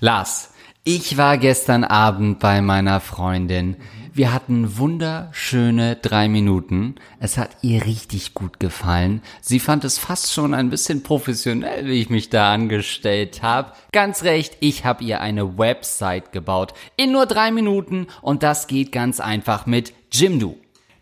Lars, ich war gestern Abend bei meiner Freundin. Wir hatten wunderschöne drei Minuten. Es hat ihr richtig gut gefallen. Sie fand es fast schon ein bisschen professionell, wie ich mich da angestellt habe. Ganz recht, ich habe ihr eine Website gebaut. In nur drei Minuten und das geht ganz einfach mit Jimdo.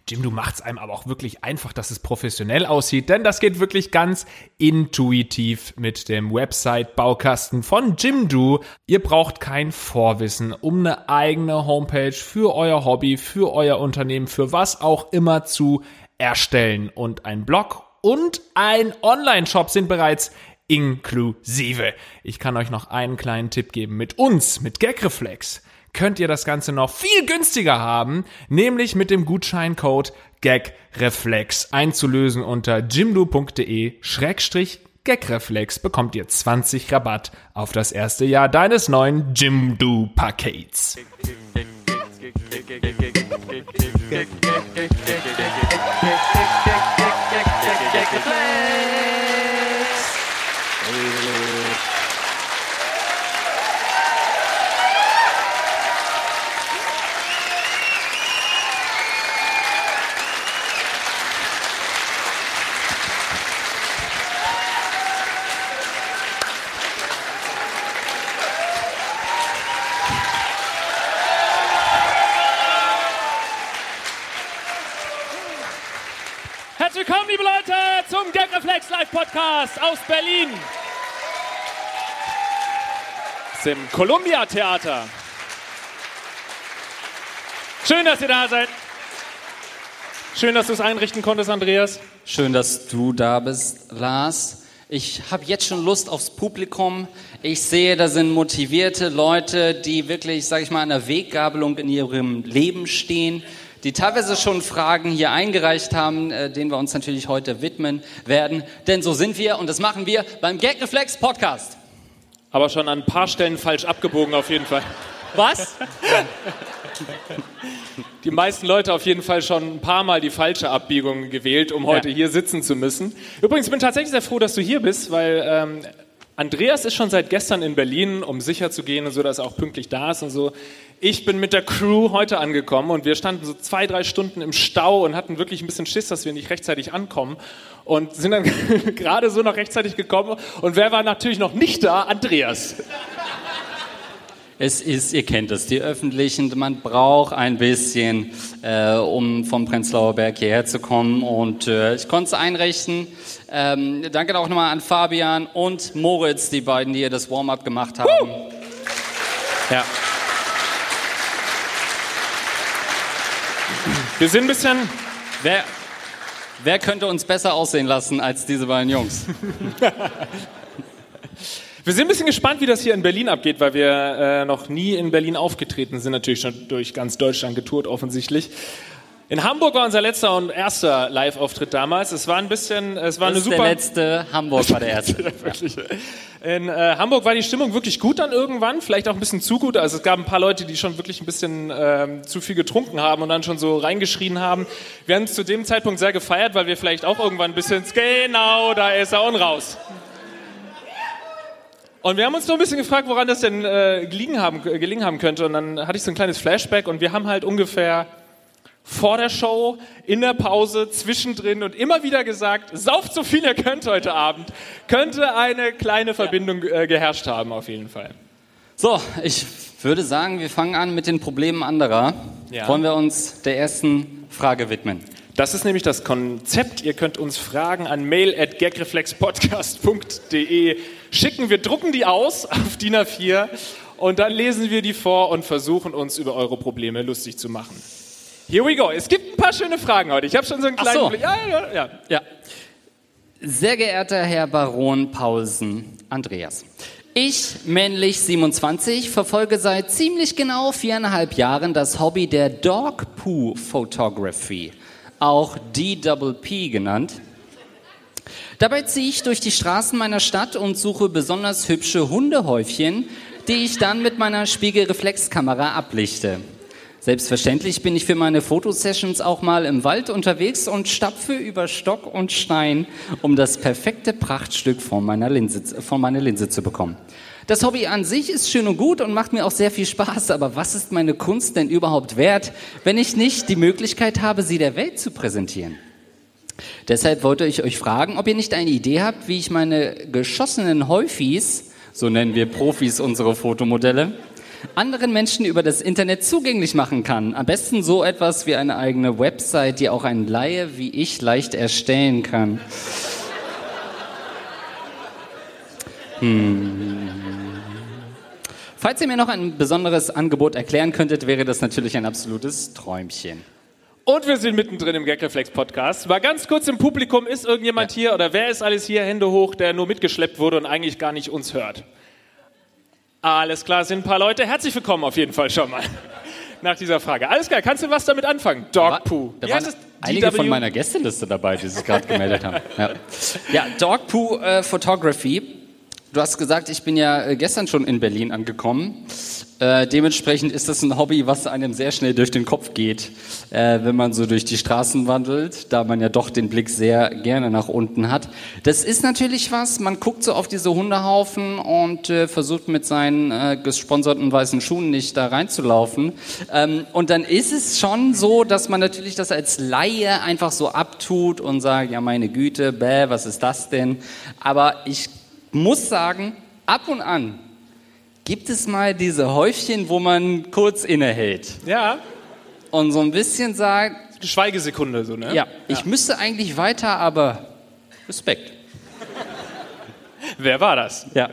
Jim, du machst einem aber auch wirklich einfach, dass es professionell aussieht, denn das geht wirklich ganz intuitiv mit dem Website-Baukasten von Jimdo. Ihr braucht kein Vorwissen, um eine eigene Homepage für euer Hobby, für euer Unternehmen, für was auch immer zu erstellen. Und ein Blog und ein Online-Shop sind bereits inklusive. Ich kann euch noch einen kleinen Tipp geben. Mit uns, mit Gagreflex könnt ihr das Ganze noch viel günstiger haben, nämlich mit dem Gutscheincode GagReflex einzulösen unter jimdo.de Schrägstrich Gagreflex bekommt ihr 20 Rabatt auf das erste Jahr deines neuen Jimdo-Pakets. Herzlich willkommen, liebe Leute, zum Gagreflex Live Podcast aus Berlin. Dem Columbia Theater. Schön, dass ihr da seid. Schön, dass du es einrichten konntest, Andreas. Schön, dass du da bist, Lars. Ich habe jetzt schon Lust aufs Publikum. Ich sehe, da sind motivierte Leute, die wirklich, sage ich mal, an der Weggabelung in ihrem Leben stehen, die teilweise schon Fragen hier eingereicht haben, äh, denen wir uns natürlich heute widmen werden. Denn so sind wir und das machen wir beim Gag Reflex Podcast. Aber schon an ein paar Stellen falsch abgebogen auf jeden Fall. Was? Die meisten Leute auf jeden Fall schon ein paar Mal die falsche Abbiegung gewählt, um heute Ja. hier sitzen zu müssen. Übrigens bin ich tatsächlich sehr froh, dass du hier bist, weil ähm, Andreas ist schon seit gestern in Berlin, um sicher zu gehen und so, dass er auch pünktlich da ist und so. Ich bin mit der Crew heute angekommen und wir standen so zwei, drei Stunden im Stau und hatten wirklich ein bisschen Schiss, dass wir nicht rechtzeitig ankommen und sind dann gerade so noch rechtzeitig gekommen. Und wer war natürlich noch nicht da? Andreas. Es ist, ihr kennt es, die Öffentlichen, man braucht ein bisschen, äh, um vom Prenzlauer Berg hierher zu kommen und äh, ich konnte es einrichten. Ähm, danke auch nochmal an Fabian und Moritz, die beiden, die hier das Warm-up gemacht haben. Ja. Wir sind ein bisschen Wer, wer könnte uns besser aussehen lassen als diese beiden Jungs? Wir sind ein bisschen gespannt, wie das hier in Berlin abgeht, weil wir äh, noch nie in Berlin aufgetreten sind, natürlich schon durch ganz Deutschland getourt offensichtlich. In Hamburg war unser letzter und erster Live-Auftritt damals. Es war ein bisschen, es war Das eine ist super. der letzte, Hamburg war der erste. Wirklich. In äh, Hamburg war die Stimmung wirklich gut dann irgendwann, vielleicht auch ein bisschen zu gut. Also es gab ein paar Leute, die schon wirklich ein bisschen ähm, zu viel getrunken haben und dann schon so reingeschrien haben. Wir haben es zu dem Zeitpunkt sehr gefeiert, weil wir vielleicht auch irgendwann ein bisschen, genau, da ist er und raus. Und wir haben uns nur ein bisschen gefragt, woran das denn äh, gelegen, haben, gelegen haben könnte. Und dann hatte ich so ein kleines Flashback und wir haben halt ungefähr vor der Show, in der Pause, zwischendrin und immer wieder gesagt, sauft so viel ihr könnt heute Abend. Könnte eine kleine Verbindung äh, geherrscht haben, auf jeden Fall. So, ich würde sagen, wir fangen an mit den Problemen anderer. Ja. Wollen wir uns der ersten Frage widmen? Das ist nämlich das Konzept. Ihr könnt uns Fragen an mail at gagreflexpodcast.de schicken. Wir drucken die aus auf DIN A4 und dann lesen wir die vor und versuchen uns über eure Probleme lustig zu machen. Here we go. Es gibt ein paar schöne Fragen heute. Ich habe schon so einen Ach kleinen so. Blick. Ja, ja, ja. Ja. Sehr geehrter Herr Baron Paulsen Andreas. Ich, männlich 27, verfolge seit ziemlich genau viereinhalb Jahren das Hobby der Dog Poo Photography, auch DPP genannt. Dabei ziehe ich durch die Straßen meiner Stadt und suche besonders hübsche Hundehäufchen, die ich dann mit meiner Spiegelreflexkamera ablichte. Selbstverständlich bin ich für meine Fotosessions auch mal im Wald unterwegs und stapfe über Stock und Stein, um das perfekte Prachtstück von meiner Linse, von meiner Linse zu bekommen. Das Hobby an sich ist schön und gut und macht mir auch sehr viel Spaß, aber was ist meine Kunst denn überhaupt wert, wenn ich nicht die Möglichkeit habe, sie der Welt zu präsentieren? Deshalb wollte ich euch fragen, ob ihr nicht eine Idee habt, wie ich meine geschossenen Häufis, so nennen wir Profis unsere Fotomodelle, anderen Menschen über das Internet zugänglich machen kann. Am besten so etwas wie eine eigene Website, die auch ein Laie wie ich leicht erstellen kann. Hm. Falls ihr mir noch ein besonderes Angebot erklären könntet, wäre das natürlich ein absolutes Träumchen. Und wir sind mittendrin im Gagreflex Podcast. Mal ganz kurz im Publikum, ist irgendjemand ja. hier oder wer ist alles hier? Hände hoch, der nur mitgeschleppt wurde und eigentlich gar nicht uns hört. Alles klar, sind ein paar Leute. Herzlich willkommen auf jeden Fall schon mal. Nach dieser Frage. Alles klar, kannst du was damit anfangen? Dog Poo. Da waren einige von meiner Gästeliste dabei, die sich gerade gemeldet haben. Ja, ja Dog Poo äh, Photography Du hast gesagt, ich bin ja äh, gestern schon in Berlin angekommen. Äh, dementsprechend ist das ein Hobby, was einem sehr schnell durch den Kopf geht, äh, wenn man so durch die Straßen wandelt, da man ja doch den Blick sehr gerne nach unten hat. Das ist natürlich was, man guckt so auf diese Hundehaufen und äh, versucht mit seinen äh, gesponserten weißen Schuhen nicht da reinzulaufen. Ähm, und dann ist es schon so, dass man natürlich das als Laie einfach so abtut und sagt, ja meine Güte, bäh, was ist das denn? Aber ich muss sagen, ab und an gibt es mal diese Häufchen, wo man kurz innehält. Ja. Und so ein bisschen sagt. Schweigesekunde, so, ne? Ja, ich ja. müsste eigentlich weiter, aber Respekt. Wer war das? Ja.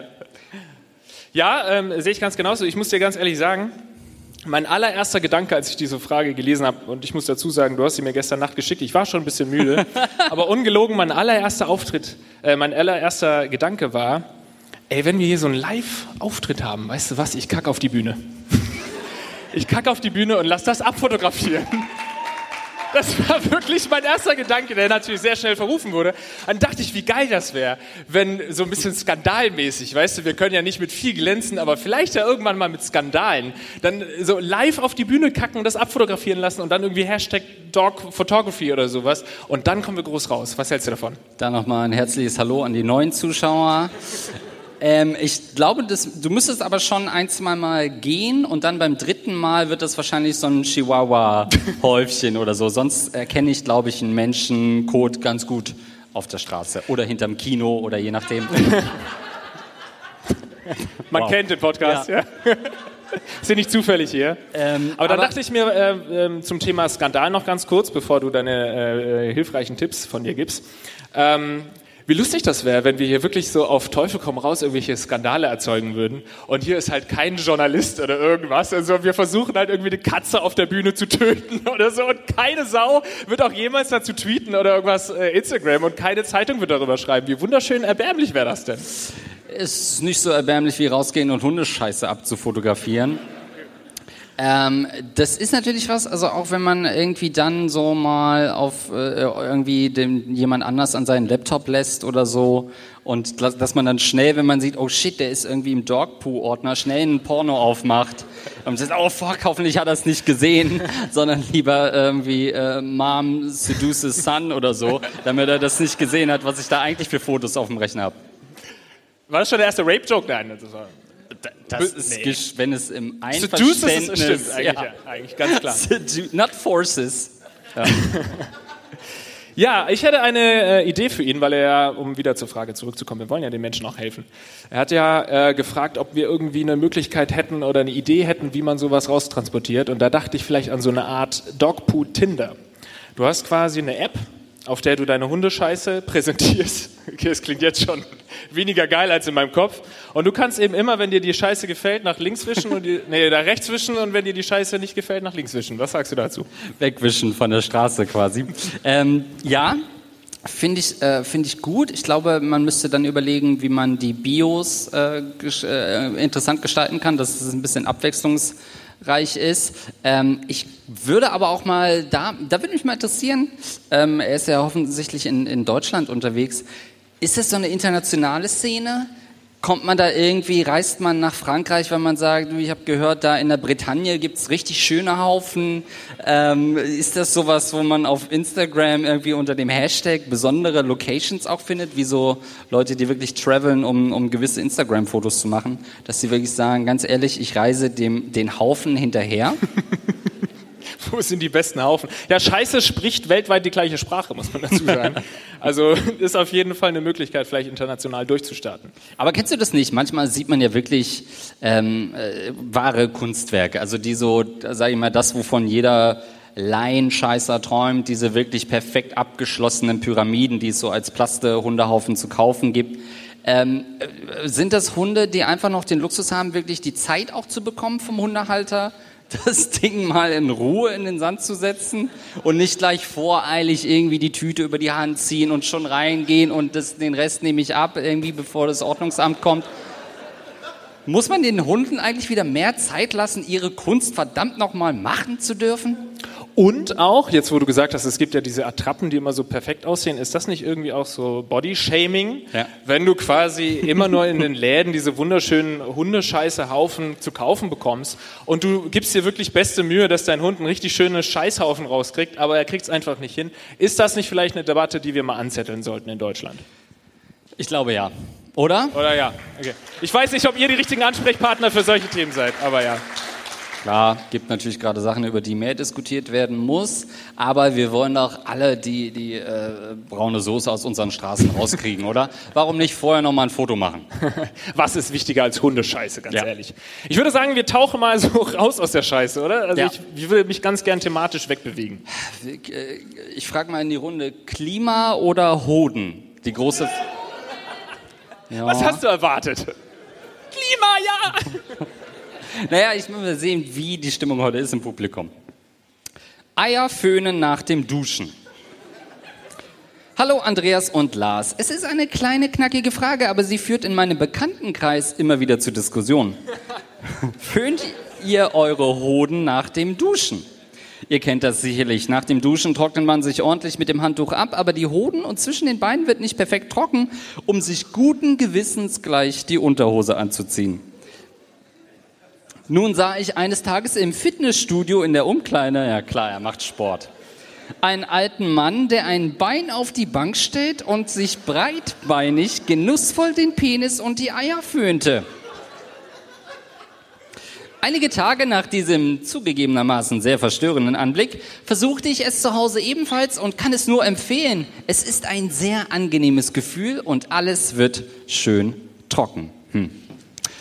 Ja, ähm, sehe ich ganz genauso. Ich muss dir ganz ehrlich sagen, mein allererster Gedanke, als ich diese Frage gelesen habe, und ich muss dazu sagen, du hast sie mir gestern Nacht geschickt, ich war schon ein bisschen müde, aber ungelogen, mein allererster Auftritt, äh, mein allererster Gedanke war, ey, wenn wir hier so einen Live-Auftritt haben, weißt du was, ich kacke auf die Bühne. Ich kacke auf die Bühne und lass das abfotografieren. Das war wirklich mein erster Gedanke, der natürlich sehr schnell verrufen wurde. Dann dachte ich, wie geil das wäre, wenn so ein bisschen skandalmäßig, weißt du, wir können ja nicht mit viel glänzen, aber vielleicht ja irgendwann mal mit Skandalen, dann so live auf die Bühne kacken, das abfotografieren lassen und dann irgendwie Hashtag Dog Photography oder sowas und dann kommen wir groß raus. Was hältst du davon? Dann nochmal ein herzliches Hallo an die neuen Zuschauer. Ähm, ich glaube, das, du müsstest aber schon ein, zwei Mal gehen und dann beim dritten Mal wird das wahrscheinlich so ein Chihuahua-Häufchen oder so. Sonst erkenne ich, glaube ich, einen Menschencode ganz gut auf der Straße oder hinterm Kino oder je nachdem. Man wow. kennt den Podcast, ja. ja. Sind nicht zufällig hier. Ähm, aber dann aber dachte ich mir äh, äh, zum Thema Skandal noch ganz kurz, bevor du deine äh, hilfreichen Tipps von dir gibst. Ähm, wie lustig das wäre, wenn wir hier wirklich so auf Teufel komm raus irgendwelche Skandale erzeugen würden. Und hier ist halt kein Journalist oder irgendwas. Also wir versuchen halt irgendwie eine Katze auf der Bühne zu töten oder so. Und keine Sau wird auch jemals dazu tweeten oder irgendwas äh, Instagram. Und keine Zeitung wird darüber schreiben. Wie wunderschön erbärmlich wäre das denn? Ist nicht so erbärmlich wie rausgehen und Hundescheiße abzufotografieren. Ähm, das ist natürlich was, also auch wenn man irgendwie dann so mal auf äh, irgendwie den, jemand anders an seinen Laptop lässt oder so und dass man dann schnell, wenn man sieht, oh shit, der ist irgendwie im Dogpoo-Ordner, schnell einen Porno aufmacht und sagt, oh fuck, hoffentlich hat er es nicht gesehen, sondern lieber irgendwie äh, Mom seduces Son oder so, damit er das nicht gesehen hat, was ich da eigentlich für Fotos auf dem Rechner habe. War das schon der erste Rape-Joke? Nein, das war das ist, nee. wenn es im Einverständnis... Seduces ist, stimmt, eigentlich, ja. ja, eigentlich ganz klar. Not forces. Ja. Ja, ich hätte eine äh, Idee für ihn, weil er, um wieder zur Frage zurückzukommen, wir wollen ja den Menschen auch helfen. Er hat ja äh, gefragt, ob wir irgendwie eine Möglichkeit hätten oder eine Idee hätten, wie man sowas raustransportiert. Und da dachte ich vielleicht an so eine Art Dogpoo Tinder. Du hast quasi eine App, auf der du deine Hundescheiße präsentierst. Okay, das klingt jetzt schon weniger geil als in meinem Kopf. Und du kannst eben immer, wenn dir die Scheiße gefällt, nach links wischen und die, nee, da rechts wischen und wenn dir die Scheiße nicht gefällt, nach links wischen. Was sagst du dazu? Wegwischen von der Straße quasi. Ähm, ja, Finde ich, äh, find ich gut. Ich glaube, man müsste dann überlegen, wie man die Bios äh, äh, interessant gestalten kann, dass es ein bisschen abwechslungs reich ist. Ähm, ich würde aber auch mal, da, da würde mich mal interessieren, ähm, er ist ja offensichtlich in, in Deutschland unterwegs, ist das so eine internationale Szene? Kommt man da irgendwie, reist man nach Frankreich, wenn man sagt, ich habe gehört, da in der Bretagne gibt's richtig schöne Haufen. Ähm, ist das sowas, wo man auf Instagram irgendwie unter dem Hashtag besondere Locations auch findet, wie so Leute, die wirklich traveln, um, um gewisse Instagram-Fotos zu machen, dass sie wirklich sagen, ganz ehrlich, ich reise dem, den Haufen hinterher? Wo sind die besten Haufen? Ja, Scheiße spricht weltweit die gleiche Sprache, muss man dazu sagen. Also ist auf jeden Fall eine Möglichkeit, vielleicht international durchzustarten. Aber kennst du das nicht? Manchmal sieht man ja wirklich ähm, äh, wahre Kunstwerke, also die so, sag ich mal, das, wovon jeder Laienscheißer träumt, diese wirklich perfekt abgeschlossenen Pyramiden, die es so als Plaste-Hundehaufen zu kaufen gibt. Ähm, äh, sind das Hunde, die einfach noch den Luxus haben, wirklich die Zeit auch zu bekommen vom Hundehalter? Das Ding mal in Ruhe in den Sand zu setzen und nicht gleich voreilig irgendwie die Tüte über die Hand ziehen und schon reingehen und das, den Rest nehme ich ab, irgendwie bevor das Ordnungsamt kommt. Muss man den Hunden eigentlich wieder mehr Zeit lassen, ihre Kunst verdammt nochmal machen zu dürfen? Und auch, jetzt wo du gesagt hast, es gibt ja diese Attrappen, die immer so perfekt aussehen, ist das nicht irgendwie auch so Body-Shaming? Ja. Wenn du quasi immer nur in den Läden diese wunderschönen Hundescheiße-Haufen zu kaufen bekommst und du gibst dir wirklich beste Mühe, dass dein Hund einen richtig schönen Scheißhaufen rauskriegt, aber er kriegt es einfach nicht hin. Ist das nicht vielleicht eine Debatte, die wir mal anzetteln sollten in Deutschland? Ich glaube ja. Oder? Oder ja. Okay. Ich weiß nicht, ob ihr die richtigen Ansprechpartner für solche Themen seid, aber ja. Klar, gibt natürlich gerade Sachen, über die mehr diskutiert werden muss, aber wir wollen doch alle die, die äh, braune Soße aus unseren Straßen rauskriegen, oder? Warum nicht vorher noch mal ein Foto machen? Was ist wichtiger als Hundescheiße, ganz ja. ehrlich? Ich würde sagen, wir tauchen mal so raus aus der Scheiße, oder? Also ja. ich, ich würde mich ganz gern thematisch wegbewegen. Ich, äh, ich frage mal in die Runde, Klima oder Hoden? Die große... Ja. Was hast du erwartet? Klima, ja! Naja, ich muss mal sehen, wie die Stimmung heute ist im Publikum. Eier föhnen nach dem Duschen. Hallo Andreas und Lars. Es ist eine kleine knackige Frage, aber sie führt in meinem Bekanntenkreis immer wieder zu Diskussionen. Föhnt ihr eure Hoden nach dem Duschen? Ihr kennt das sicherlich. Nach dem Duschen trocknet man sich ordentlich mit dem Handtuch ab, aber die Hoden und zwischen den Beinen wird nicht perfekt trocken, um sich guten Gewissens gleich die Unterhose anzuziehen. Nun sah ich eines Tages im Fitnessstudio in der Umkleide, ja klar, er macht Sport, einen alten Mann, der ein Bein auf die Bank stellt und sich breitbeinig genussvoll den Penis und die Eier föhnte. Einige Tage nach diesem zugegebenermaßen sehr verstörenden Anblick versuchte ich es zu Hause ebenfalls und kann es nur empfehlen. Es ist ein sehr angenehmes Gefühl und alles wird schön trocken. Hm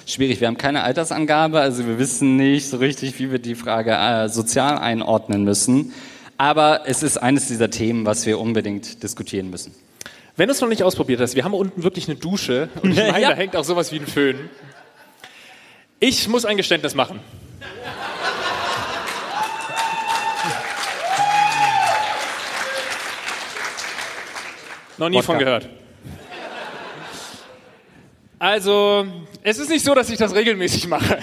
schwierig. Wir haben keine Altersangabe, also wir wissen nicht so richtig, wie wir die Frage äh, sozial einordnen müssen. Aber es ist eines dieser Themen, was wir unbedingt diskutieren müssen. Wenn du es noch nicht ausprobiert hast, wir haben unten wirklich eine Dusche und ich meine, ja. da hängt auch sowas wie ein Föhn. Ich muss ein Geständnis machen. noch nie Wodka. von gehört. Also, es ist nicht so, dass ich das regelmäßig mache.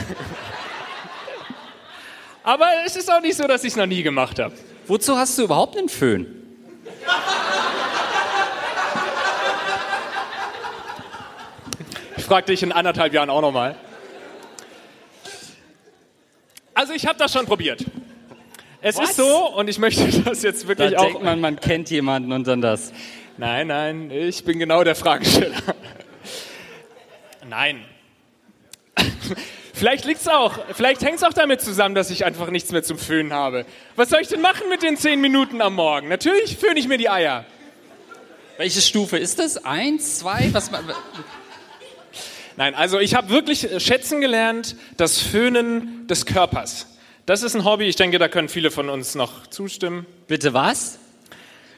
Aber es ist auch nicht so, dass ich es noch nie gemacht habe. Wozu hast du überhaupt einen Föhn? Ich frage dich in anderthalb Jahren auch nochmal. Also ich habe das schon probiert. Es Was? ist so und ich möchte das jetzt wirklich da auch. Denkt man, man kennt jemanden und dann das. Nein, nein, ich bin genau der Fragesteller. Nein. Vielleicht liegt es auch, vielleicht hängt es auch damit zusammen, dass ich einfach nichts mehr zum Föhnen habe. Was soll ich denn machen mit den zehn Minuten am Morgen? Natürlich föhne ich mir die Eier. Welche Stufe ist das? Eins, zwei? Was? Nein, also ich habe wirklich schätzen gelernt, das Föhnen des Körpers. Das ist ein Hobby, ich denke, da können viele von uns noch zustimmen. Bitte was?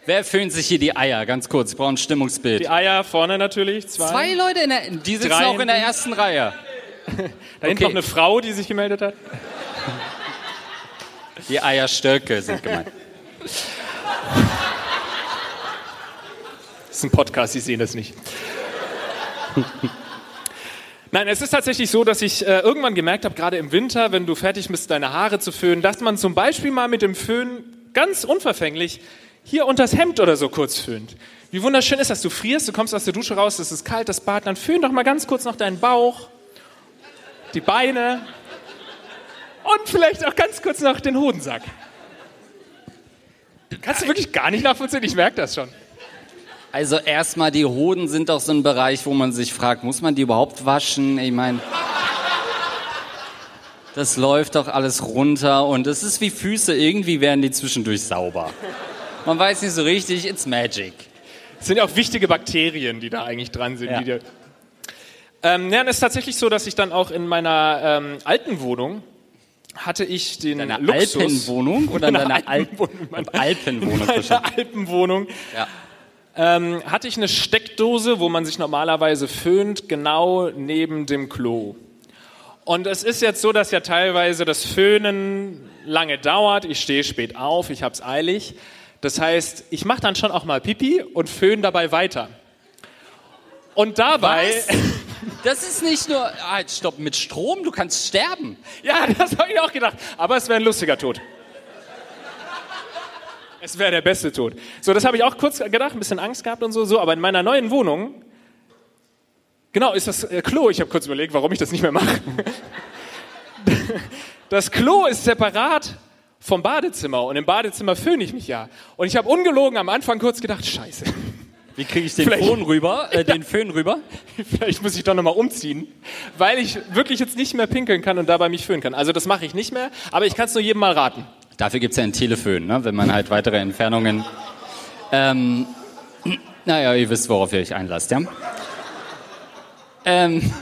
Wer föhnt sich hier die Eier? Ganz kurz, ich brauche ein Stimmungsbild. Die Eier vorne natürlich. Zwei, zwei Leute, in der, die sitzen auch in der ersten Reihe. da okay. hinten noch eine Frau, die sich gemeldet hat. Die Eierstöcke sind gemeint. Das ist ein Podcast, Sie sehen das nicht. Nein, es ist tatsächlich so, dass ich äh, irgendwann gemerkt habe, gerade im Winter, wenn du fertig bist, deine Haare zu föhnen, dass man zum Beispiel mal mit dem Föhn ganz unverfänglich hier unters Hemd oder so kurz föhnt. Wie wunderschön ist das? Du frierst, du kommst aus der Dusche raus, es ist kalt, das Bad, dann föhn doch mal ganz kurz noch deinen Bauch, die Beine und vielleicht auch ganz kurz noch den Hodensack. Kannst du wirklich gar nicht nachvollziehen, ich merke das schon. Also erstmal, die Hoden sind doch so ein Bereich, wo man sich fragt, muss man die überhaupt waschen? Ich meine, das läuft doch alles runter und es ist wie Füße, irgendwie werden die zwischendurch sauber. Man weiß nicht so richtig, it's magic. Es sind ja auch wichtige Bakterien, die da eigentlich dran sind. Ja. Die ähm, ja, es ist tatsächlich so, dass ich dann auch in meiner ähm, alten Wohnung hatte ich den Deine Luxus... Alpenwohnung oder in deiner Alpenwohnung? Meine, Alpenwohnung? In meiner Alpenwohnung. Ja. Ähm, hatte ich eine Steckdose, wo man sich normalerweise föhnt, genau neben dem Klo. Und es ist jetzt so, dass ja teilweise das Föhnen lange dauert. Ich stehe spät auf, ich habe es eilig. Das heißt, ich mache dann schon auch mal Pipi und föhne dabei weiter. Und dabei. Was? Das ist nicht nur. Halt, stopp, mit Strom, du kannst sterben. Ja, das habe ich auch gedacht. Aber es wäre ein lustiger Tod. Es wäre der beste Tod. So, das habe ich auch kurz gedacht, ein bisschen Angst gehabt und so, so. Aber in meiner neuen Wohnung, genau, ist das äh, Klo. Ich habe kurz überlegt, warum ich das nicht mehr mache. Das Klo ist separat vom Badezimmer und im Badezimmer föhne ich mich ja. Und ich habe ungelogen am Anfang kurz gedacht, scheiße. Wie kriege ich den Föhn rüber, äh, den Föhn rüber? Vielleicht muss ich doch nochmal umziehen, weil ich wirklich jetzt nicht mehr pinkeln kann und dabei mich föhnen kann. Also das mache ich nicht mehr, aber ich kann es nur jedem mal raten. Dafür gibt es ja einen Telefön, ne? wenn man halt weitere Entfernungen... Ähm, naja, ihr wisst, worauf ihr euch einlasst, ja? Ähm,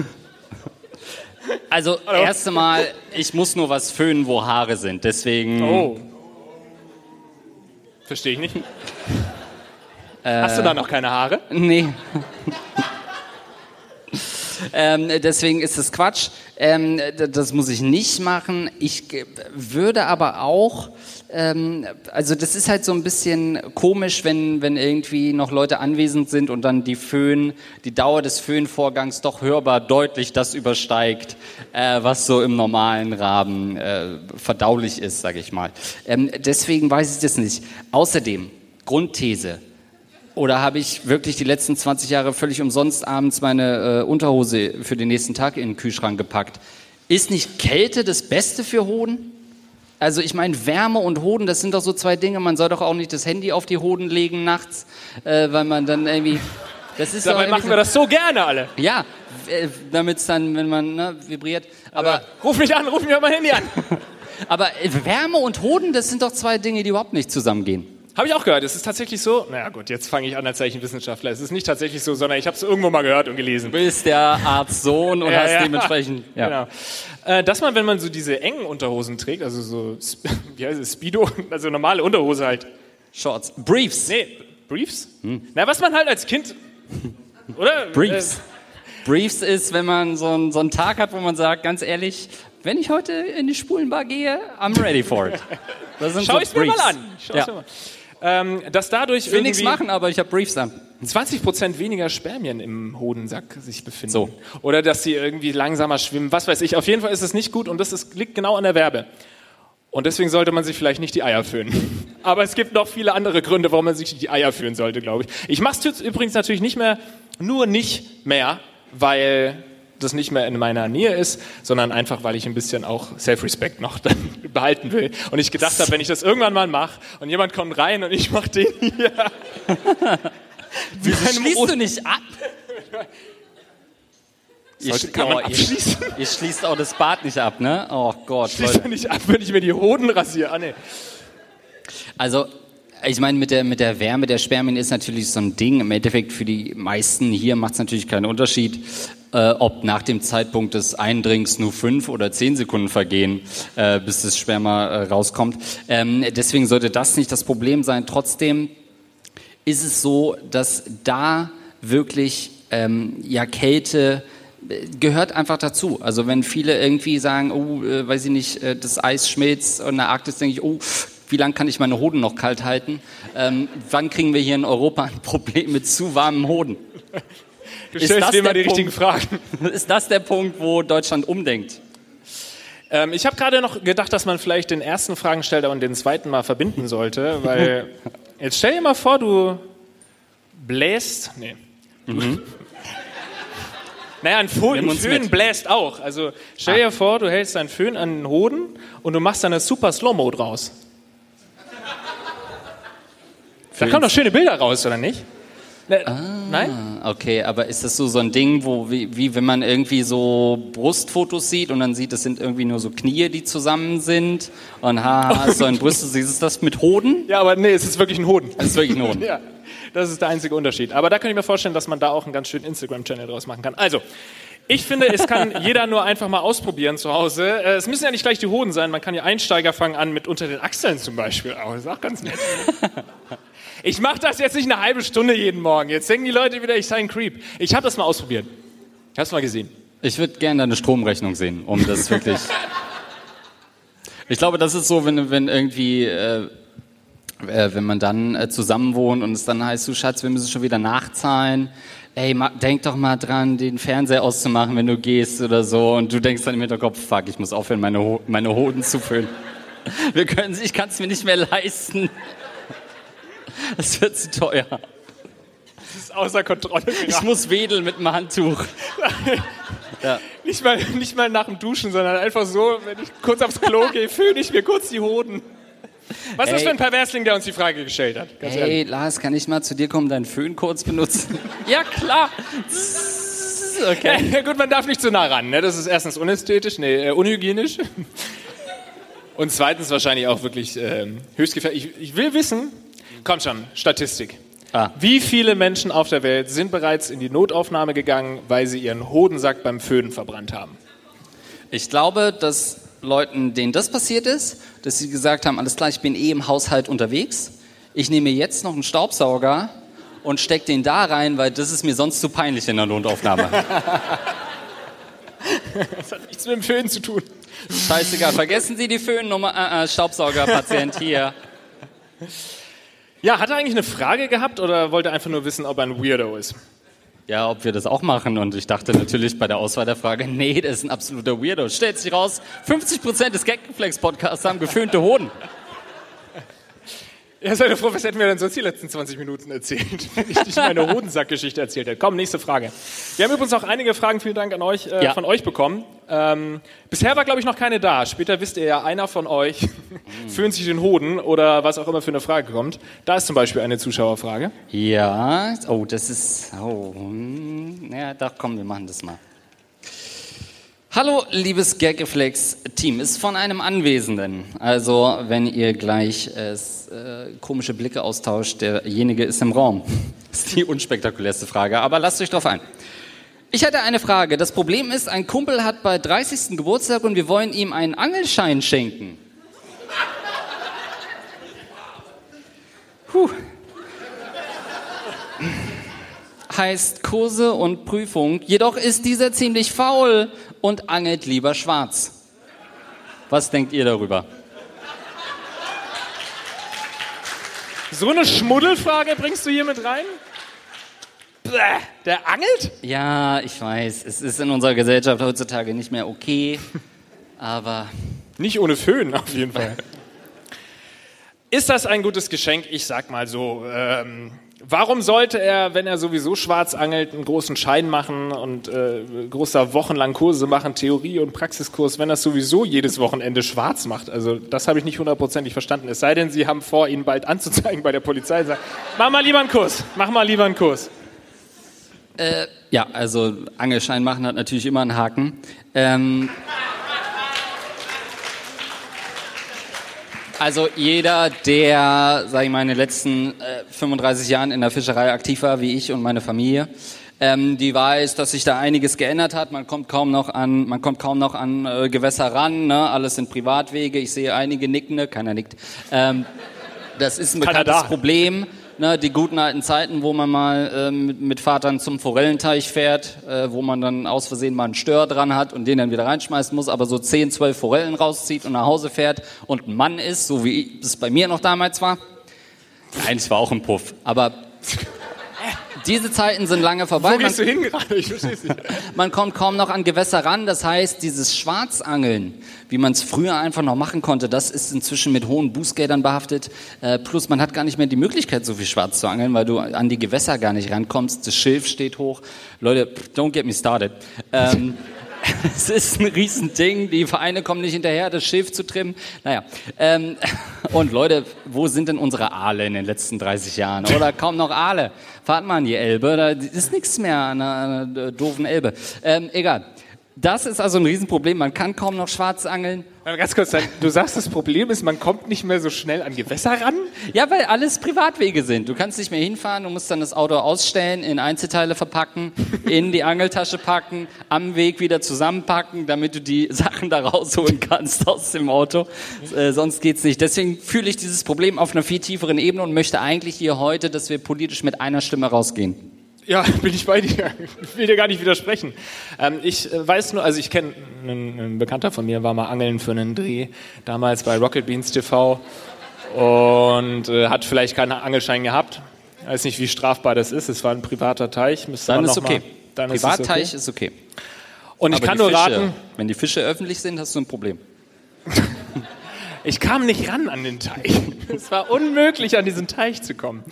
also, Hallo? erste Mal, ich muss nur was föhnen, wo Haare sind, deswegen... Oh. Verstehe ich nicht. Hast du da noch keine Haare? Nee. ähm, deswegen ist es Quatsch. Ähm, das muss ich nicht machen. Ich würde aber auch, ähm, also das ist halt so ein bisschen komisch, wenn, wenn irgendwie noch Leute anwesend sind und dann die Föhn, die Dauer des Föhnvorgangs doch hörbar deutlich das übersteigt, äh, was so im normalen Rahmen äh, verdaulich ist, sage ich mal. Ähm, deswegen weiß ich das nicht. Außerdem, Grundthese, oder habe ich wirklich die letzten 20 Jahre völlig umsonst abends meine äh, Unterhose für den nächsten Tag in den Kühlschrank gepackt? Ist nicht Kälte das Beste für Hoden? Also ich meine, Wärme und Hoden, das sind doch so zwei Dinge. Man soll doch auch nicht das Handy auf die Hoden legen nachts, äh, weil man dann irgendwie... Das ist Dabei machen wir das so gerne alle. Ja, äh, damit es dann, wenn man ne, vibriert. Aber, Aber ruf mich an, ruf mich auf mein Handy an. Aber äh, Wärme und Hoden, das sind doch zwei Dinge, die überhaupt nicht zusammengehen. Habe ich auch gehört. Es ist tatsächlich so. Naja gut, jetzt fange ich an als Zeichenwissenschaftler. Es ist nicht tatsächlich so, sondern ich habe es irgendwo mal gehört und gelesen. Du bist der Arzt Sohn und ja, hast ja. dementsprechend. Ja. Genau. Äh, dass man, wenn man so diese engen Unterhosen trägt, also so, wie heißt es, Speedo, also normale Unterhose halt. Shorts. Briefs. Nee, Briefs? Hm. Na, was man halt als Kind, oder? Briefs. Äh, Briefs ist, wenn man so, einen, so einen Tag hat, wo man sagt, ganz ehrlich, wenn ich heute in die Spulenbar gehe, I'm ready for it. Das sind Schau so ich mir mal an. Schau ja. mal ähm, dass dadurch ich will nichts machen, aber ich habe Briefs an. 20 Prozent weniger Spermien im Hodensack sich befinden. So. Oder dass sie irgendwie langsamer schwimmen, was weiß ich. Auf jeden Fall ist es nicht gut und das ist, liegt genau an der Werbe. Und deswegen sollte man sich vielleicht nicht die Eier föhnen. Aber es gibt noch viele andere Gründe, warum man sich die Eier führen sollte, glaube ich. Ich mache es übrigens natürlich nicht mehr, nur nicht mehr, weil das nicht mehr in meiner Nähe ist, sondern einfach, weil ich ein bisschen auch Self-Respect noch behalten will. Und ich gedacht habe, wenn ich das irgendwann mal mache und jemand kommt rein und ich mache den hier. Wieso schließt du nicht ab? Ihr, kann man abschließen? Ihr, ihr, schließt auch das Bad nicht ab, ne? Oh Gott. Schließt Leute. nicht ab, wenn ich mir die Hoden rasiere. Ah, nee. Also, ich meine, mit der, mit der Wärme der Spermien ist natürlich so ein Ding. Im Endeffekt für die meisten hier macht es natürlich keinen Unterschied, äh, ob nach dem Zeitpunkt des Eindringens nur fünf oder zehn Sekunden vergehen, äh, bis das Sperma äh, rauskommt. Ähm, deswegen sollte das nicht das Problem sein. Trotzdem ist es so, dass da wirklich ähm, ja Kälte äh, gehört einfach dazu. Also wenn viele irgendwie sagen, oh, äh, weiß ich nicht, äh, das Eis schmilzt und in der Arktis, denke ich, oh, wie lange kann ich meine Hoden noch kalt halten? Ähm, wann kriegen wir hier in Europa ein Problem mit zu warmen Hoden? Du stellst dir immer die Punkt, richtigen Fragen. Ist das der Punkt, wo Deutschland umdenkt? Ähm, ich habe gerade noch gedacht, dass man vielleicht den ersten Fragensteller und den zweiten mal verbinden sollte, weil jetzt stell dir mal vor, du bläst. Nee. Naja, ein, Fo ein Föhn mit. bläst auch. Also stell dir vor, du hältst deinen Föhn an den Hoden und du machst dann eine super Slow-Mo draus. Da kommen doch schöne Bilder raus, oder nicht? Ne, Nein? Okay, aber ist das so so ein Ding, wo wie, wie wenn man irgendwie so Brustfotos sieht und dann sieht, es sind irgendwie nur so Knie, die zusammen sind und haha, hast so ein Brust, siehst du das mit Hoden? Ja, aber nee, es ist wirklich ein Hoden. Das ist wirklich ein Hoden. Ja, das ist der einzige Unterschied. Aber da kann ich mir vorstellen, dass man da auch einen ganz schönen Instagram-Channel draus machen kann. Also, ich finde, es kann jeder nur einfach mal ausprobieren zu Hause. Äh, Es müssen ja nicht gleich die Hoden sein. Man kann ja Einsteiger fangen an mit unter den Achseln zum Beispiel. Auch, das ist auch ganz nett. Ich mache das jetzt nicht eine halbe Stunde jeden Morgen. Jetzt denken die Leute wieder, ich sei ein Creep. Ich habe das mal ausprobiert. Ich habe es mal gesehen. Ich würde gerne deine Stromrechnung sehen, um das wirklich. ich glaube, das ist so, wenn, wenn irgendwie, äh, äh, wenn man dann äh, zusammen wohnt und es dann heißt, du Schatz, wir müssen schon wieder nachzahlen. Ey, denk doch mal dran, den Fernseher auszumachen, wenn du gehst oder so. Und du denkst dann im Hinterkopf, fuck, ich muss aufhören, meine, Ho meine Hoden zu füllen. Wir können, ich kann es mir nicht mehr leisten. Das wird zu teuer. Das ist außer Kontrolle Ich geraten. muss wedeln mit dem Handtuch. Nicht mal, nicht mal nach dem Duschen, sondern einfach so, wenn ich kurz aufs Klo gehe, föhne ich mir kurz die Hoden. Was ist das Ey. für ein Perversling, der uns die Frage gestellt hat? Ganz ehrlich. Hey, Lars, kann ich mal zu dir kommen, deinen Föhn kurz benutzen? ja, klar. Okay. Ja, gut, man darf nicht zu nah ran. Ne? Das ist erstens unästhetisch, nee, äh, unhygienisch. Und zweitens wahrscheinlich auch wirklich ähm, höchst gefährlich. Ich, ich will wissen, komm schon, Statistik. Ah. Wie viele Menschen auf der Welt sind bereits in die Notaufnahme gegangen, weil sie ihren Hodensack beim Föhnen verbrannt haben? Ich glaube, dass Leuten, denen das passiert ist, dass sie gesagt haben, alles klar, ich bin eh im Haushalt unterwegs. Ich nehme mir jetzt noch einen Staubsauger und steck den da rein, weil das ist mir sonst zu peinlich in der Notaufnahme. Das hat nichts mit dem Föhnen zu tun. Scheißegal, vergessen Sie die Föhnnummer, äh, äh, Staubsaugerpatient hier. Ja, hat er eigentlich eine Frage gehabt oder wollte er einfach nur wissen, ob er ein Weirdo ist? Ja, ob wir das auch machen. Und ich dachte natürlich bei der Auswahl der Frage, nee, das ist ein absoluter Weirdo. Stellt sich raus, 50% des Gagreflex-Podcasts haben geföhnte Hoden. Ja, ihr froh, was hätten wir denn sonst die letzten 20 Minuten erzählt, wenn ich nicht meine Hodensackgeschichte erzählt hätte. Komm, nächste Frage. Wir haben übrigens auch einige Fragen, vielen Dank an euch, äh, Ja. von euch bekommen. Ähm, bisher war, glaube ich, noch keine da. Später wisst ihr ja, einer von euch föhnt sich den Hoden oder was auch immer für eine Frage kommt. Da ist zum Beispiel eine Zuschauerfrage. Ja, oh, das ist, oh, hm, ja, doch, komm, wir machen das mal. Hallo, liebes Gagreflex-Team, ist von einem Anwesenden. Also, wenn ihr gleich äh, äh, komische Blicke austauscht, derjenige ist im Raum. Das ist die unspektakulärste Frage, aber lasst euch drauf ein. Ich hätte eine Frage. Das Problem ist, ein Kumpel hat bei 30. Geburtstag und wir wollen ihm einen Angelschein schenken. Puh. Heißt Kurse und Prüfung. Jedoch ist dieser ziemlich faul und angelt lieber schwarz. Was denkt ihr darüber? So eine Schmuddelfrage bringst du hier mit rein? Bäh, der angelt? Ja, ich weiß, es ist in unserer Gesellschaft heutzutage nicht mehr okay, aber Nicht ohne Föhn, auf jeden Fall. Ist das ein gutes Geschenk? Ich sag mal so. Ähm, warum sollte er, wenn er sowieso schwarz angelt, einen großen Schein machen und äh, großer wochenlang Kurse machen, Theorie- und Praxiskurs, wenn er es sowieso jedes Wochenende schwarz macht? Also das habe ich nicht hundertprozentig verstanden. Es sei denn, Sie haben vor, ihn bald anzuzeigen bei der Polizei sagen, mach mal lieber einen Kurs, mach mal lieber einen Kurs. ja, also Angelschein machen hat natürlich immer einen Haken. Ähm, also jeder, der, sag ich mal, in den letzten äh, 35 Jahren in der Fischerei aktiv war, wie ich und meine Familie, ähm, die weiß, dass sich da einiges geändert hat. Man kommt kaum noch an, man kommt kaum noch an äh, Gewässer ran. Ne? Alles sind Privatwege. Ich sehe einige Nickende, keiner nickt. Ähm, das ist ein bekanntes. Problem. Ne, die guten alten Zeiten, wo man mal ähm, mit, mit Vatern zum Forellenteich fährt, äh, wo man dann aus Versehen mal einen Stör dran hat und den dann wieder reinschmeißen muss, aber so 10, 12 Forellen rauszieht und nach Hause fährt und ein Mann ist, so wie es bei mir noch damals war. Nein, es war auch ein Puff. Aber Diese Zeiten sind lange vorbei. Wo Man, gehst du hin gerade? Ich verstehe es nicht. man kommt kaum noch an Gewässer ran. Das heißt, dieses Schwarzangeln, wie man es früher einfach noch machen konnte, das ist inzwischen mit hohen Bußgeldern behaftet. Äh, plus man hat gar nicht mehr die Möglichkeit, so viel schwarz zu angeln, weil du an die Gewässer gar nicht rankommst. Das Schilf steht hoch. Leute, don't get me started. Ähm, es ist ein Riesending. Die Vereine kommen nicht hinterher, das Schilf zu trimmen. Naja. Ähm, und Leute, wo sind denn unsere Aale in den letzten 30 Jahren? Oder kaum noch Aale? Fahrt mal an die Elbe, da ist nichts mehr an einer, an einer doofen Elbe. Ähm, egal. Das ist also ein Riesenproblem. Man kann kaum noch schwarz angeln. Ganz kurz, du sagst, das Problem ist, man kommt nicht mehr so schnell an Gewässer ran? Ja, weil alles Privatwege sind. Du kannst nicht mehr hinfahren, du musst dann das Auto ausstellen, in Einzelteile verpacken, in die Angeltasche packen, am Weg wieder zusammenpacken, damit du die Sachen da rausholen kannst aus dem Auto. Äh, sonst geht's nicht. Deswegen fühle ich dieses Problem auf einer viel tieferen Ebene und möchte eigentlich hier heute, dass wir politisch mit einer Stimme rausgehen. Ja, bin ich bei dir. Ich will dir gar nicht widersprechen. Ähm, ich äh, weiß nur, also ich kenne, ein, ein Bekannter von mir war mal angeln für einen Dreh, damals bei Rocket Beans TV und äh, hat vielleicht keinen Angelschein gehabt. Ich weiß nicht, wie strafbar das ist. Es war ein privater Teich. Müsste Dann ist okay. Mal, dann ist Privatteich okay. ist okay. Und ich Aber kann die nur Fische, raten, Wenn die Fische öffentlich sind, hast du ein Problem. ich kam nicht ran an den Teich. Es war unmöglich, an diesen Teich zu kommen.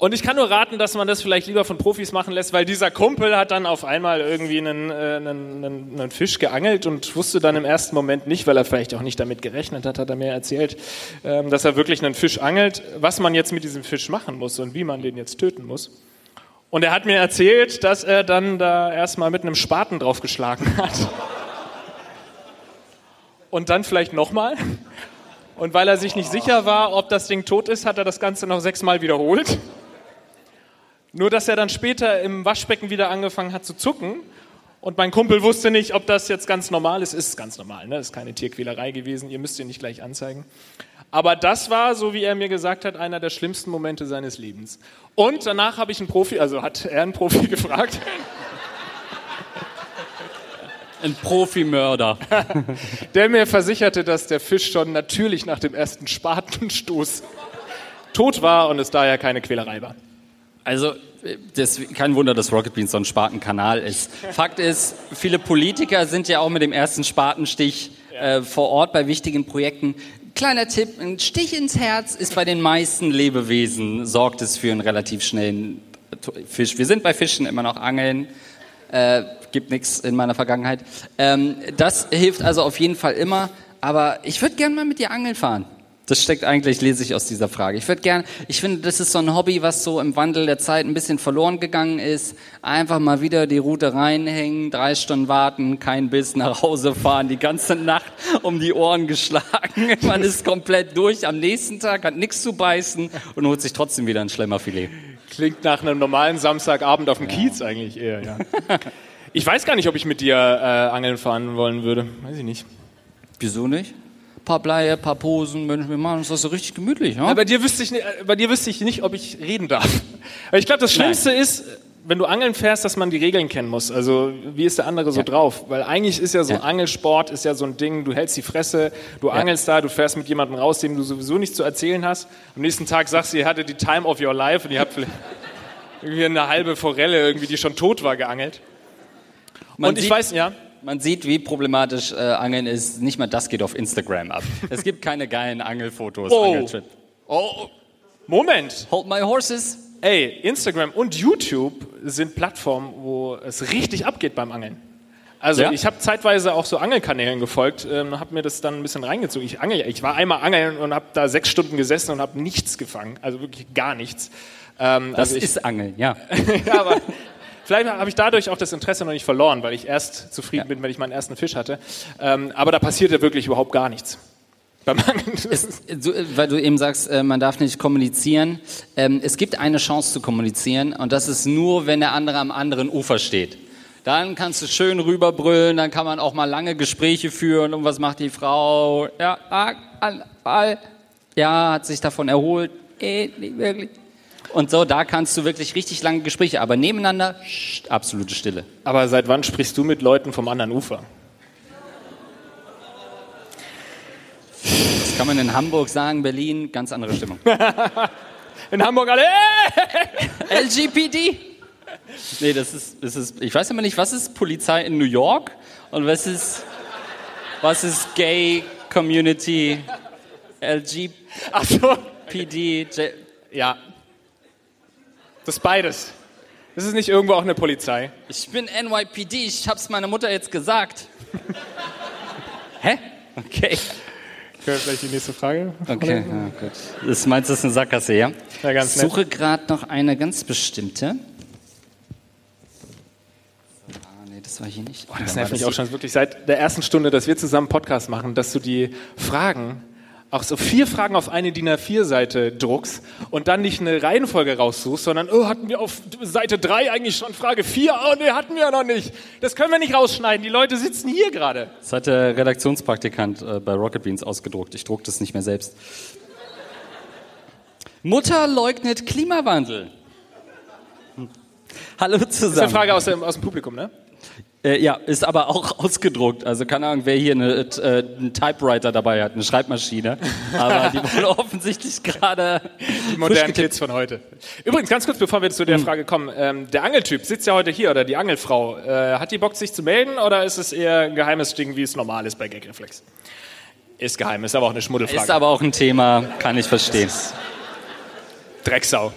Und ich kann nur raten, dass man das vielleicht lieber von Profis machen lässt, weil dieser Kumpel hat dann auf einmal irgendwie einen, äh, einen, einen, einen Fisch geangelt und wusste dann im ersten Moment nicht, weil er vielleicht auch nicht damit gerechnet hat, hat er mir erzählt, ähm, dass er wirklich einen Fisch angelt, was man jetzt mit diesem Fisch machen muss und wie man den jetzt töten muss. Und er hat mir erzählt, dass er dann da erstmal mit einem Spaten draufgeschlagen hat. Und dann vielleicht nochmal. Und weil er sich nicht sicher war, ob das Ding tot ist, hat er das Ganze noch sechsmal wiederholt. Nur, dass er dann später im Waschbecken wieder angefangen hat zu zucken. Und mein Kumpel wusste nicht, ob das jetzt ganz normal ist. Ist ganz normal, ne? Ist keine Tierquälerei gewesen. Ihr müsst ihn nicht gleich anzeigen. Aber das war, so wie er mir gesagt hat, einer der schlimmsten Momente seines Lebens. Und danach habe ich einen Profi, also hat er einen Profi gefragt. Ein Profimörder. der mir versicherte, dass der Fisch schon natürlich nach dem ersten Spatenstoß tot war und es daher keine Quälerei war. Also, das, kein Wunder, dass Rocket Beans so ein Spatenkanal ist. Fakt ist, viele Politiker sind ja auch mit dem ersten Spatenstich äh, vor Ort bei wichtigen Projekten. Kleiner Tipp, ein Stich ins Herz ist bei den meisten Lebewesen, sorgt es für einen relativ schnellen Fisch. Wir sind bei Fischen immer noch angeln. Äh, gibt nichts in meiner Vergangenheit. Ähm, das hilft also auf jeden Fall immer. Aber ich würde gerne mal mit dir angeln fahren. Das steckt eigentlich, lese ich aus dieser Frage. Ich würde gern, ich finde, das ist so ein Hobby, was so im Wandel der Zeit ein bisschen verloren gegangen ist. Einfach mal wieder die Route reinhängen, drei Stunden warten, kein Biss nach Hause fahren, die ganze Nacht um die Ohren geschlagen. Man ist komplett durch. Am nächsten Tag hat nichts zu beißen und holt sich trotzdem wieder ein Schlemmerfilet. Klingt nach einem normalen Samstagabend auf dem Kiez eigentlich eher, ja. Ich weiß gar nicht, ob ich mit dir äh, angeln fahren wollen würde. Weiß ich nicht. Wieso nicht? Paar Bleie, paar Posen, Mensch, wir machen uns das so richtig gemütlich. Ja? Ja, bei dir wüsste ich, nicht- äh, bei dir wüsste ich nicht, ob ich reden darf. Weil ich glaube, das Schlimmste ist, wenn du angeln fährst, dass man die Regeln kennen muss. Also wie ist der andere so Ja. drauf? Weil eigentlich ist ja so Ja. Angelsport ist ja so ein Ding. Du hältst die Fresse, du angelst da, du fährst mit jemandem raus, dem du sowieso nichts zu erzählen hast. Am nächsten Tag sagst du, ihr hattet die Time of your life und ihr habt vielleicht irgendwie eine halbe Forelle irgendwie, die schon tot war, geangelt. Man und ich sieht- weiß, ja. Man sieht, wie problematisch äh, Angeln ist. Nicht mal das geht auf Instagram ab. Es gibt keine geilen Angelfotos. Oh. Angeltrip. Oh, Moment. hold my horses. Ey, Instagram und YouTube sind Plattformen, wo es richtig abgeht beim Angeln. Also Ja? ich habe zeitweise auch so Angelkanälen gefolgt, ähm, habe mir das dann ein bisschen reingezogen. Ich angel, ich war einmal angeln und habe da sechs Stunden gesessen und habe nichts gefangen, also wirklich gar nichts. Ähm, Das also ich, ist Angeln, ja. ja, aber vielleicht habe ich dadurch auch das Interesse noch nicht verloren, weil ich erst zufrieden bin, wenn ich meinen ersten Fisch hatte. Ähm, aber da passierte wirklich überhaupt gar nichts. Angeln. Du, weil du eben sagst, äh, man darf nicht kommunizieren. Ähm, es gibt eine Chance zu kommunizieren und das ist nur, wenn der andere am anderen Ufer steht. Dann kannst du schön rüberbrüllen, dann kann man auch mal lange Gespräche führen. Und was macht die Frau? Ja, ah, ah, ah, ja hat sich davon erholt. Eh, nicht wirklich. Und so, da kannst du wirklich richtig lange Gespräche, aber nebeneinander, pssst, absolute Stille. Aber seit wann sprichst du mit Leuten vom anderen Ufer? Das kann man in Hamburg sagen, Berlin, ganz andere Stimmung. In Hamburg alle. "Äh!" LGPD? Nee, das ist, das ist, ich weiß immer nicht, was ist Polizei in New York und was ist, was ist Gay Community LGPD? Ach so. J Ja. Das ist beides. Das ist nicht irgendwo auch eine Polizei. ich bin NYPD, ich hab's meiner Mutter jetzt gesagt. Hä? Okay. Können wir vielleicht die nächste Frage? Okay, ja, gut. Das meinst du, das ist eine Sackgasse, ja? Ja, ganz ich suche gerade noch eine ganz bestimmte. Ah, nee, das war hier nicht. Oh, Das nervt mich auch schon wirklich seit der ersten Stunde, dass wir zusammen Podcast machen, dass du die Fragen, auch so vier Fragen auf eine DIN A4-Seite druckst und dann nicht eine Reihenfolge raussuchst, sondern, oh, hatten wir auf Seite 3 eigentlich schon Frage 4? Oh, nee, hatten wir ja noch nicht. Das können wir nicht rausschneiden. Die Leute sitzen hier gerade. Das hat der Redaktionspraktikant äh, bei Rocket Beans ausgedruckt. Ich druck das nicht mehr selbst. Mutter leugnet Klimawandel. Hm. Hallo Das ist eine zusammen. Frage aus dem, aus dem Publikum, ne? Äh, ja, ist aber auch ausgedruckt. Also keine Ahnung, wer hier eine, äh, einen Typewriter dabei hat, eine Schreibmaschine. Aber die wurde offensichtlich gerade Die modernen Kids von heute. Übrigens, ganz kurz, bevor wir zu der Frage kommen. Ähm, der Angeltyp sitzt ja heute hier, oder die Angelfrau. Äh, hat die Bock, sich zu melden, oder ist es eher ein geheimes Ding, wie es normal ist bei Gagreflex? Ist geheim, ist aber auch eine Schmuddelfrage. Ist aber auch ein Thema, kann ich verstehen. Drecksau.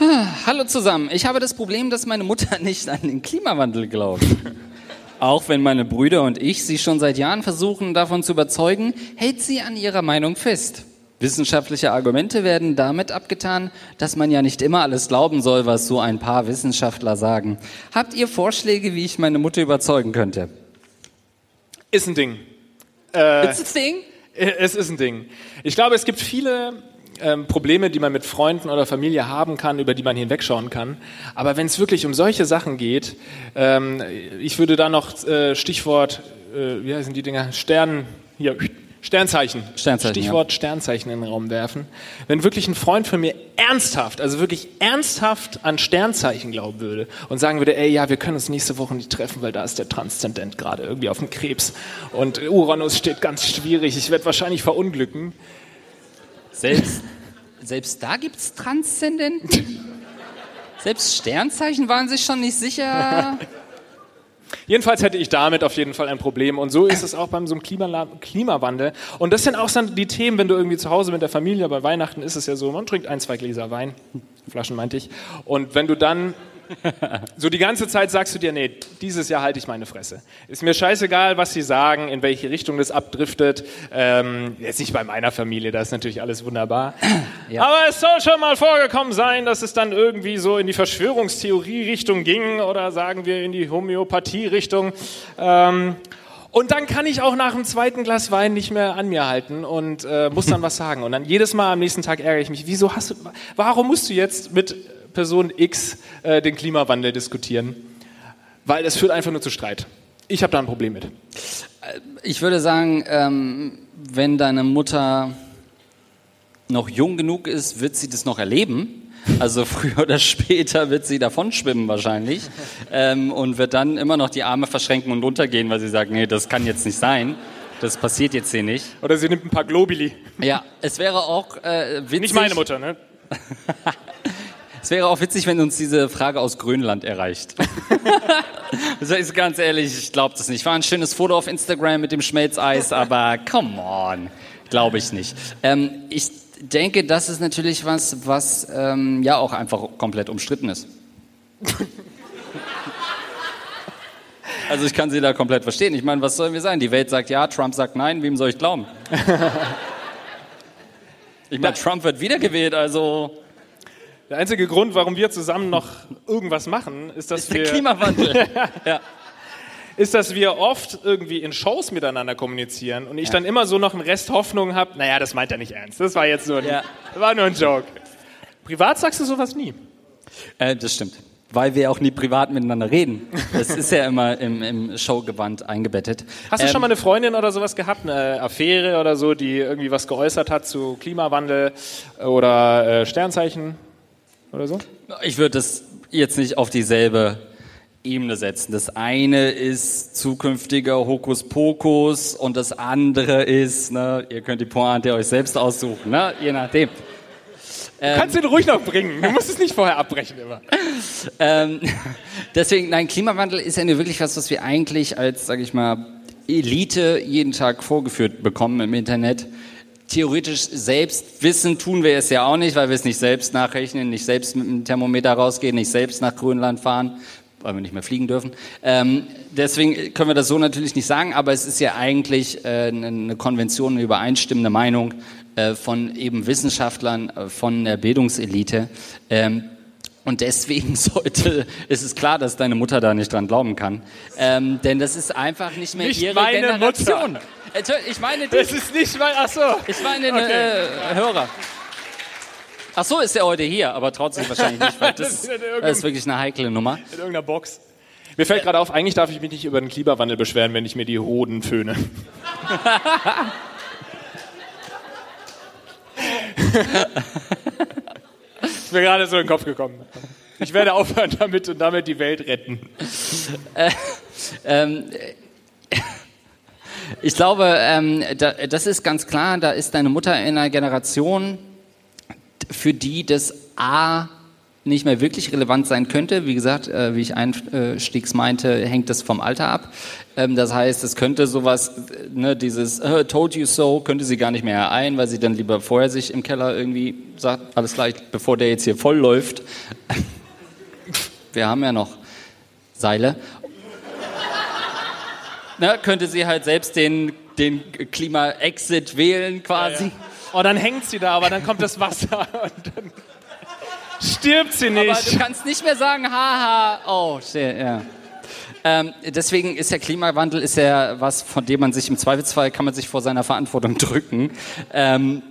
Hallo zusammen. Ich habe das Problem, dass meine Mutter nicht an den Klimawandel glaubt. Auch wenn meine Brüder und ich sie schon seit Jahren versuchen, davon zu überzeugen, hält sie an ihrer Meinung fest. Wissenschaftliche Argumente werden damit abgetan, dass man ja nicht immer alles glauben soll, was so ein paar Wissenschaftler sagen. Habt ihr Vorschläge, wie ich meine Mutter überzeugen könnte? Ist ein Ding. Äh, It's a thing? Es ist ein Ding. Ich glaube, es gibt viele ähm, Probleme, die man mit Freunden oder Familie haben kann, über die man hinwegschauen kann. Aber wenn es wirklich um solche Sachen geht, ähm, ich würde da noch äh, Stichwort, äh, wie heißen die Dinger? Stern, hier, Sternzeichen. Sternzeichen, Stichwort Sternzeichen in den Raum werfen. Wenn wirklich ein Freund von mir ernsthaft, also wirklich ernsthaft an Sternzeichen glauben würde und sagen würde, ey, ja, wir können uns nächste Woche nicht treffen, weil da ist der Transzendent gerade irgendwie auf dem Krebs und Uranus steht ganz schwierig, ich werde wahrscheinlich verunglücken. Selbst, selbst da gibt's Transzendenten? Selbst Sternzeichen waren sich schon nicht sicher. Jedenfalls hätte ich damit auf jeden Fall ein Problem. Und so ist es auch beim so einem Klima Klimawandel. Und das sind auch dann die Themen, wenn du irgendwie zu Hause mit der Familie, bei Weihnachten ist es ja so, man trinkt ein, zwei Gläser Wein, Flaschen meinte ich. Und wenn du dann so die ganze Zeit sagst du dir, nee, dieses Jahr halte ich meine Fresse. Ist mir scheißegal, was sie sagen, in welche Richtung das abdriftet. Ähm, jetzt nicht bei meiner Familie, da ist natürlich alles wunderbar. Ja. Aber es soll schon mal vorgekommen sein, dass es dann irgendwie so in die Verschwörungstheorie-Richtung ging oder sagen wir in die Homöopathie-Richtung. Ähm, und dann kann ich auch nach dem zweiten Glas Wein nicht mehr an mir halten und äh, muss dann was sagen. Und dann jedes Mal am nächsten Tag ärgere ich mich. Wieso hast du, warum musst du jetzt mit Person X äh, den Klimawandel diskutieren? Weil es führt einfach nur zu Streit. Ich habe da ein Problem mit. Ich würde sagen, ähm, wenn deine Mutter noch jung genug ist, wird sie das noch erleben. Also früher oder später wird sie davon schwimmen wahrscheinlich ähm, und wird dann immer noch die Arme verschränken und runtergehen, weil sie sagt, nee, das kann jetzt nicht sein. Das passiert jetzt hier nicht. Oder sie nimmt ein paar Globuli. Ja, es wäre auch äh, witzig. Nicht meine Mutter, ne? Es wäre auch witzig, wenn uns diese Frage aus Grönland erreicht. das ist ganz ehrlich, ich glaube das nicht. War ein schönes Foto auf Instagram mit dem Schmelzeis, aber come on, glaube ich nicht. Ähm, ich denke, das ist natürlich was, was ähm, ja auch einfach komplett umstritten ist. Also ich kann sie da komplett verstehen. Ich meine, was sollen wir sein? Die Welt sagt ja, Trump sagt nein, wem soll ich glauben? Ich meine, Trump wird wiedergewählt, also Der einzige Grund, warum wir zusammen noch irgendwas machen, ist, dass ist der wir Klimawandel. ja. ist, dass wir oft irgendwie in Shows miteinander kommunizieren und ich dann immer so noch einen Rest Hoffnung habe, naja, das meint er nicht ernst. Das war jetzt nur ein, Ja. war nur ein Joke. Privat sagst du sowas nie. Äh, das stimmt. Weil wir auch nie privat miteinander reden. Das ist ja immer im, im Showgewand eingebettet. Hast du Ähm, schon mal eine Freundin oder sowas gehabt, eine Affäre oder so, die irgendwie was geäußert hat zu Klimawandel oder äh, Sternzeichen oder so? Ich würde das jetzt nicht auf dieselbe Ebene setzen. Das eine ist zukünftiger Hokuspokus und das andere ist, ne, ihr könnt die Pointe euch selbst aussuchen, ne, je nachdem. Du kannst ihn ruhig noch bringen. Du musst es nicht vorher abbrechen immer. Ähm, deswegen, nein, Klimawandel ist ja nur wirklich was, was wir eigentlich als, sage ich mal, Elite jeden Tag vorgeführt bekommen im Internet. Theoretisch selbst wissen tun wir es ja auch nicht, weil wir es nicht selbst nachrechnen, nicht selbst mit dem Thermometer rausgehen, nicht selbst nach Grönland fahren, weil wir nicht mehr fliegen dürfen. Ähm, deswegen können wir das so natürlich nicht sagen, aber es ist ja eigentlich äh, eine Konvention, eine übereinstimmende Meinung äh, von eben Wissenschaftlern, äh, von der Bildungselite. Ähm, und deswegen sollte, ist es klar, dass deine Mutter da nicht dran glauben kann. Ähm, denn das ist einfach nicht mehr Nicht ihre meine Generation. Mutter. Ich meine Das dich. ist nicht mal. Ach so. Ich meine den Okay. äh, Hörer. Ach so, ist er heute hier, aber trotzdem wahrscheinlich nicht, weil das, Das ist das wirklich eine heikle Nummer. In irgendeiner Box. Mir fällt gerade auf, eigentlich darf ich mich nicht über den Klimawandel beschweren, wenn ich mir die Hoden föhne. ist mir gerade so in den Kopf gekommen. Ich werde aufhören damit und damit die Welt retten. Ähm, ich glaube, ähm, da, das ist ganz klar, da ist deine Mutter in einer Generation, für die das A nicht mehr wirklich relevant sein könnte. Wie gesagt, äh, wie ich einstiegs meinte, hängt das vom Alter ab. Ähm, das heißt, es könnte sowas, ne, dieses äh, told you so, könnte sie gar nicht mehr ereien, weil sie dann lieber vorher sich im Keller irgendwie sagt, alles gleich, bevor der jetzt hier voll läuft. Wir haben ja noch Seile. Ne, könnte sie halt selbst den, den Klima-Exit wählen quasi. Oh, dann hängt sie da, aber dann kommt das Wasser und dann stirbt sie Aber du nicht. kannst nicht mehr sagen, haha, oh, shit, ja. Ähm, deswegen ist der Klimawandel ist ja was, von dem man sich im Zweifelsfall kann man sich vor seiner Verantwortung drücken. Ähm,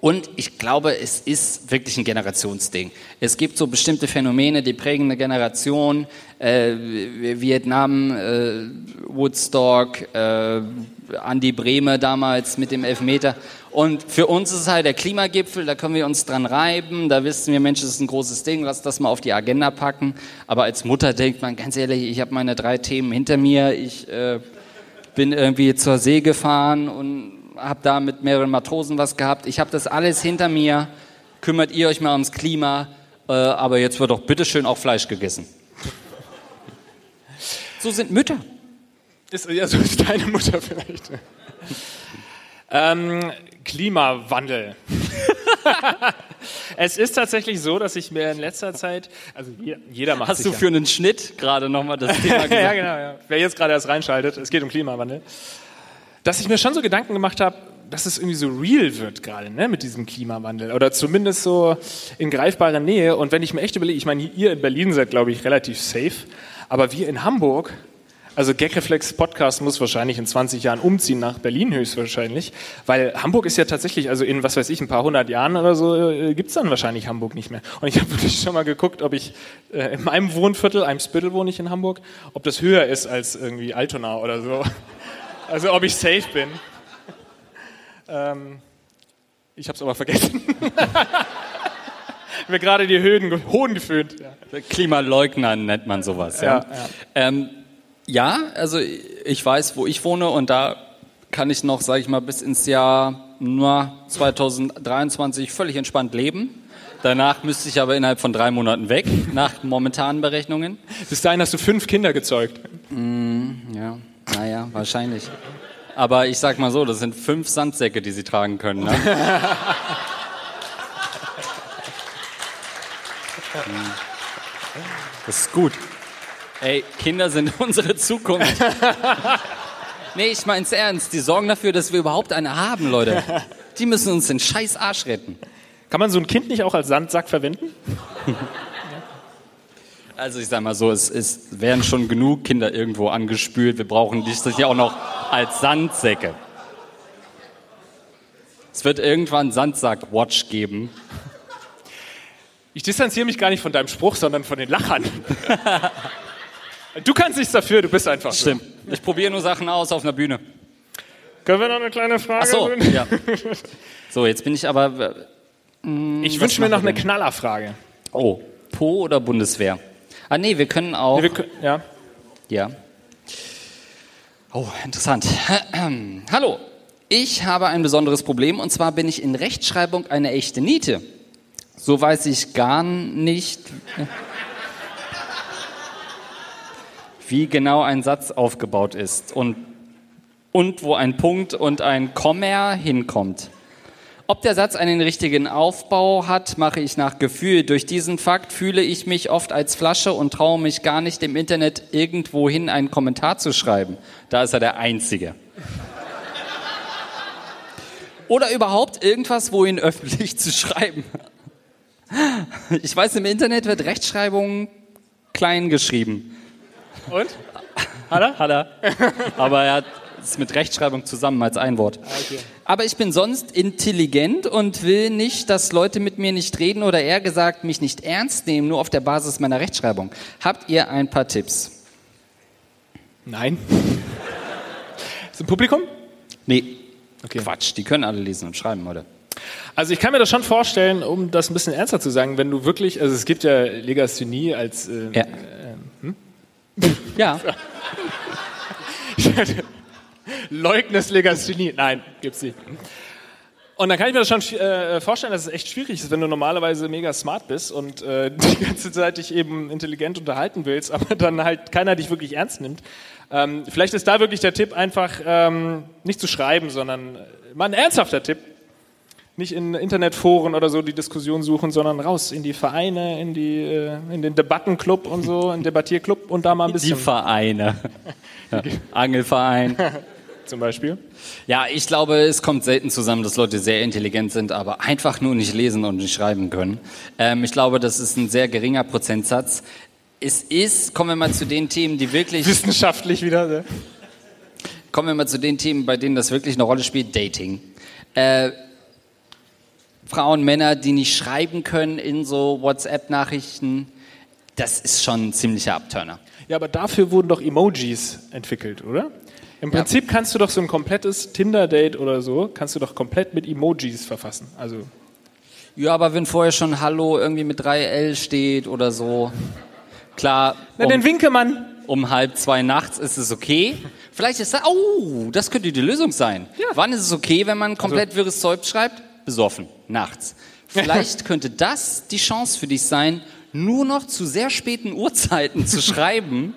und ich glaube, es ist wirklich ein Generationsding. Es gibt so bestimmte Phänomene, die prägen eine Generation. Äh, Vietnam, äh, Woodstock, äh, Andi Brehme damals mit dem Elfmeter. Und für uns ist es halt der Klimagipfel, da können wir uns dran reiben, da wissen wir, Mensch, das ist ein großes Ding, lass das mal auf die Agenda packen. Aber als Mutter denkt man, ganz ehrlich, ich habe meine drei Themen hinter mir, ich äh, bin irgendwie zur See gefahren und habe da mit mehreren Matrosen was gehabt. Ich habe das alles hinter mir. Kümmert ihr euch mal ums Klima, äh, aber jetzt wird doch bitteschön auch Fleisch gegessen. So sind Mütter. Ist, ja, so ist deine Mutter vielleicht. ähm, Klimawandel. es ist tatsächlich so, dass ich mir in letzter Zeit, also jeder, macht Hast du ja- für einen Schnitt gerade nochmal das Thema ja, gesagt? genau, ja. Wer jetzt gerade erst reinschaltet, es geht um Klimawandel. Dass ich mir schon so Gedanken gemacht habe, dass es irgendwie so real wird gerade, ne, mit diesem Klimawandel. Oder zumindest so in greifbarer Nähe. Und wenn ich mir echt überlege, ich meine, ihr in Berlin seid, glaube ich, relativ safe. Aber wir in Hamburg, also Gagreflex Podcast muss wahrscheinlich in 20 Jahren umziehen nach Berlin höchstwahrscheinlich. Weil Hamburg ist ja tatsächlich, also in, was weiß ich, ein paar hundert Jahren oder so, äh, gibt's dann wahrscheinlich Hamburg nicht mehr. Und ich habe wirklich schon mal geguckt, ob ich äh, in meinem Wohnviertel, einem Spittel wohne ich in Hamburg, ob das höher ist als irgendwie Altona oder so. Also ob ich safe bin. ähm, ich habe es aber vergessen. Mir gerade die Höhen, Hohen geföhnt. Ja. Klimaleugner nennt man sowas. Ja, Ja, ja. Ähm, ja, also ich weiß, wo ich wohne und da kann ich noch, sage ich mal, bis ins Jahr na, 2023 völlig entspannt leben. Danach müsste ich aber innerhalb von drei Monaten weg, nach momentanen Berechnungen. Bis dahin hast du fünf Kinder gezeugt. Ja, naja, wahrscheinlich. Aber ich sag mal so, das sind fünf Sandsäcke, die sie tragen können. Ne? Das ist gut. Ey, Kinder sind unsere Zukunft. Nee, ich mein's ernst. Die sorgen dafür, dass wir überhaupt eine haben, Leute. Die müssen uns den scheiß Arsch retten. Kann man so ein Kind nicht auch als Sandsack verwenden? Also ich sag mal so, es, es werden schon genug Kinder irgendwo angespült. Wir brauchen die sich ja auch noch als Sandsäcke. Es wird irgendwann Sandsack-Watch geben. Ich distanziere mich gar nicht von deinem Spruch, sondern von den Lachern. du kannst nichts dafür, du bist einfach so. Stimmt. Ich probiere nur Sachen aus auf einer Bühne. Können wir noch eine kleine Frage? Ach so, ja. So, jetzt bin ich aber. Ich wünsche mir noch eine denn? Knallerfrage. Oh, Po oder Bundeswehr? Ah nee, wir können auch. Wir können- Ja. Ja. Oh, interessant. Hallo. Ich habe ein besonderes Problem und zwar bin ich in Rechtschreibung eine echte Niete. So weiß ich gar nicht, wie genau ein Satz aufgebaut ist und, und wo ein Punkt und ein Komma hinkommt. Ob der Satz einen richtigen Aufbau hat, mache ich nach Gefühl. Durch diesen Fakt fühle ich mich oft als Flasche und traue mich gar nicht im Internet irgendwohin einen Kommentar zu schreiben. Da ist er der Einzige. Oder überhaupt irgendwas wohin öffentlich zu schreiben. Ich weiß, im Internet wird Rechtschreibung klein geschrieben. Und? Hat er? Hat er. Aber er hat es mit Rechtschreibung zusammen als ein Wort. Okay. Aber ich bin sonst intelligent und will nicht, dass Leute mit mir nicht reden oder eher gesagt mich nicht ernst nehmen, nur auf der Basis meiner Rechtschreibung. Habt ihr ein paar Tipps? Nein. Ist ein Publikum? Nee. Okay. Quatsch, die können alle lesen und schreiben, oder? Also ich kann mir das schon vorstellen, um das ein bisschen ernster zu sagen, wenn du wirklich, also es gibt ja Legasthenie als äh, Ja. Ja. Leugnis Legasthenie. Nein, gibt's nicht. Und dann kann ich mir das schon äh, vorstellen, dass es echt schwierig ist, wenn du normalerweise mega smart bist und äh, die ganze Zeit dich eben intelligent unterhalten willst, aber dann halt keiner dich wirklich ernst nimmt. Ähm, vielleicht ist da wirklich der Tipp einfach ähm, nicht zu schreiben, sondern äh, mal ein ernsthafter Tipp. Nicht in Internetforen oder so die Diskussion suchen, sondern raus in die Vereine, in, die, äh, in den Debattenclub und so, in den Debattierclub und da mal ein Die bisschen Vereine. Ja. Angelverein. zum Beispiel. Ja, ich glaube, es kommt selten zusammen, dass Leute sehr intelligent sind, aber einfach nur nicht lesen und nicht schreiben können. Ähm, ich glaube, das ist ein sehr geringer Prozentsatz. Es ist, kommen wir mal zu den Themen, die wirklich, Wissenschaftlich wieder. Ne? kommen wir mal zu den Themen, bei denen das wirklich eine Rolle spielt, Dating. Äh, Frauen, Männer, die nicht schreiben können in so WhatsApp-Nachrichten, das ist schon ein ziemlicher Abturner. Ja, aber dafür wurden doch Emojis entwickelt, oder? Im Prinzip kannst du doch so ein komplettes Tinder-Date oder so, kannst du doch komplett mit Emojis verfassen. Also, Ja, aber wenn vorher schon Hallo irgendwie mit 3L steht oder so, klar, na, den um, Winkemann. um halb zwei nachts ist es okay. Vielleicht ist da, oh, das könnte die Lösung sein. Ja. Wann ist es okay, wenn man komplett wirres Zeug schreibt? Besoffen, nachts. Vielleicht könnte das die Chance für dich sein, nur noch zu sehr späten Uhrzeiten zu schreiben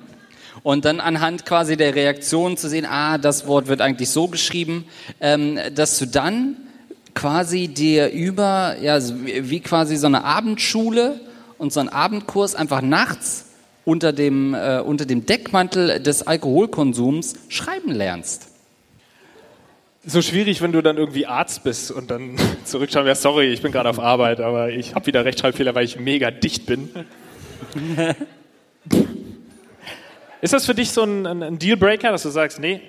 und dann anhand quasi der Reaktion zu sehen, ah, das Wort wird eigentlich so geschrieben, ähm, dass du dann quasi dir über, ja, wie quasi so eine Abendschule und so ein Abendkurs einfach nachts unter dem, äh, unter dem Deckmantel des Alkoholkonsums schreiben lernst. So schwierig, wenn du dann irgendwie Arzt bist und dann zurückschauen, ja, sorry, ich bin gerade auf Arbeit, aber ich habe wieder Rechtschreibfehler, weil ich mega dicht bin. Ist das für dich so ein, ein Dealbreaker, dass du sagst, nee,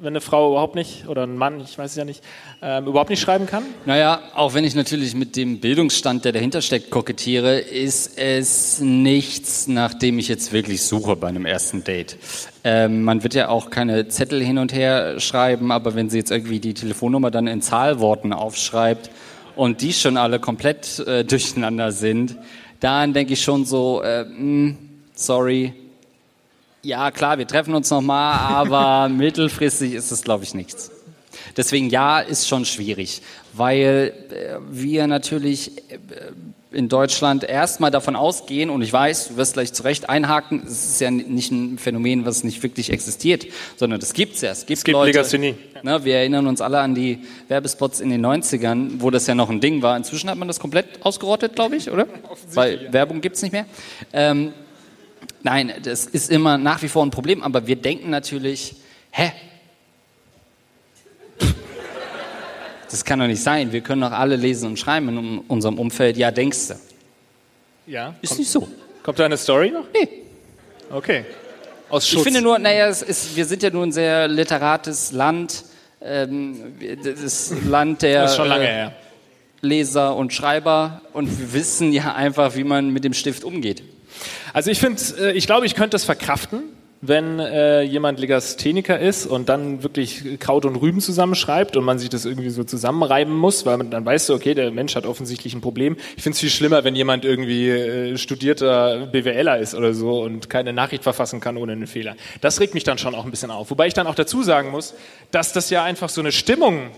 wenn eine Frau überhaupt nicht, oder ein Mann, ich weiß es ja nicht, ähm, überhaupt nicht schreiben kann? Naja, auch wenn ich natürlich mit dem Bildungsstand, der dahinter steckt, kokettiere, ist es nichts, nach dem ich jetzt wirklich suche bei einem ersten Date. Ähm, man wird ja auch keine Zettel hin und her schreiben, aber wenn sie jetzt irgendwie die Telefonnummer dann in Zahlworten aufschreibt und die schon alle komplett äh, durcheinander sind, dann denke ich schon so, äh, mh, sorry, ja, klar, wir treffen uns nochmal, aber mittelfristig ist es, glaube ich, nichts. Deswegen ja, ist schon schwierig, weil äh, wir natürlich äh, in Deutschland erstmal davon ausgehen, und ich weiß, du wirst gleich zurecht einhaken, es ist ja nicht ein Phänomen, was nicht wirklich existiert, sondern das gibt's ja. Es gibt, Es gibt Leute, Legasthenie. Ne, wir erinnern uns alle an die Werbespots in den 90ern, wo das ja noch ein Ding war. Inzwischen hat man das komplett ausgerottet, glaube ich, oder? Weil Werbung gibt's nicht mehr. Ähm, Nein, das ist immer nach wie vor ein Problem, aber wir denken natürlich, hä? Das kann doch nicht sein. Wir können doch alle lesen und schreiben in unserem Umfeld. Ja, denkst du. Ja. Ist Kommt, nicht so. kommt da eine Story noch? Nee. Okay. Aus Schutz. Ich finde nur, naja, es ist, wir sind ja nur ein sehr literates Land. Ähm, das Land der das ist schon lange äh, her. Leser und Schreiber und wir wissen ja einfach, wie man mit dem Stift umgeht. Also ich finde, äh, ich glaube, ich könnte das verkraften, wenn äh, jemand Legastheniker ist und dann wirklich Kraut und Rüben zusammenschreibt und man sich das irgendwie so zusammenreiben muss, weil man dann weißt du, okay, der Mensch hat offensichtlich ein Problem. Ich finde es viel schlimmer, wenn jemand irgendwie äh, studierter BWLer ist oder so und keine Nachricht verfassen kann ohne einen Fehler. Das regt mich dann schon auch ein bisschen auf. Wobei ich dann auch dazu sagen muss, dass das ja einfach so eine Stimmung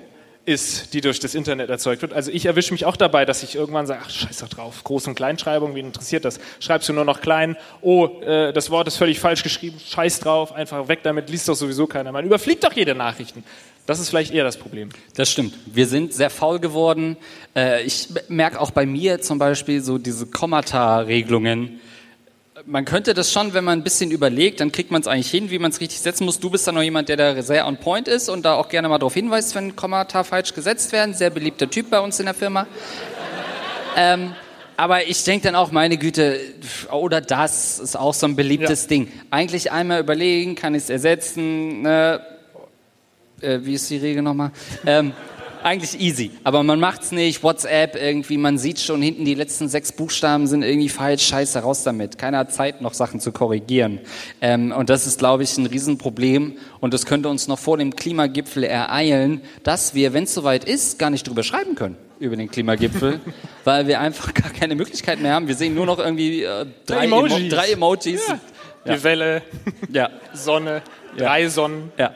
ist, die durch das Internet erzeugt wird. Also ich erwische mich auch dabei, dass ich irgendwann sage, ach scheiß doch drauf, Groß- und Kleinschreibung, wen interessiert das? Schreibst du nur noch klein, oh, äh, das Wort ist völlig falsch geschrieben, scheiß drauf, einfach weg damit, liest doch sowieso keiner. Man überfliegt doch jede Nachrichten. Das ist vielleicht eher das Problem. Das stimmt. Wir sind sehr faul geworden. Äh, ich merke auch bei mir zum Beispiel so diese Kommata-Regelungen. Man könnte das schon, wenn man ein bisschen überlegt, dann kriegt man es eigentlich hin, wie man es richtig setzen muss. Du bist dann noch jemand, der da sehr on point ist und da auch gerne mal darauf hinweist, wenn Kommata falsch gesetzt werden. Sehr beliebter Typ bei uns in der Firma. ähm, aber ich denke dann auch, meine Güte, oder das ist auch so ein beliebtes Ja. Ding. Eigentlich einmal überlegen, kann ich es ersetzen, ne? äh, wie ist die Regel nochmal? Ähm, eigentlich easy, aber man macht's nicht. WhatsApp irgendwie, man sieht schon hinten die letzten sechs Buchstaben sind irgendwie falsch. Scheiße, raus damit. Keiner hat Zeit, noch Sachen zu korrigieren. Ähm, und das ist, glaube ich, ein Riesenproblem. Und das könnte uns noch vor dem Klimagipfel ereilen, dass wir, wenn es soweit ist, gar nicht drüber schreiben können über den Klimagipfel, weil wir einfach gar keine Möglichkeit mehr haben. Wir sehen nur noch irgendwie äh, drei, Emo Emojis. drei Emojis. Die Welle, Ja, Sonne, drei Sonnen. ja.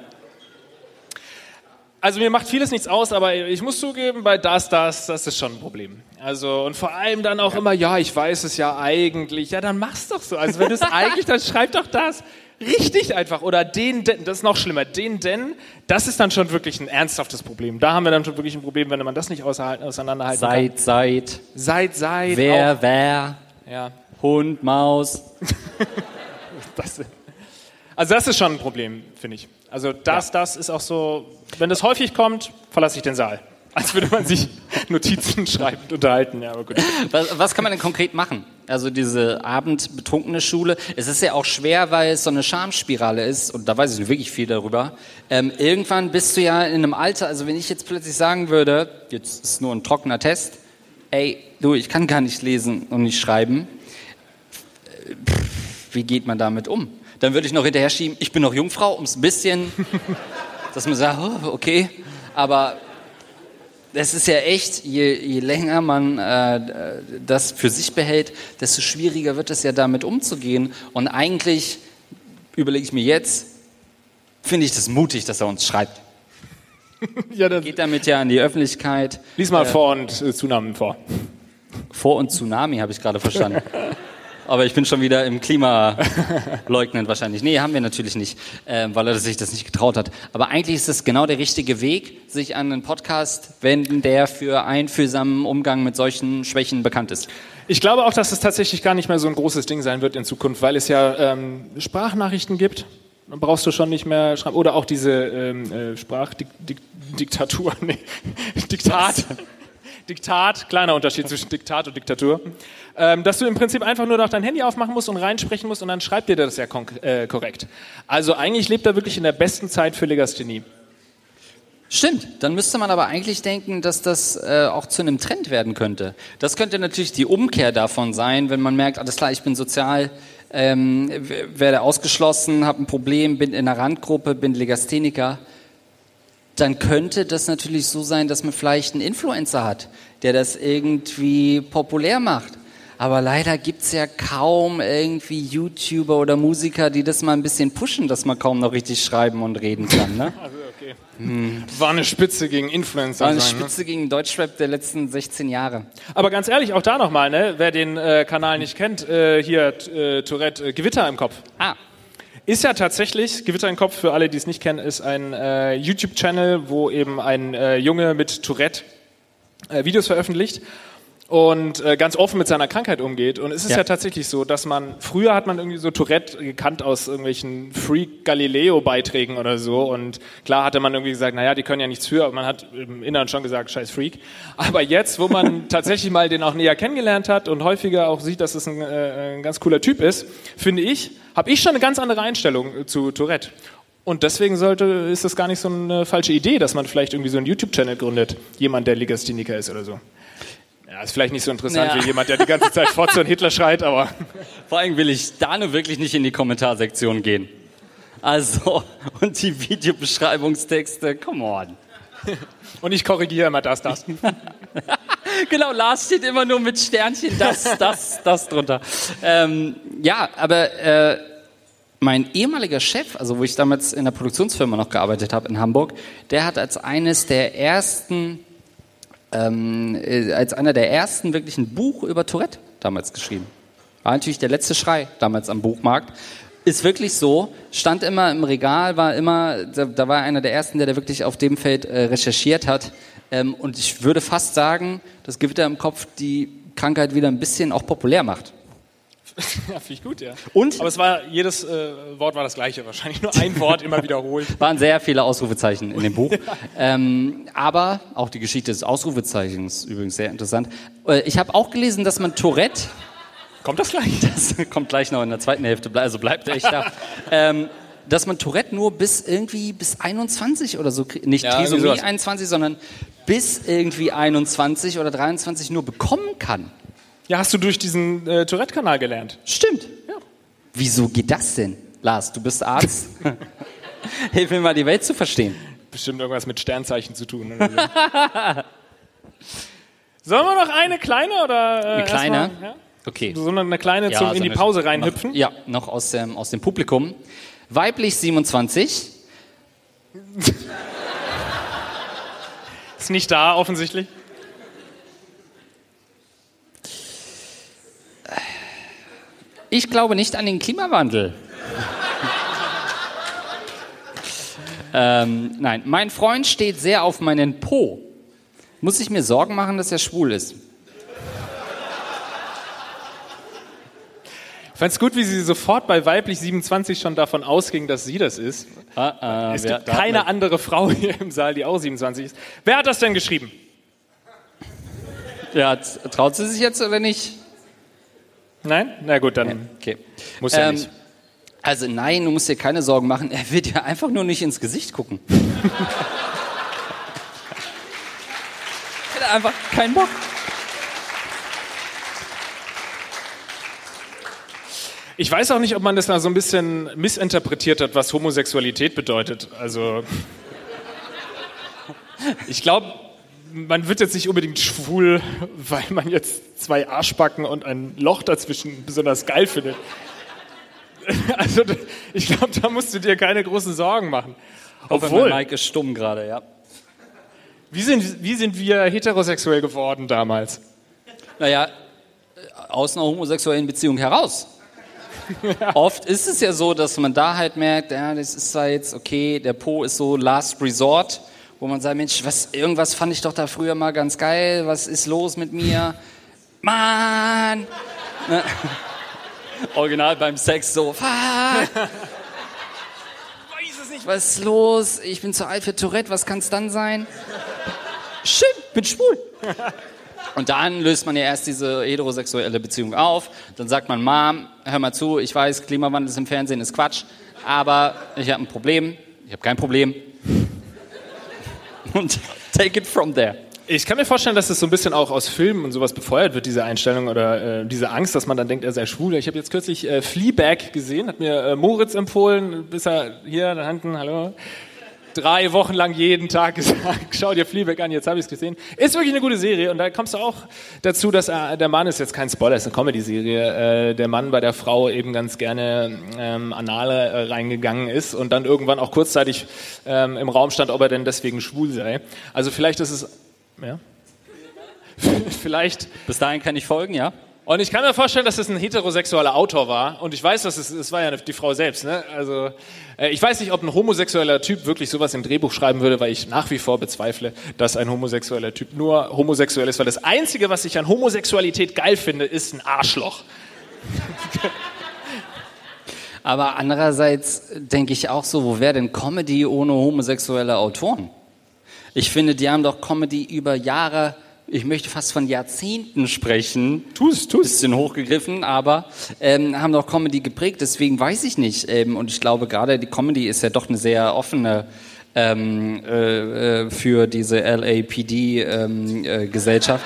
Also mir macht vieles nichts aus, aber ich muss zugeben, bei das, das, das ist schon ein Problem. Also und vor allem dann auch immer, ja, ich weiß es ja eigentlich. Ja, dann mach's doch so. Also wenn du es eigentlich, dann schreib doch das richtig einfach. Oder den, denn, das ist noch schlimmer. Den, denn, das ist dann schon wirklich ein ernsthaftes Problem. Da haben wir dann schon wirklich ein Problem, wenn man das nicht auseinanderhalten kann. Seit, seit, Seit, seit. wer, wer, Auch, ja. Hund, Maus. Das, also das ist schon ein Problem, finde ich. Also das, das ist auch so, wenn das häufig kommt, verlasse ich den Saal. Als würde man sich Notizen schreiben und unterhalten. Ja, aber gut. Was, was kann man denn konkret machen? Also diese abendbetrunkene Schule. Es ist ja auch schwer, weil es so eine Schamspirale ist und da weiß ich wirklich viel darüber. Ähm, irgendwann bist du ja in einem Alter, also wenn ich jetzt plötzlich sagen würde, jetzt ist nur ein trockener Test, ey, du, ich kann gar nicht lesen und nicht schreiben. Pff, Wie geht man damit um? Dann würde ich noch hinterher schieben, ich bin noch Jungfrau, um es ein bisschen, dass man sagt, oh, okay, aber es ist ja echt, je, je länger man äh, das für sich behält, desto schwieriger wird es ja damit umzugehen. Und eigentlich überlege ich mir jetzt, finde ich das mutig, dass er uns schreibt. Ja, Geht damit ja an die Öffentlichkeit. lies mal Vor- und äh, Zunahmen vor. Vor- und Tsunami habe ich gerade verstanden. Aber ich bin schon wieder im Klima leugnen wahrscheinlich. Nee, haben wir natürlich nicht, äh, weil er sich das nicht getraut hat. Aber eigentlich ist es genau der richtige Weg, sich an einen Podcast wenden, der für einfühlsamen Umgang mit solchen Schwächen bekannt ist. Ich glaube auch, dass es tatsächlich gar nicht mehr so ein großes Ding sein wird in Zukunft, weil es ja ähm, Sprachnachrichten gibt. Dann brauchst du schon nicht mehr schreiben. Oder auch diese ähm, äh, Sprachdiktatur. Nee, Diktat. Diktat, kleiner Unterschied zwischen Diktat und Diktatur. Ähm, dass du im Prinzip einfach nur noch dein Handy aufmachen musst und reinsprechen musst und dann schreibt dir das ja äh, korrekt. Also eigentlich lebt er wirklich in der besten Zeit für Legasthenie. Stimmt, dann müsste man aber eigentlich denken, dass das äh, auch zu einem Trend werden könnte. Das könnte natürlich die Umkehr davon sein, wenn man merkt, alles klar, ich bin sozial, ähm, werde ausgeschlossen, habe ein Problem, bin in einer Randgruppe, bin Legastheniker. Dann könnte das natürlich so sein, dass man vielleicht einen Influencer hat, der das irgendwie populär macht. Aber leider gibt's ja kaum irgendwie YouTuber oder Musiker, die das mal ein bisschen pushen, dass man kaum noch richtig schreiben und reden kann. Ne? Also okay. War eine Spitze gegen Influencer. War eine sein, ne? Spitze gegen Deutschrap der letzten 16 Jahre. Aber ganz ehrlich, auch da nochmal, ne? wer den äh, Kanal nicht kennt, äh, hier äh, Tourette, äh, Gewitter im Kopf. Ah, Ist ja tatsächlich, Gewitter im Kopf, für alle, die es nicht kennen, ist ein äh, YouTube-Channel, wo eben ein äh, Junge mit Tourette äh, Videos veröffentlicht und äh, ganz offen mit seiner Krankheit umgeht. Und es ist ja. Ja. tatsächlich so, dass man, früher hat man irgendwie so Tourette gekannt aus irgendwelchen Freak Galileo-Beiträgen oder so. Und klar hatte man irgendwie gesagt, naja, die können ja nichts für, aber man hat im Inneren schon gesagt, scheiß Freak. Aber jetzt, wo man tatsächlich mal den auch näher kennengelernt hat und häufiger auch sieht, dass es ein, äh, ein ganz cooler Typ ist, finde ich, habe ich schon eine ganz andere Einstellung zu Tourette. Und deswegen sollte, ist das gar nicht so eine falsche Idee, dass man vielleicht irgendwie so einen YouTube-Channel gründet. Jemand, der Legastheniker ist oder so. Ja, ist vielleicht nicht so interessant Ja. wie jemand, der die ganze Zeit Fotze und Hitler schreit, aber vor allem will ich da nur wirklich nicht in die Kommentarsektion gehen. Also, und die Videobeschreibungstexte, come on. und ich korrigiere immer das, das. Genau, Lars steht immer nur mit Sternchen, das, das, das drunter. Ähm, ja, aber äh, mein ehemaliger Chef, also wo ich damals in der Produktionsfirma noch gearbeitet habe in Hamburg, der hat als eines der ersten, ähm, äh, als einer der ersten wirklich ein Buch über Tourette damals geschrieben. War natürlich der letzte Schrei damals am Buchmarkt. Ist wirklich so, stand immer im Regal, war immer, da, da war einer der ersten, der da wirklich auf dem Feld äh, recherchiert hat. Ähm, und ich würde fast sagen, dass Gewitter im Kopf die Krankheit wieder ein bisschen auch populär macht. Ja, finde ich gut, ja. Und? Aber es war, jedes äh, Wort war das gleiche, wahrscheinlich nur ein Wort immer wiederholt. Waren sehr viele Ausrufezeichen in dem Buch. ähm, aber auch die Geschichte des Ausrufezeichens übrigens sehr interessant. Äh, ich habe auch gelesen, dass man Tourette, Kommt das gleich? das kommt gleich noch in der zweiten Hälfte, also bleibt echt da, ähm, dass man Tourette nur bis irgendwie bis 21 oder so, nicht Ja, irgendwie Trisomie sowas. 21, sondern bis irgendwie 21 oder 23 nur bekommen kann. Ja, hast du durch diesen äh, Tourette-Kanal gelernt. Stimmt. Ja. Wieso geht das denn? Lars, du bist Arzt. Hilf mir mal, die Welt zu verstehen. Bestimmt irgendwas mit Sternzeichen zu tun. Oder so. Sollen wir noch eine kleine oder? Äh, Eine kleine? erstmal, ja? Okay. So eine, eine kleine Ja, zum so in die Pause reinhüpfen. Noch, ja, noch aus dem, aus dem Publikum. Weiblich 27. Ist nicht da, offensichtlich. Ich glaube nicht an den Klimawandel. ähm, nein, mein Freund steht sehr auf meinen Po. Muss ich mir Sorgen machen, dass er schwul ist? Ich fand's gut, wie sie sofort bei weiblich 27 schon davon ausging, dass sie das ist. Ah, äh, Es gibt keine man- andere Frau hier im Saal, die auch 27 ist. Wer hat das denn geschrieben? Ja, traut sie sich jetzt oder nicht? Nein? Na gut, dann Okay. muss ja Ähm, nicht. Also nein, du musst dir keine Sorgen machen. Er wird dir einfach nur nicht ins Gesicht gucken. er hat einfach keinen Bock. Ich weiß auch nicht, ob man das da so ein bisschen missinterpretiert hat, was Homosexualität bedeutet. Also ich glaube, man wird jetzt nicht unbedingt schwul, weil man jetzt zwei Arschbacken und ein Loch dazwischen besonders geil findet. Also ich glaube, da musst du dir keine großen Sorgen machen. Obwohl. Mike ist stumm gerade, ja. wie sind, wie sind wir heterosexuell geworden damals? Naja, äh, aus einer homosexuellen Beziehung heraus. Oft ist es ja so, dass man da halt merkt, ja, das ist zwar jetzt okay, der Po ist so Last Resort, wo man sagt, Mensch, was, irgendwas fand ich doch da früher mal ganz geil, was ist los mit mir? Mann! Ne? Original beim Sex so, fuck! Was ist los? Ich bin zu alt für Tourette, was kann es dann sein? Shit, bin schwul. Und dann löst man ja erst diese heterosexuelle Beziehung auf. Dann sagt man, Mom, hör mal zu, ich weiß, Klimawandel ist im Fernsehen, ist Quatsch, aber ich habe ein Problem. Ich habe kein Problem. Und take it from there. Ich kann mir vorstellen, dass das so ein bisschen auch aus Filmen und sowas befeuert wird, diese Einstellung oder äh, diese Angst, dass man dann denkt, er sei schwul. Ich habe jetzt kürzlich äh, Fleabag gesehen, hat mir äh, Moritz empfohlen, bis er hier da hinten, hallo, drei Wochen lang jeden Tag gesagt, schau dir Fleabag an, jetzt habe ich es gesehen. Ist wirklich eine gute Serie und da kommst du auch dazu, dass er, der Mann ist jetzt kein Spoiler, ist eine Comedy-Serie, äh, der Mann bei der Frau eben ganz gerne ähm, anal äh, reingegangen ist und dann irgendwann auch kurzzeitig ähm, im Raum stand, ob er denn deswegen schwul sei. Also vielleicht ist es ja. Vielleicht. Bis dahin kann ich folgen, ja? Und ich kann mir vorstellen, dass es ein heterosexueller Autor war. Und ich weiß, dass es, es war ja die Frau selbst. Ne? Also äh, ich weiß nicht, ob ein homosexueller Typ wirklich sowas im Drehbuch schreiben würde, weil ich nach wie vor bezweifle, dass ein homosexueller Typ nur homosexuell ist. Weil das Einzige, was ich an Homosexualität geil finde, ist ein Arschloch. Aber andererseits denke ich auch so, wo wäre denn Comedy ohne homosexuelle Autoren? Ich finde, die haben doch Comedy über Jahre, ich möchte fast von Jahrzehnten sprechen. Tu's, tu's. Bisschen hochgegriffen, aber ähm, haben doch Comedy geprägt. Deswegen weiß ich nicht. Ähm, und ich glaube, gerade die Comedy ist ja doch eine sehr offene ähm, äh, äh, für diese LAPD-Gesellschaft.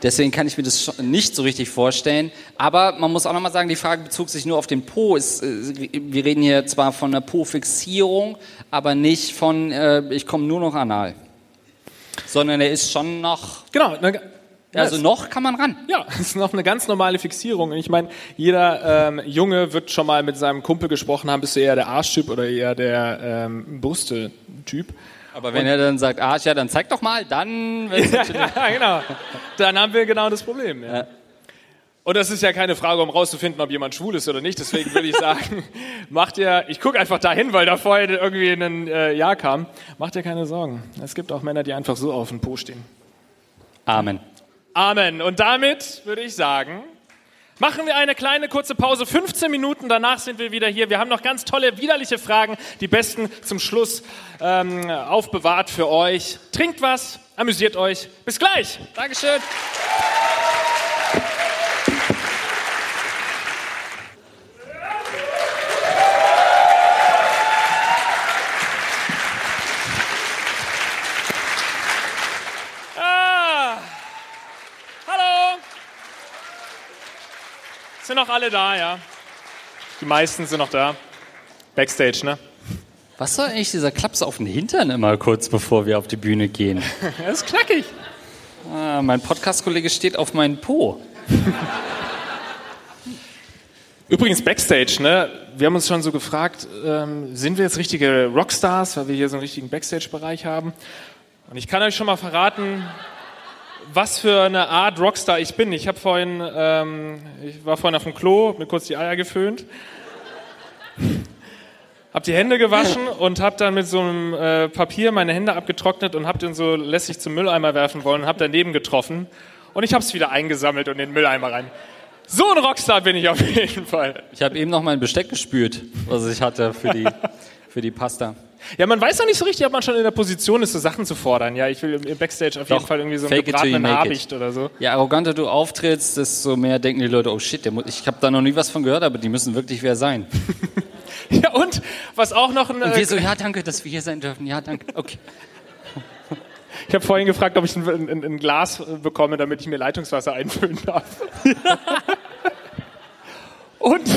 Deswegen kann ich mir das nicht so richtig vorstellen. Aber man muss auch nochmal sagen, die Frage bezog sich nur auf den Po. Es, äh, wir reden hier zwar von einer Po-Fixierung, aber nicht von, äh, ich komme nur noch anal. Sondern er ist schon noch, Genau. ne, Also Das- noch kann man ran. Ja, das ist noch eine ganz normale Fixierung. Und Ich meine, jeder ähm, Junge wird schon mal mit seinem Kumpel gesprochen haben, bist du eher der Arschtyp oder eher der ähm, Brüste-Typ. Aber wenn er dann sagt, Arsch, ja, dann zeig doch mal, dann Ja, genau. Dann haben wir genau das Problem. Ja. Ja. Und das ist ja keine Frage, um rauszufinden, ob jemand schwul ist oder nicht. Deswegen würde ich sagen, macht ihr, ich gucke einfach dahin, weil da vorher irgendwie ein äh, Ja kam. Macht ihr keine Sorgen. Es gibt auch Männer, die einfach so auf dem Po stehen. Amen. Amen. Und damit würde ich sagen, machen wir eine kleine kurze Pause, 15 Minuten, danach sind wir wieder hier. Wir haben noch ganz tolle, widerliche Fragen, die besten zum Schluss ähm, aufbewahrt für euch. Trinkt was, amüsiert euch. Bis gleich. Dankeschön. Ah. Hallo. Sind noch alle da, ja? Die meisten sind noch da. Backstage, ne? Was soll eigentlich dieser Klaps auf den Hintern immer kurz bevor wir auf die Bühne gehen? Das ist knackig. Ah, mein Podcast-Kollege steht auf meinen Po. Übrigens Backstage, ne? Wir haben uns schon so gefragt, ähm, sind wir jetzt richtige Rockstars, weil wir hier so einen richtigen Backstage-Bereich haben? Und ich kann euch schon mal verraten, was für eine Art Rockstar ich bin. Ich habe vorhin, ähm, ich war vorhin auf dem Klo, mir kurz die Eier geföhnt, hab die Hände gewaschen und hab dann mit so einem äh, Papier meine Hände abgetrocknet und hab den so lässig zum Mülleimer werfen wollen und hab daneben getroffen und ich hab's wieder eingesammelt und in den Mülleimer rein. So ein Rockstar bin ich auf jeden Fall. Ich habe eben noch mein Besteck gespürt, was ich hatte für die, für die Pasta. Ja, man weiß noch nicht so richtig, ob man schon in der Position ist, so Sachen zu fordern. Ja, ich will im Backstage auf jeden Doch, Fall irgendwie so einen gebratenen. Habicht oder so. Je arroganter du auftrittst, desto mehr denken die Leute, oh shit, der mu- ich habe da noch nie was von gehört, aber die müssen wirklich wer sein. Ja, und was auch noch ein. Und Äh, wir so, ja danke, dass wir hier sein dürfen. Ja, danke. Okay. ich habe vorhin gefragt, ob ich ein, ein, ein Glas äh, bekomme, damit ich mir Leitungswasser einfüllen darf. und.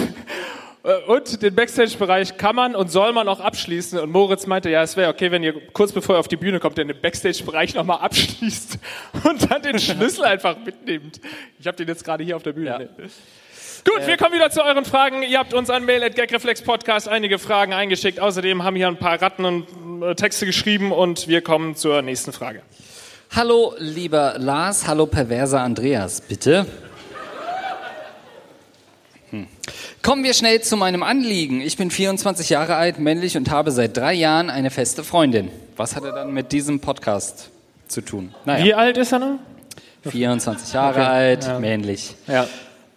Äh, Und den Backstage-Bereich kann man und soll man auch abschließen. Und Moritz meinte, ja, es wäre okay, wenn ihr kurz bevor ihr auf die Bühne kommt, den Backstage-Bereich nochmal abschließt und dann den Schlüssel einfach mitnehmt. Ich habe den jetzt gerade hier auf der Bühne. Ja. Gut, wir kommen wieder zu euren Fragen. Ihr habt uns an Mail at Gagreflex Podcast einige Fragen eingeschickt. Außerdem haben hier ein paar Ratten und äh, Texte geschrieben und wir kommen zur nächsten Frage. Hallo, lieber Lars. Hallo, perverser Andreas. Bitte. Hm. Kommen wir schnell zu meinem Anliegen. Ich bin 24 Jahre alt, männlich und habe seit drei Jahren eine feste Freundin. Was hat er dann mit diesem Podcast zu tun? Naja, Wie alt ist er noch? 24 Jahre alt, männlich. Ja.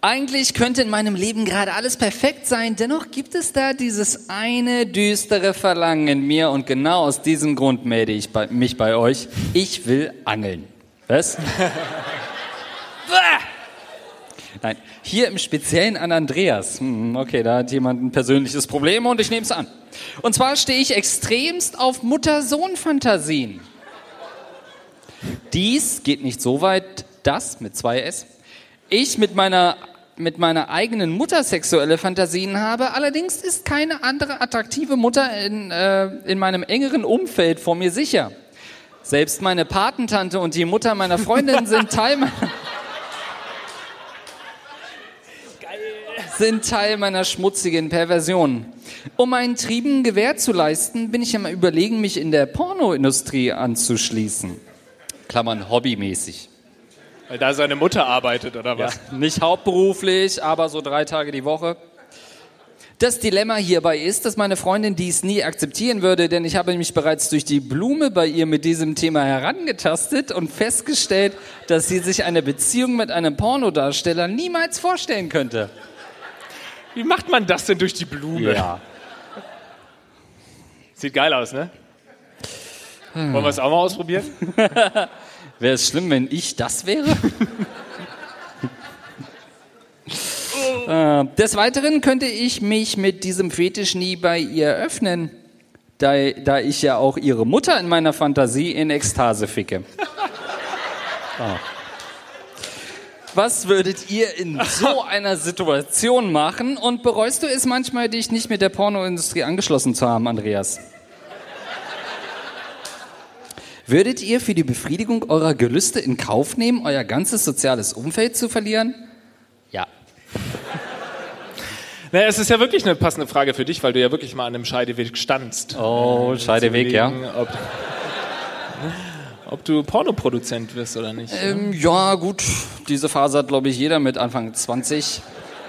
Eigentlich könnte in meinem Leben gerade alles perfekt sein, dennoch gibt es da dieses eine düstere Verlangen in mir und genau aus diesem Grund melde ich bei, mich bei euch. Ich will angeln. Was? Nein, hier im Speziellen an Andreas. Hm, Okay, da hat jemand ein persönliches Problem und ich nehme es an. Und zwar stehe ich extremst auf Mutter-Sohn-Fantasien. Dies geht nicht so weit, dass mit zwei S ich mit meiner mit meiner eigenen Mutter sexuelle Fantasien habe. Allerdings ist keine andere attraktive Mutter in, äh, in meinem engeren Umfeld vor mir sicher. Selbst meine Patentante und die Mutter meiner Freundin sind Teil meiner sind Teil meiner schmutzigen Perversion. Um meinen Trieben Gewähr zu leisten, bin ich am überlegen, mich in der Pornoindustrie anzuschließen. Klammern hobbymäßig. Weil da seine Mutter arbeitet, oder was? Nicht hauptberuflich, aber so drei Tage die Woche. Das Dilemma hierbei ist, dass meine Freundin dies nie akzeptieren würde, denn ich habe mich bereits durch die Blume bei ihr mit diesem Thema herangetastet und festgestellt, dass sie sich eine Beziehung mit einem Pornodarsteller niemals vorstellen könnte. Wie macht man das denn durch die Blume? Ja. Sieht geil aus, ne? Wollen wir es auch mal ausprobieren? Wäre es schlimm, wenn ich das wäre? äh, des Weiteren könnte ich mich mit diesem Fetisch nie bei ihr öffnen, da, da ich ja auch ihre Mutter in meiner Fantasie in Ekstase ficke. Ah. Was würdet ihr in so einer Situation machen und bereust du es manchmal, dich nicht mit der Pornoindustrie angeschlossen zu haben, Andreas? Würdet ihr für die Befriedigung eurer Gelüste in Kauf nehmen, euer ganzes soziales Umfeld zu verlieren? Ja. Naja, es ist ja wirklich eine passende Frage für dich, weil du ja wirklich mal an einem Scheideweg standst. Oh, Scheideweg, ja. Ob, du Pornoproduzent wirst oder nicht. Ähm, ja, gut. Diese Phase hat, glaube ich, jeder mit Anfang 20.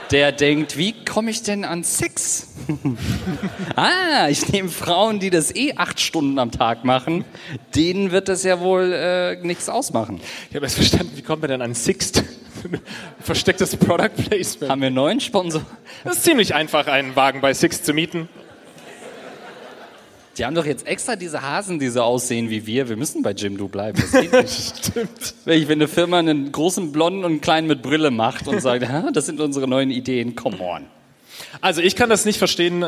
Der denkt, wie komme ich denn an Sex? ah, ich nehme Frauen, die das eh acht Stunden am Tag machen. Denen wird das ja wohl äh, nichts ausmachen. Ich habe erst verstanden, wie kommt man denn an Sixt? Verstecktes Product Placement. Haben wir einen neuen Sponsor? Das ist ziemlich einfach, einen Wagen bei Sixt zu mieten. Die haben doch jetzt extra diese Hasen, die so aussehen wie wir. Wir müssen bei Jimdo bleiben. Das geht nicht. Stimmt. Wenn eine Firma einen großen Blonden und einen kleinen mit Brille macht und sagt, "Ha, das sind unsere neuen Ideen, come on. Also ich kann das nicht verstehen, äh,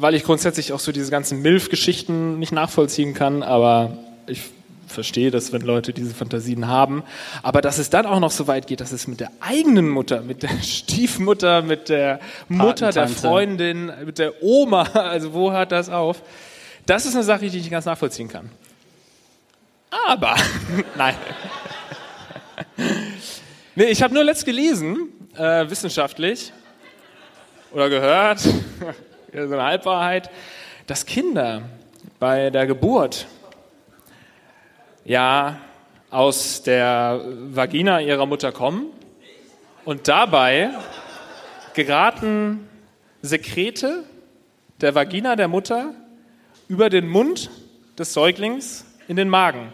weil ich grundsätzlich auch so diese ganzen MILF-Geschichten nicht nachvollziehen kann, aber ich verstehe das, wenn Leute diese Fantasien haben. Aber dass es dann auch noch so weit geht, dass es mit der eigenen Mutter, mit der Stiefmutter, mit der Mutter der. Freundin, mit der Oma, also wo hört das auf? Das ist eine Sache, die ich nicht ganz nachvollziehen kann. Aber, nein. Nee, ich habe nur letzt gelesen, äh, wissenschaftlich, oder gehört, so eine Halbwahrheit, dass Kinder bei der Geburt ja aus der Vagina ihrer Mutter kommen und dabei geraten Sekrete der Vagina der Mutter über den Mund des Säuglings in den Magen.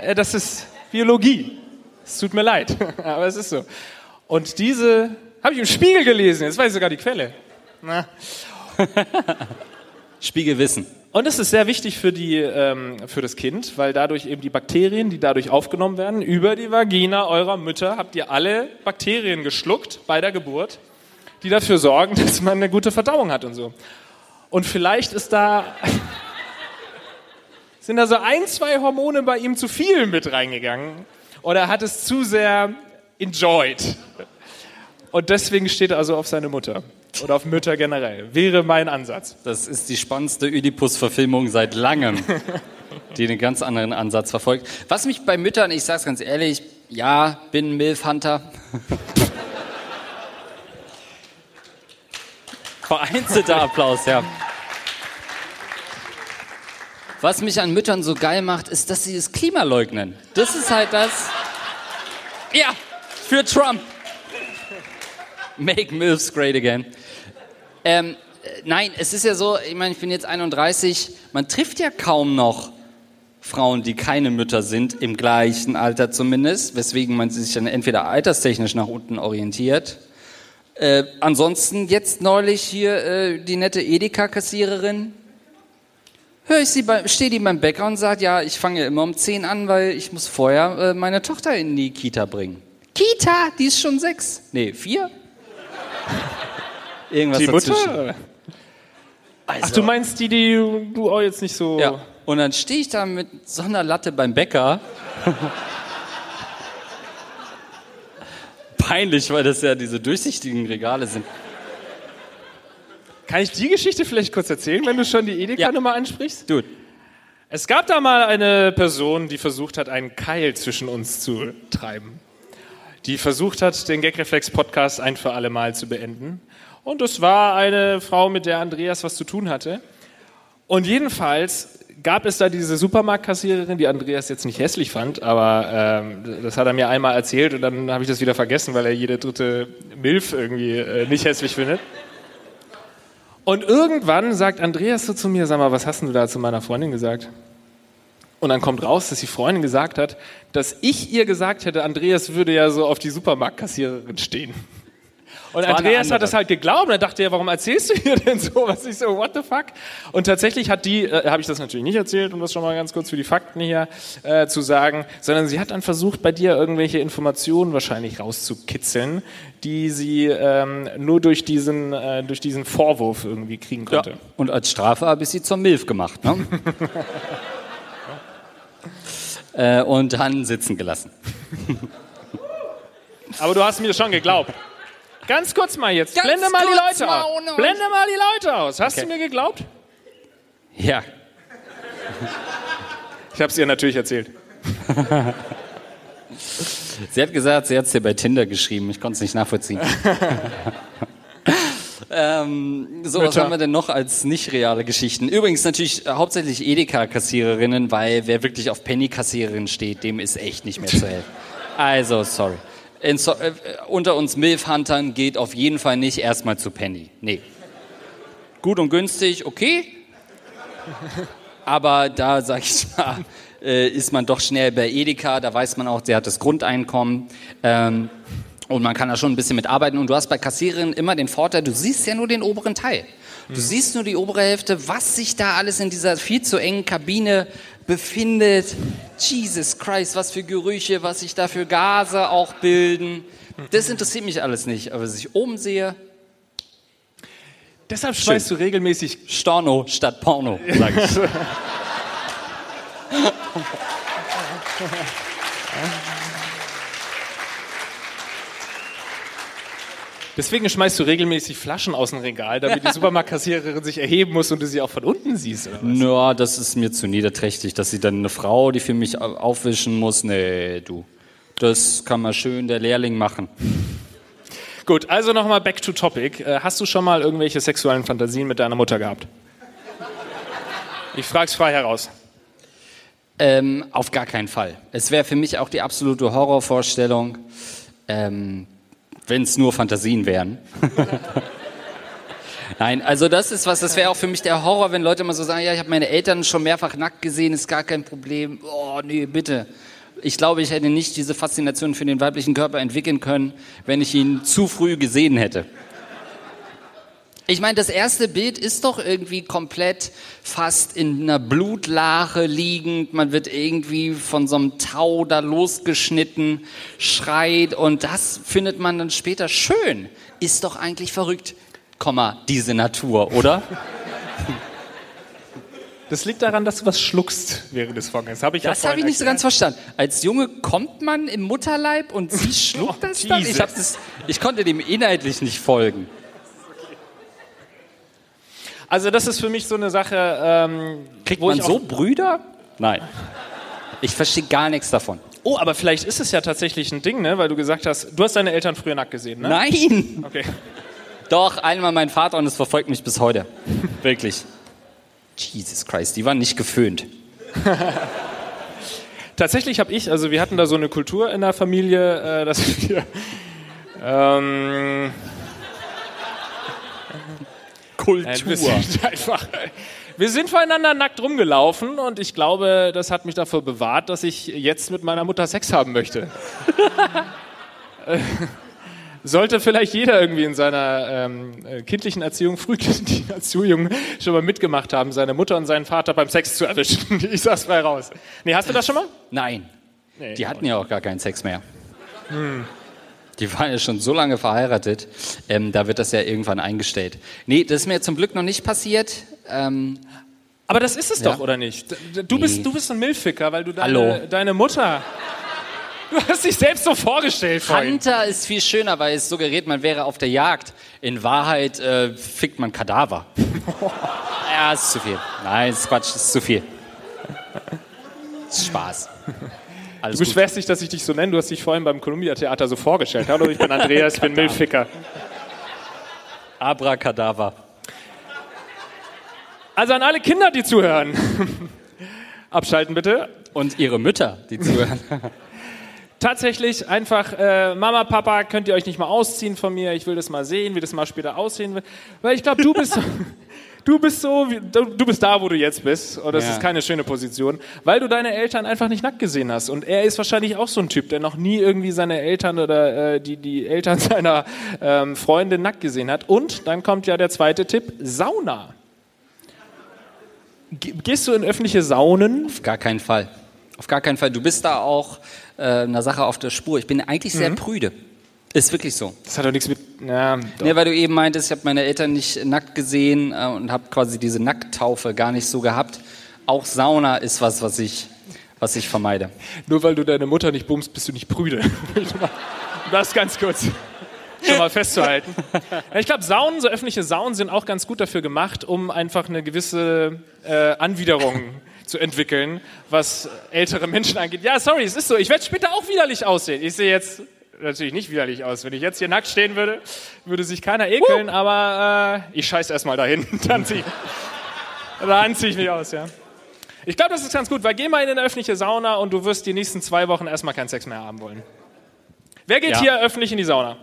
Äh, Das ist Biologie. Es tut mir leid, aber es ist so. Und diese habe ich im Spiegel gelesen, jetzt weiß ich sogar die Quelle. Na. Spiegelwissen. Und es ist sehr wichtig für, die, ähm, für das Kind, weil dadurch eben die Bakterien, die dadurch aufgenommen werden, über die Vagina eurer Mütter habt ihr alle Bakterien geschluckt bei der Geburt, die dafür sorgen, dass man eine gute Verdauung hat und so. Und vielleicht ist da, sind da so ein, zwei Hormone bei ihm zu viel mit reingegangen oder er hat es zu sehr enjoyed. Und deswegen steht er also auf seine Mutter oder auf Mütter generell. Wäre mein Ansatz. Das ist die spannendste Oedipus-Verfilmung seit langem, die einen ganz anderen Ansatz verfolgt. Was mich bei Müttern, ich sag's ganz ehrlich, ja, bin Milf-Hunter. Vereinzelter Applaus, ja. Was mich an Müttern so geil macht, ist, dass sie das Klima leugnen. Das ist halt das. Ja, für Trump. Make MILFs great again. Ähm, äh, nein, es ist ja so, ich meine, ich bin jetzt 31, man trifft ja kaum noch Frauen, die keine Mütter sind, im gleichen Alter zumindest, weswegen man sich dann entweder alterstechnisch nach unten orientiert. Äh, ansonsten jetzt neulich hier äh, die nette Edeka-Kassiererin. Hör ich sie bei, steht die beim Bäcker und sagt, ja, ich fange ja immer um 10 an, weil ich muss vorher äh, meine Tochter in die Kita bringen. Kita, die ist schon sechs. Nee, vier? Irgendwas Die dazwischen. Mutter? Ach, Also, du meinst die, die du auch jetzt nicht so. Ja. Und dann stehe ich da mit so einer Latte beim Bäcker. Peinlich, weil das ja diese durchsichtigen Regale sind. Kann ich die Geschichte vielleicht kurz erzählen, wenn du schon die Edeka-Nummer ansprichst? Dude, Es gab da mal eine Person, die versucht hat, einen Keil zwischen uns zu treiben. Die versucht hat, den Gagreflex-Podcast ein für alle Mal zu beenden. Und es war eine Frau, mit der Andreas was zu tun hatte. Und jedenfalls gab es da diese Supermarktkassiererin, die Andreas jetzt nicht hässlich fand, aber ähm, das hat er mir einmal erzählt und dann habe ich das wieder vergessen, weil er jede dritte Milf irgendwie äh, nicht hässlich findet. Und irgendwann sagt Andreas so zu mir, sag mal, was hast du da zu meiner Freundin gesagt? Und dann kommt raus, dass die Freundin gesagt hat, dass ich ihr gesagt hätte, Andreas würde ja so auf die Supermarktkassiererin stehen. Und Andreas hat das halt geglaubt und er dachte ja, warum erzählst du ihr denn so? Was ich so, what the fuck? Und tatsächlich hat die, äh, habe ich das natürlich nicht erzählt, um das schon mal ganz kurz für die Fakten hier äh, zu sagen, sondern sie hat dann versucht, bei dir irgendwelche Informationen wahrscheinlich rauszukitzeln, die sie ähm, nur durch diesen, äh, durch diesen Vorwurf irgendwie kriegen ja. konnte. Und als Strafe habe ich sie zur Milf gemacht. Ne? äh, und dann sitzen gelassen. Aber du hast mir schon geglaubt. Ganz kurz mal jetzt. Ganz Blende mal die Leute mal aus. Blende mal die Leute aus. Hast Okay. du mir geglaubt? Ja. habe es ihr natürlich erzählt. Sie hat gesagt, sie hat es dir bei Tinder geschrieben. Ich konnte es nicht nachvollziehen. ähm, so, was Mütter. haben wir denn noch als nicht reale Geschichten? Übrigens natürlich hauptsächlich Edeka-Kassiererinnen, weil wer wirklich auf Penny-Kassiererin steht, dem ist echt nicht mehr zu helfen. Also, sorry. So, äh, unter uns Milf-Huntern geht auf jeden Fall nicht erstmal zu Penny. Nee. Gut und günstig, okay. Aber da, sag ich mal, äh, ist man doch schnell bei Edeka. Da weiß man auch, der hat das Grundeinkommen. Ähm, und man kann da schon ein bisschen mitarbeiten. Und du hast bei Kassiererinnen immer den Vorteil, du siehst ja nur den oberen Teil. Du siehst nur die obere Hälfte, was sich da alles in dieser viel zu engen Kabine befindet. Jesus Christ, was für Gerüche, was sich da für Gase auch bilden. Das interessiert mich alles nicht. Aber was ich oben sehe, Deshalb schmeißt du regelmäßig Storno statt Porno, sag ich. Deswegen schmeißt du regelmäßig Flaschen aus dem Regal, damit die Supermarktkassiererin sich erheben muss und du sie auch von unten siehst. Oder was? Ja, das ist mir zu niederträchtig, dass sie dann eine Frau, die für mich au- aufwischen muss. Nee, du. Das kann mal schön der Lehrling machen. Gut, also nochmal back to topic. Äh, Hast du schon mal irgendwelche sexuellen Fantasien mit deiner Mutter gehabt? Ich frag's frei heraus. Ähm, auf gar keinen Fall. Es wäre für mich auch die absolute Horrorvorstellung, ähm, wenn es nur Fantasien wären. Nein, also das ist was, das wäre auch für mich der Horror, wenn Leute immer so sagen, ja, ich habe meine Eltern schon mehrfach nackt gesehen, ist gar kein Problem. Oh, nee, bitte. Ich glaube, ich hätte nicht diese Faszination für den weiblichen Körper entwickeln können, wenn ich ihn zu früh gesehen hätte. Ich meine, das erste Bild ist doch irgendwie komplett fast in einer Blutlache liegend. Man wird irgendwie von so einem Tau da losgeschnitten, schreit und das findet man dann später schön. Ist doch eigentlich verrückt, Komma, diese Natur, oder? Das liegt daran, dass du was schluckst während des Vorgangs. Hab ich ja Das habe vorhin ich nicht so ganz verstanden. Als Junge kommt man im Mutterleib und sie schluckt Oh, das dann? Ich, Jesus. hab das, ich konnte dem inhaltlich nicht folgen. Also das ist für mich so eine Sache, ähm, Kriegt man so Brüder? Nein. Ich verstehe gar nichts davon. Oh, aber vielleicht ist es ja tatsächlich ein Ding, ne? Weil du gesagt hast, du hast deine Eltern früher nackt gesehen, ne? Nein! Okay. Doch, einmal mein Vater und es verfolgt mich bis heute. Wirklich. Jesus Christ, die waren nicht geföhnt. Tatsächlich habe ich, also wir hatten da so eine Kultur in der Familie, äh, dass wir ähm, Kultur. Nein, wir sind einfach. Wir sind voreinander nackt rumgelaufen und ich glaube, das hat mich davor bewahrt, dass ich jetzt mit meiner Mutter Sex haben möchte. Äh, Sollte vielleicht jeder irgendwie in seiner ähm, äh, kindlichen Erziehung, frühkindlichen Erziehung schon mal mitgemacht haben, seine Mutter und seinen Vater beim Sex zu erwischen. Ich sag's frei raus. Nee, hast du das schon mal? Nein, Nee, die hatten ja auch gar keinen Sex mehr. Die waren ja schon so lange verheiratet, ähm, da wird das ja irgendwann eingestellt. Nee, das ist mir zum Glück noch nicht passiert. Ähm, Aber das ist es Ja. doch, oder nicht? Du bist, du bist ein Milficker, weil du Hallo. deine, deine Mutter. Du hast dich selbst so vorgestellt vorhin. Hunter ist viel schöner, weil es suggeriert, man wäre auf der Jagd. In Wahrheit äh, fickt man Kadaver. ja, ist zu viel. Nein, ist Quatsch, ist zu viel. Ist Spaß. Alles Du beschwerst dich, dass ich dich so nenne. Du hast dich vorhin beim Columbia Theater so vorgestellt. Hallo, ich bin Andreas, ich bin Milficker. Abracadabra. Also an alle Kinder, die zuhören. Abschalten bitte. Und ihre Mütter, die zuhören. Tatsächlich einfach, äh, Mama, Papa, könnt ihr euch nicht mal ausziehen von mir? Ich will das mal sehen, wie das mal später aussehen wird. Weil ich glaube, du bist, du bist so, wie, du, bist da, wo du jetzt bist. Und das Ja. ist keine schöne Position, weil du deine Eltern einfach nicht nackt gesehen hast. Und er ist wahrscheinlich auch so ein Typ, der noch nie irgendwie seine Eltern oder äh, die, die Eltern seiner ähm, Freundin nackt gesehen hat. Und dann kommt ja der zweite Tipp, Sauna. Ge- Gehst du in öffentliche Saunen? Auf gar keinen Fall. Auf gar keinen Fall. Du bist da auch äh, einer Sache auf der Spur. Ich bin eigentlich sehr prüde. Ist wirklich so. Das hat doch nichts mit. Ja, doch. Ja, weil du eben meintest, ich habe meine Eltern nicht nackt gesehen äh, und habe quasi diese Nackttaufe gar nicht so gehabt. Auch Sauna ist was, was ich, was ich vermeide. Nur weil du deine Mutter nicht bummst, bist du nicht prüde. das ganz kurz schon mal festzuhalten. Ich glaube, Saunen, so öffentliche Saunen sind auch ganz gut dafür gemacht, um einfach eine gewisse äh, Anwiderung zu entwickeln, was ältere Menschen angeht. Ja, sorry, es ist so. Ich werde später auch widerlich aussehen. Ich sehe jetzt natürlich nicht widerlich aus. Wenn ich jetzt hier nackt stehen würde, würde sich keiner ekeln, uh. aber äh, ich scheiß erstmal dahin. Dann ziehe dann zieh ich mich aus, ja. Ich glaube, das ist ganz gut, weil geh mal in eine öffentliche Sauna und du wirst die nächsten zwei Wochen erstmal keinen Sex mehr haben wollen. Wer geht ja. hier öffentlich in die Sauna?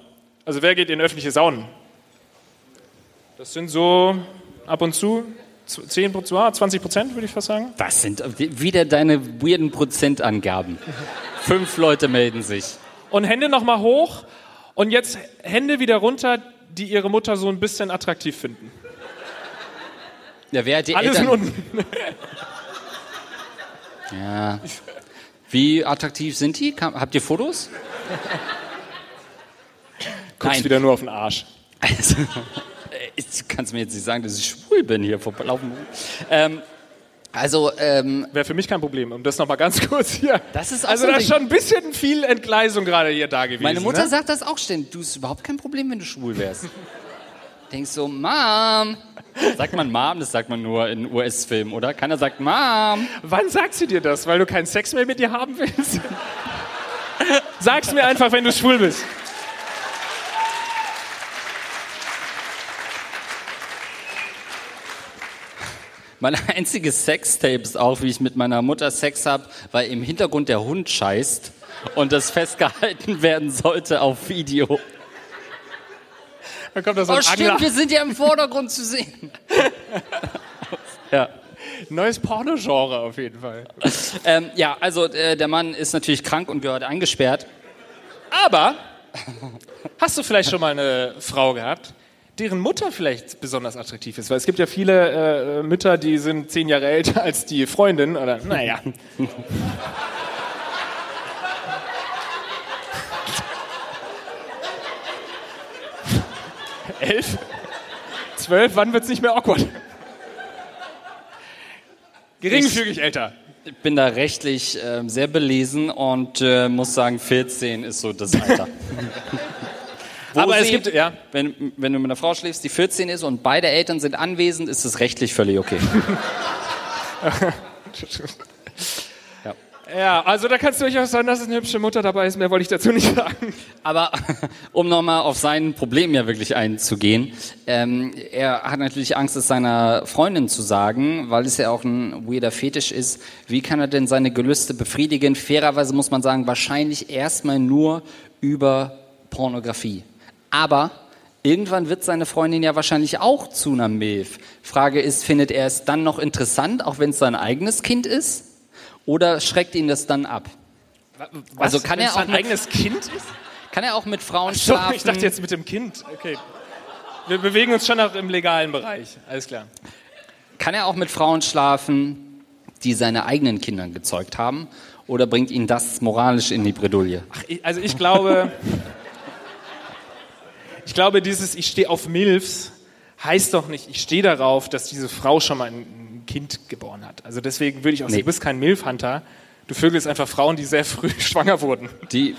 Also wer geht in öffentliche Saunen? Das sind so ab und zu 10 20 Prozent, würde ich fast sagen. Das sind wieder deine weirden Prozentangaben. Fünf Leute melden sich. Und Hände nochmal hoch und jetzt Hände wieder runter, die ihre Mutter so ein bisschen attraktiv finden. Ja, wer hat die Alles Eltern... unten. ja. Wie attraktiv sind die? Habt ihr Fotos? Guckst Nein. wieder nur auf den Arsch. Also, du kannst mir jetzt nicht sagen, dass ich schwul bin hier vor Laufen. Ähm, also ähm, wäre für mich kein Problem. Um das noch mal ganz kurz hier. Das ist auch also so da ist schon ein bisschen viel Entgleisung gerade hier da gewesen. Meine Mutter ne? sagt das auch ständig. Du ist überhaupt kein Problem, wenn du schwul wärst. Denkst so, Mom. Sagt man Mom, das sagt man nur in US-Filmen, oder? Keiner sagt Mom. Wann sagt sie dir das? Weil du keinen Sex mehr mit ihr haben willst? Sag's mir einfach, wenn du schwul bist. Mein einziges Sextape ist auch, wie ich mit meiner Mutter Sex habe, weil im Hintergrund der Hund scheißt und das festgehalten werden sollte auf Video. Dann kommt da so ein oh, stimmt, Angler. wir sind ja im Vordergrund zu sehen. ja. Neues Pornogenre auf jeden Fall. Ähm, ja, also äh, der Mann ist natürlich krank und gehört eingesperrt. Aber hast du vielleicht schon mal eine Frau gehabt, deren Mutter vielleicht besonders attraktiv ist. Weil es gibt ja viele äh, Mütter, die sind zehn Jahre älter als die Freundin. Oder, naja. Elf? Zwölf? Wann wird es nicht mehr awkward? Geringfügig ich, älter. Ich bin da rechtlich äh, sehr belesen und äh, muss sagen, 14 ist so das Alter. Aber es gibt, ja. Wenn, wenn du mit einer Frau schläfst, die 14 ist und beide Eltern sind anwesend, ist es rechtlich völlig okay. ja. ja, also da kannst du durchaus sagen, dass es eine hübsche Mutter dabei ist. Mehr wollte ich dazu nicht sagen. Aber um nochmal auf sein Problem ja wirklich einzugehen, ähm, er hat natürlich Angst, es seiner Freundin zu sagen, weil es ja auch ein weirder Fetisch ist. Wie kann er denn seine Gelüste befriedigen? Fairerweise muss man sagen, wahrscheinlich erstmal nur über Pornografie. Aber irgendwann wird seine Freundin ja wahrscheinlich auch zu einer Milf. Frage ist, findet er es dann noch interessant, auch wenn es sein eigenes Kind ist? Oder schreckt ihn das dann ab? Was, also kann er auch sein eigenes Kind ist? Kann er auch mit Frauen so, schlafen? Ich dachte jetzt mit dem Kind. Okay. Wir bewegen uns schon noch im legalen Bereich. Alles klar. Kann er auch mit Frauen schlafen, die seine eigenen Kinder gezeugt haben? Oder bringt ihn das moralisch in die Bredouille? Ach, also ich glaube, ich glaube, dieses Ich stehe auf Milfs heißt doch nicht, ich stehe darauf, dass diese Frau schon mal ein Kind geboren hat. Also deswegen würde ich auch nee. sagen, du bist kein Milf-Hunter. Du vögelst einfach Frauen, die sehr früh schwanger wurden. Die,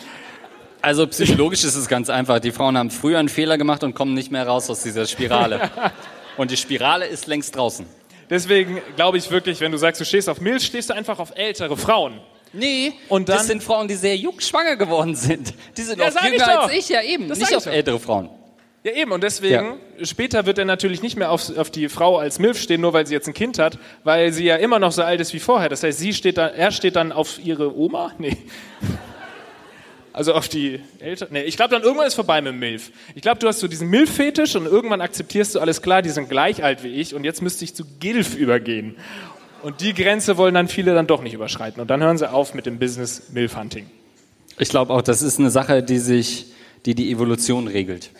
also psychologisch ist es ganz einfach. Die Frauen haben früher einen Fehler gemacht und kommen nicht mehr raus aus dieser Spirale. und die Spirale ist längst draußen. Deswegen glaube ich wirklich, wenn du sagst, du stehst auf Milch, stehst du einfach auf ältere Frauen. Nee, und dann, das sind Frauen, die sehr jung schwanger geworden sind. Die sind ja, auch jünger als ich, ja eben. Das nicht auf ältere Frauen. Ja, eben, und deswegen, ja. später wird er natürlich nicht mehr auf, auf, die Frau als Milf stehen, nur weil sie jetzt ein Kind hat, weil sie ja immer noch so alt ist wie vorher. Das heißt, sie steht da, er steht dann auf ihre Oma? Nee. Also auf die Eltern? Nee, ich glaube, dann irgendwann ist vorbei mit Milf. Ich glaube, du hast so diesen Milf-Fetisch und irgendwann akzeptierst du alles klar, die sind gleich alt wie ich und jetzt müsste ich zu Gilf übergehen. Und die Grenze wollen dann viele dann doch nicht überschreiten. Und dann hören sie auf mit dem Business Milf-Hunting. Ich glaube auch, das ist eine Sache, die sich, die die Evolution regelt.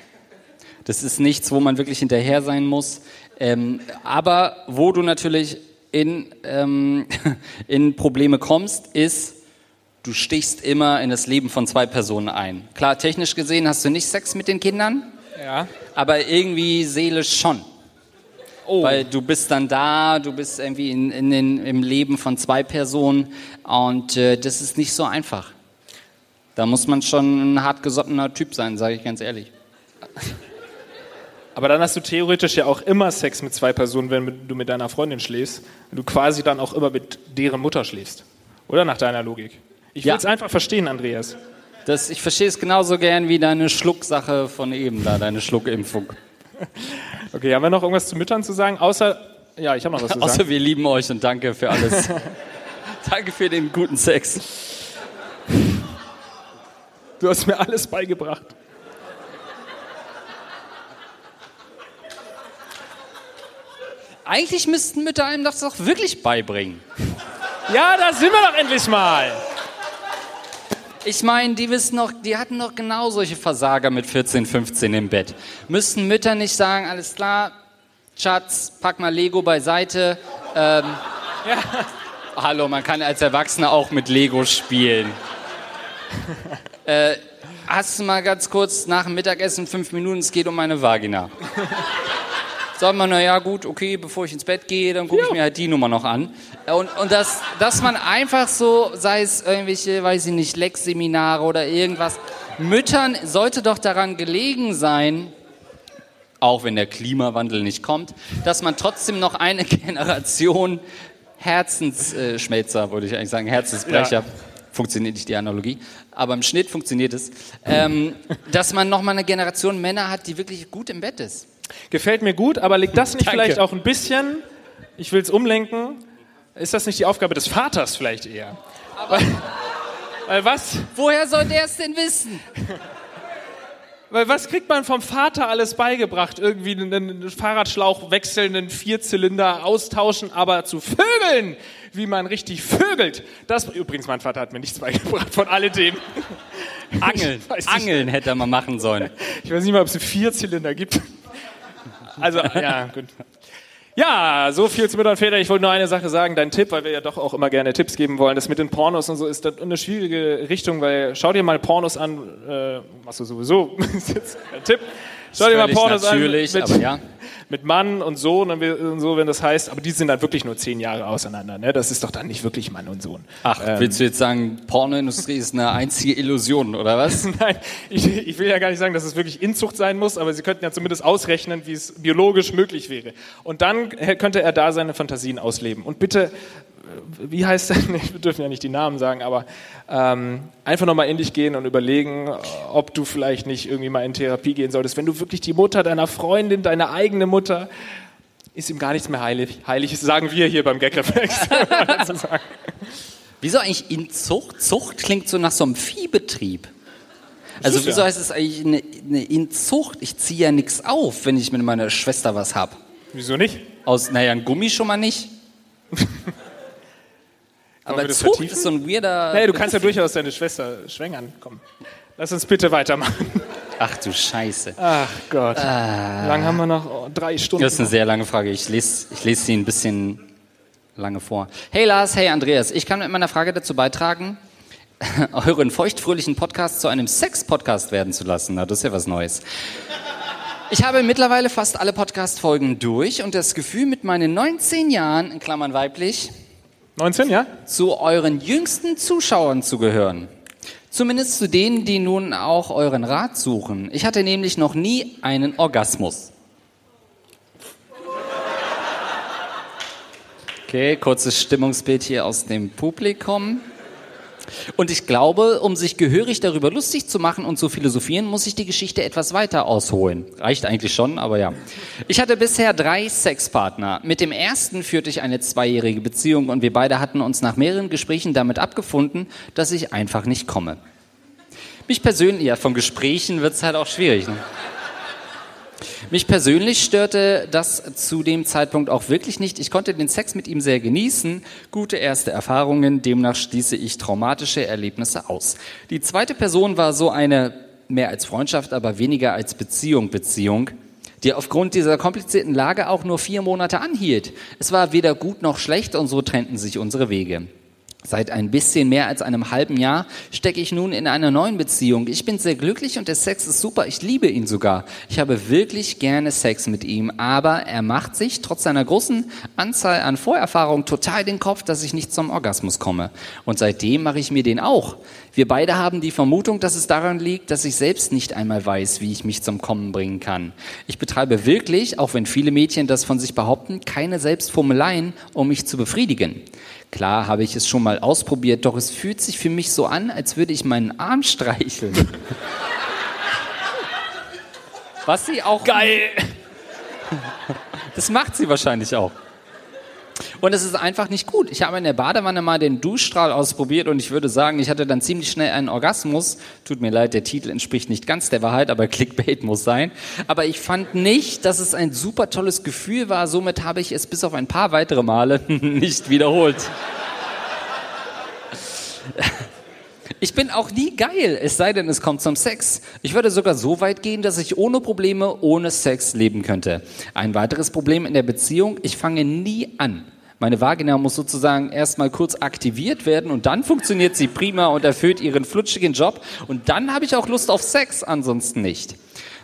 Das ist nichts, wo man wirklich hinterher sein muss. Ähm, aber wo du natürlich in, ähm, in Probleme kommst, ist, du stichst immer in das Leben von zwei Personen ein. Klar, technisch gesehen hast du nicht Sex mit den Kindern, ja. aber irgendwie seelisch schon. Oh. Weil du bist dann da, du bist irgendwie in, in den, im Leben von zwei Personen und äh, das ist nicht so einfach. Da muss man schon ein hartgesottener Typ sein, sage ich ganz ehrlich. Aber dann hast du theoretisch ja auch immer Sex mit zwei Personen, wenn du mit deiner Freundin schläfst. Und du quasi dann auch immer mit deren Mutter schläfst. Oder nach deiner Logik? Ich will Ja. es einfach verstehen, Andreas. Das, ich verstehe es genauso gern wie deine Schlucksache von eben da, deine Schluckimpfung. Okay, haben wir noch irgendwas zu Müttern zu sagen? Außer, ja, ich habe noch was zu sagen. Außer wir lieben euch und danke für alles. danke für den guten Sex. Du hast mir alles beigebracht. Eigentlich müssten Mütter einem das doch wirklich beibringen. Ja, da sind wir doch endlich mal. Ich meine, die wissen noch, die hatten doch genau solche Versager mit 14, 15 im Bett. Müssten Mütter nicht sagen, alles klar, Schatz, pack mal Lego beiseite. Ähm, Hallo, man kann als Erwachsener auch mit Lego spielen. äh, hast du mal ganz kurz nach dem Mittagessen fünf Minuten, es geht um meine Vagina. Sagt man, na ja, gut, okay, bevor ich ins Bett gehe, dann gucke ich mir halt die Nummer noch an. Und, und das, dass man einfach so, sei es irgendwelche, weiß ich nicht, Lex-Seminare oder irgendwas, Müttern sollte doch daran gelegen sein, auch wenn der Klimawandel nicht kommt, dass man trotzdem noch eine Generation Herzensschmelzer, würde ich eigentlich sagen, Herzensbrecher. Ja. Funktioniert nicht die Analogie, aber im Schnitt funktioniert es, ähm, dass man noch mal eine Generation Männer hat, die wirklich gut im Bett ist. Gefällt mir gut, aber liegt das nicht Danke. vielleicht auch ein bisschen, ich will es umlenken, ist das nicht die Aufgabe des Vaters vielleicht eher? Weil, weil was? Woher soll der es denn wissen? Weil was kriegt man vom Vater alles beigebracht? Irgendwie einen, Fahrradschlauch wechseln, einen Vierzylinder austauschen, aber zu Vögeln, wie man richtig vögelt. Das übrigens, mein Vater hat mir nichts beigebracht von alledem. Angeln. Angeln hätte er mal machen sollen. Ich weiß nicht mal, ob es einen Vierzylinder gibt. Also, ja, gut. Ja, so viel zu Mütter und Väter. Ich wollte nur eine Sache sagen. Dein Tipp, weil wir ja doch auch immer gerne Tipps geben wollen, das mit den Pornos und so ist das eine schwierige Richtung, weil schau dir mal Pornos an, äh, machst du sowieso, ist jetzt ein Tipp. Schau dir mal Pornos natürlich, an mit, aber ja. mit Mann und Sohn und, so, wenn das heißt, aber die sind dann wirklich nur zehn Jahre auseinander. Ne? Das ist doch dann nicht wirklich Mann und Sohn. Ach, willst du jetzt sagen, Pornoindustrie ist eine einzige Illusion, oder was? Nein, ich, ich will ja gar nicht sagen, dass es wirklich Inzucht sein muss, aber Sie könnten ja zumindest ausrechnen, wie es biologisch möglich wäre. Und dann äh, könnte er da seine Fantasien ausleben. Und bitte, wie heißt? Nee, wir dürfen ja nicht die Namen sagen, aber ähm, einfach nochmal in dich gehen und überlegen, äh, ob du vielleicht nicht irgendwie mal in Therapie gehen solltest. Wenn du wirklich die Mutter deiner Freundin, deine eigene Mutter, ist ihm gar nichts mehr heilig. Heilig ist, sagen wir hier beim Gagreflex. Wieso eigentlich Inzucht? Zucht klingt so nach so einem Viehbetrieb. Also ist wieso heißt es eigentlich eine, eine Inzucht? Ich ziehe ja nichts auf, wenn ich mit meiner Schwester was hab. Wieso nicht? Aus, naja, ein Gummi schon mal nicht. Aber Zucht vertiefen? ist so ein weirder... Hey, du kannst ja durchaus deine Schwester schwängern. Komm, lass uns bitte weitermachen. Ach du Scheiße. Ach Gott. Lang haben wir noch? Oh, drei Stunden. Das ist eine sehr lange Frage. Ich lese, ich lese sie ein bisschen lange vor. Hey Lars, hey Andreas. Ich kann mit meiner Frage dazu beitragen, euren feuchtfröhlichen Podcast zu einem Sex-Podcast werden zu lassen. Na, das ist ja was Neues. Ich habe mittlerweile fast alle Podcast-Folgen durch und das Gefühl, mit meinen 19 Jahren, in Klammern weiblich, 19, ja? zu euren jüngsten Zuschauern zu gehören. Zumindest zu denen, die nun auch euren Rat suchen. Ich hatte nämlich noch nie einen Orgasmus. Okay, kurzes Stimmungsbild hier aus dem Publikum. Und ich glaube, um sich gehörig darüber lustig zu machen und zu philosophieren, muss ich die Geschichte etwas weiter ausholen. Reicht eigentlich schon, aber ja. Ich hatte bisher drei Sexpartner. Mit dem ersten führte ich eine zweijährige Beziehung und wir beide hatten uns nach mehreren Gesprächen damit abgefunden, dass ich einfach nicht komme. Mich persönlich, ja, von Gesprächen wird es halt auch schwierig. Ne? Mich persönlich störte das zu dem Zeitpunkt auch wirklich nicht. Ich konnte den Sex mit ihm sehr genießen, gute erste Erfahrungen, demnach schließe ich traumatische Erlebnisse aus. Die zweite Person war so eine mehr als Freundschaft, aber weniger als Beziehung Beziehung, die aufgrund dieser komplizierten Lage auch nur vier Monate anhielt. Es war weder gut noch schlecht und so trennten sich unsere Wege. Seit ein bisschen mehr als einem halben Jahr stecke ich nun in einer neuen Beziehung. Ich bin sehr glücklich und der Sex ist super. Ich liebe ihn sogar. Ich habe wirklich gerne Sex mit ihm, aber er macht sich trotz seiner großen Anzahl an Vorerfahrungen total den Kopf, dass ich nicht zum Orgasmus komme. Und seitdem mache ich mir den auch. Wir beide haben die Vermutung, dass es daran liegt, dass ich selbst nicht einmal weiß, wie ich mich zum Kommen bringen kann. Ich betreibe wirklich, auch wenn viele Mädchen das von sich behaupten, keine Selbstformeleien, um mich zu befriedigen. Klar habe ich es schon mal ausprobiert, doch es fühlt sich für mich so an, als würde ich meinen Arm streicheln. Was sie auch. Geil! Das macht sie wahrscheinlich auch. Und es ist einfach nicht gut. Ich habe in der Badewanne mal den Duschstrahl ausprobiert und ich würde sagen, ich hatte dann ziemlich schnell einen Orgasmus. Tut mir leid, der Titel entspricht nicht ganz der Wahrheit, aber Clickbait muss sein. Aber ich fand nicht, dass es ein super tolles Gefühl war. Somit habe ich es bis auf ein paar weitere Male nicht wiederholt. Ich bin auch nie geil, es sei denn, es kommt zum Sex. Ich würde sogar so weit gehen, dass ich ohne Probleme, ohne Sex leben könnte. Ein weiteres Problem in der Beziehung, ich fange nie an. Meine Vagina muss sozusagen erstmal kurz aktiviert werden und dann funktioniert sie prima und erfüllt ihren flutschigen Job und dann habe ich auch Lust auf Sex, ansonsten nicht.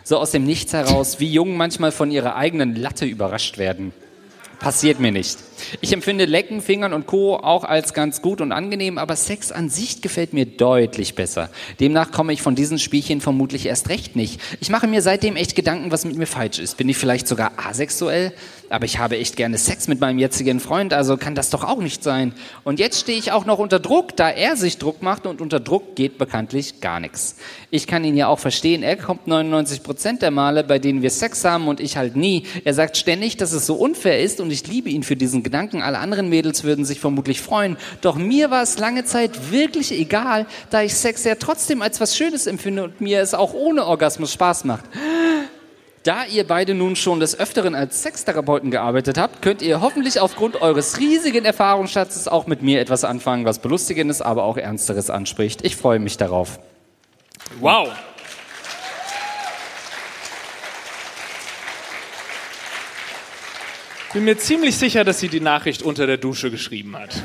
So aus dem Nichts heraus, wie Jungen manchmal von ihrer eigenen Latte überrascht werden. Passiert mir nicht. Ich empfinde Lecken, Fingern und Co. auch als ganz gut und angenehm, aber Sex an sich gefällt mir deutlich besser. Demnach komme ich von diesen Spielchen vermutlich erst recht nicht. Ich mache mir seitdem echt Gedanken, was mit mir falsch ist. Bin ich vielleicht sogar asexuell? Aber ich habe echt gerne Sex mit meinem jetzigen Freund, also kann das doch auch nicht sein. Und jetzt stehe ich auch noch unter Druck, da er sich Druck macht und unter Druck geht bekanntlich gar nichts. Ich kann ihn ja auch verstehen, er kommt 99 Prozent der Male, bei denen wir Sex haben und ich halt nie. Er sagt ständig, dass es so unfair ist und ich liebe ihn für diesen Gedanken. Alle anderen Mädels würden sich vermutlich freuen. Doch mir war es lange Zeit wirklich egal, da ich Sex ja trotzdem als was Schönes empfinde und mir es auch ohne Orgasmus Spaß macht. Da ihr beide nun schon des Öfteren als Sextherapeuten gearbeitet habt, könnt ihr hoffentlich aufgrund eures riesigen Erfahrungsschatzes auch mit mir etwas anfangen, was Belustigendes, aber auch Ernsteres anspricht. Ich freue mich darauf. Wow! Bin mir ziemlich sicher, dass sie die Nachricht unter der Dusche geschrieben hat.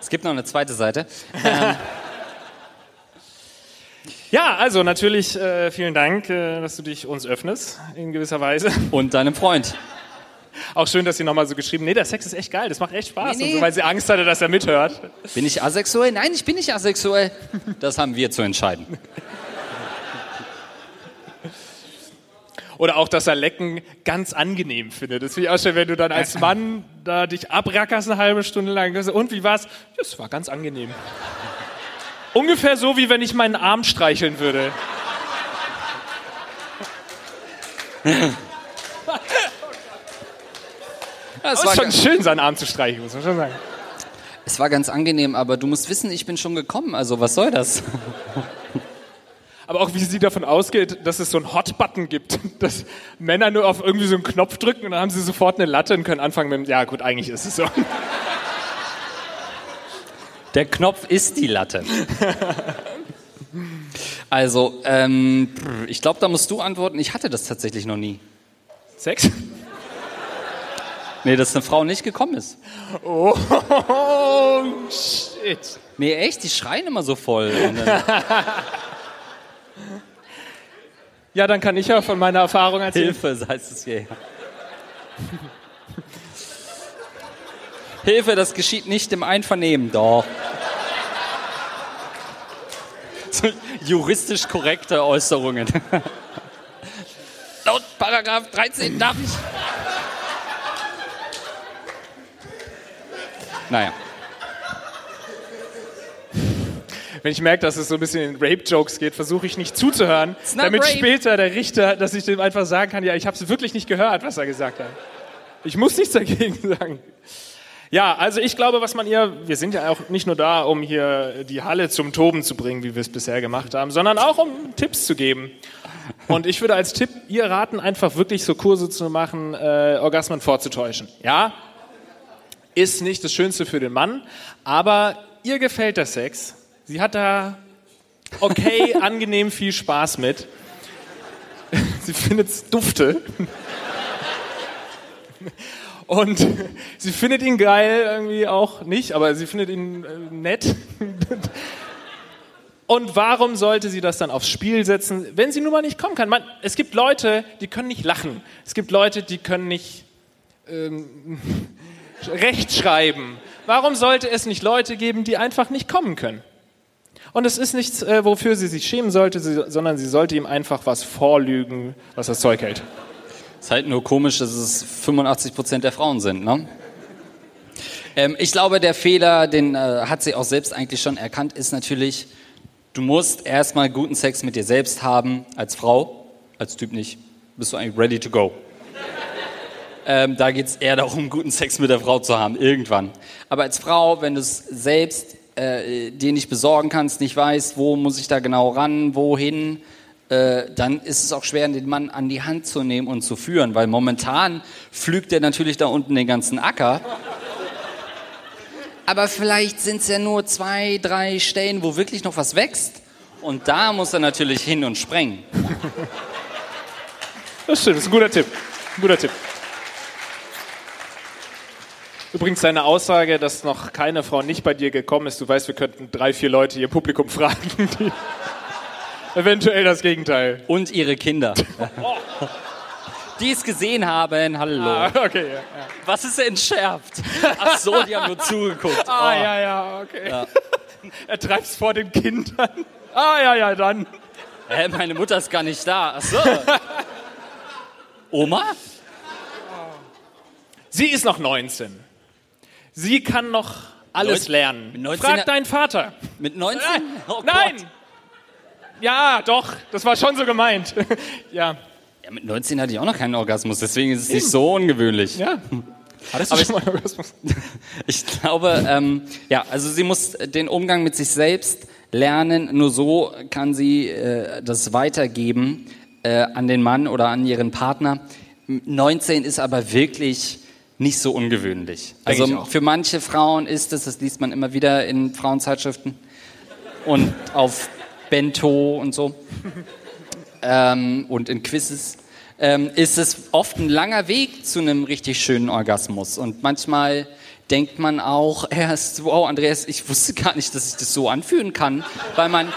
Es gibt noch eine zweite Seite. Ähm, Ja, also natürlich äh, vielen Dank, äh, dass du dich uns öffnest, in gewisser Weise. und deinem Freund. Auch schön, dass sie nochmal so geschrieben, nee, der Sex ist echt geil, das macht echt Spaß. Nee, nee. So, weil sie Angst hatte, dass er mithört. Bin ich asexuell? Nein, ich bin nicht asexuell. Das haben wir zu entscheiden. Oder auch, dass er Lecken ganz angenehm findet. Das finde ich auch schön, wenn du dann als Mann da dich abrackerst eine halbe Stunde lang. Das- Und wie war's? Das war ganz angenehm. Ungefähr so, wie wenn ich meinen Arm streicheln würde. Es war, ist schon schön, seinen Arm zu streicheln, muss man schon sagen. es war ganz angenehm, aber du musst wissen, ich bin schon gekommen. Also was soll das? Aber auch wie sie davon ausgeht, dass es so einen Hot-Button gibt, dass Männer nur auf irgendwie so einen Knopf drücken und dann haben sie sofort eine Latte und können anfangen mit, ja gut, eigentlich ist es so. Der Knopf ist die Latte. Also, ähm, ich glaube, da musst du antworten. Ich hatte das tatsächlich noch nie. Sex? Nee, dass eine Frau nicht gekommen ist. Oh, shit. Nee, echt, die schreien immer so voll. Ja, dann kann ich ja von meiner Erfahrung erzählen. Hilfe, heißt es hier. Hilfe, das geschieht nicht im Einvernehmen. Doch. Juristisch korrekte Äußerungen. Laut Paragraph 13 darf ich. Naja. Wenn ich merke, dass es so ein bisschen in Rape-Jokes geht, versuche ich nicht zuzuhören, damit rape. später der Richter, dass ich dem einfach sagen kann, ja, ich habe es wirklich nicht gehört, was er gesagt hat. Ich muss nichts dagegen sagen. Ja, also ich glaube, was man ihr, wir sind ja auch nicht nur da, um hier die Halle zum Toben zu bringen, wie wir es bisher gemacht haben, sondern auch um Tipps zu geben. Und ich würde als Tipp ihr raten, einfach wirklich so Kurse zu machen, äh, Orgasmen vorzutäuschen. Ja, ist nicht das Schönste für den Mann, aber ihr gefällt der Sex. Sie hat da okay, angenehm viel Spaß mit. Sie findet es dufte. Und sie findet ihn geil irgendwie auch nicht, aber sie findet ihn äh, nett. Und warum sollte sie das dann aufs Spiel setzen, wenn sie nun mal nicht kommen kann? Man, es gibt Leute, die können nicht lachen. Es gibt Leute, die können nicht ähm, rechtschreiben. Warum sollte es nicht Leute geben, die einfach nicht kommen können? Und es ist nichts, äh, wofür sie sich schämen sollte, sie, sondern sie sollte ihm einfach was vorlügen, was das Zeug hält. Ist halt nur komisch, dass es 85 Prozent der Frauen sind, ne? Ähm, ich glaube, der Fehler, den äh, hat sie auch selbst eigentlich schon erkannt, ist natürlich, du musst erstmal guten Sex mit dir selbst haben, als Frau, als Typ nicht, bist du eigentlich ready to go. Ähm, da geht es eher darum, guten Sex mit der Frau zu haben, irgendwann. Aber als Frau, wenn du es selbst äh, dir nicht besorgen kannst, nicht weißt, wo muss ich da genau ran, wohin, äh, dann ist es auch schwer, den Mann an die Hand zu nehmen und zu führen, weil momentan pflügt er natürlich da unten den ganzen Acker. Aber vielleicht sind es ja nur zwei, drei Stellen, wo wirklich noch was wächst. Und da muss er natürlich hin und sprengen. Das stimmt, das ist ein guter Tipp. Ein guter Tipp. Übrigens deine Aussage, dass noch keine Frau nicht bei dir gekommen ist. Du weißt, wir könnten drei, vier Leute ihr Publikum fragen, die eventuell das Gegenteil. Und ihre Kinder. Die es gesehen haben, hallo. Ah, okay, ja, ja. Was ist entschärft? Ach so, die haben nur zugeguckt. Ah, Oh. ja, ja, okay. Ja. Er treibt's vor den Kindern. Ah, ja, ja, dann. Hä, meine Mutter ist gar nicht da. Ach so. Oma? Sie ist noch 19. Sie kann noch alles lernen. mit 19 Frag deinen Vater. Mit 19? Nein, Oh nein. Ja, doch, das war schon so gemeint. ja, Ja, mit 19 hatte ich auch noch keinen Orgasmus, deswegen ist es nicht so ungewöhnlich. ja. Hattest du Aber schon mal Orgasmus? Ich glaube, ähm, ja, also sie muss den Umgang mit sich selbst lernen. Nur so kann sie äh, das weitergeben äh, an den Mann oder an ihren Partner. 19 ist aber wirklich nicht so ungewöhnlich. Denk Also für manche Frauen ist es, das liest man immer wieder in Frauenzeitschriften und auf Bento und so ähm, und in Quizzes, ähm, ist es oft ein langer Weg zu einem richtig schönen Orgasmus. Und manchmal denkt man auch erst, wow, Andreas, ich wusste gar nicht, dass ich das so anfühlen kann, weil man,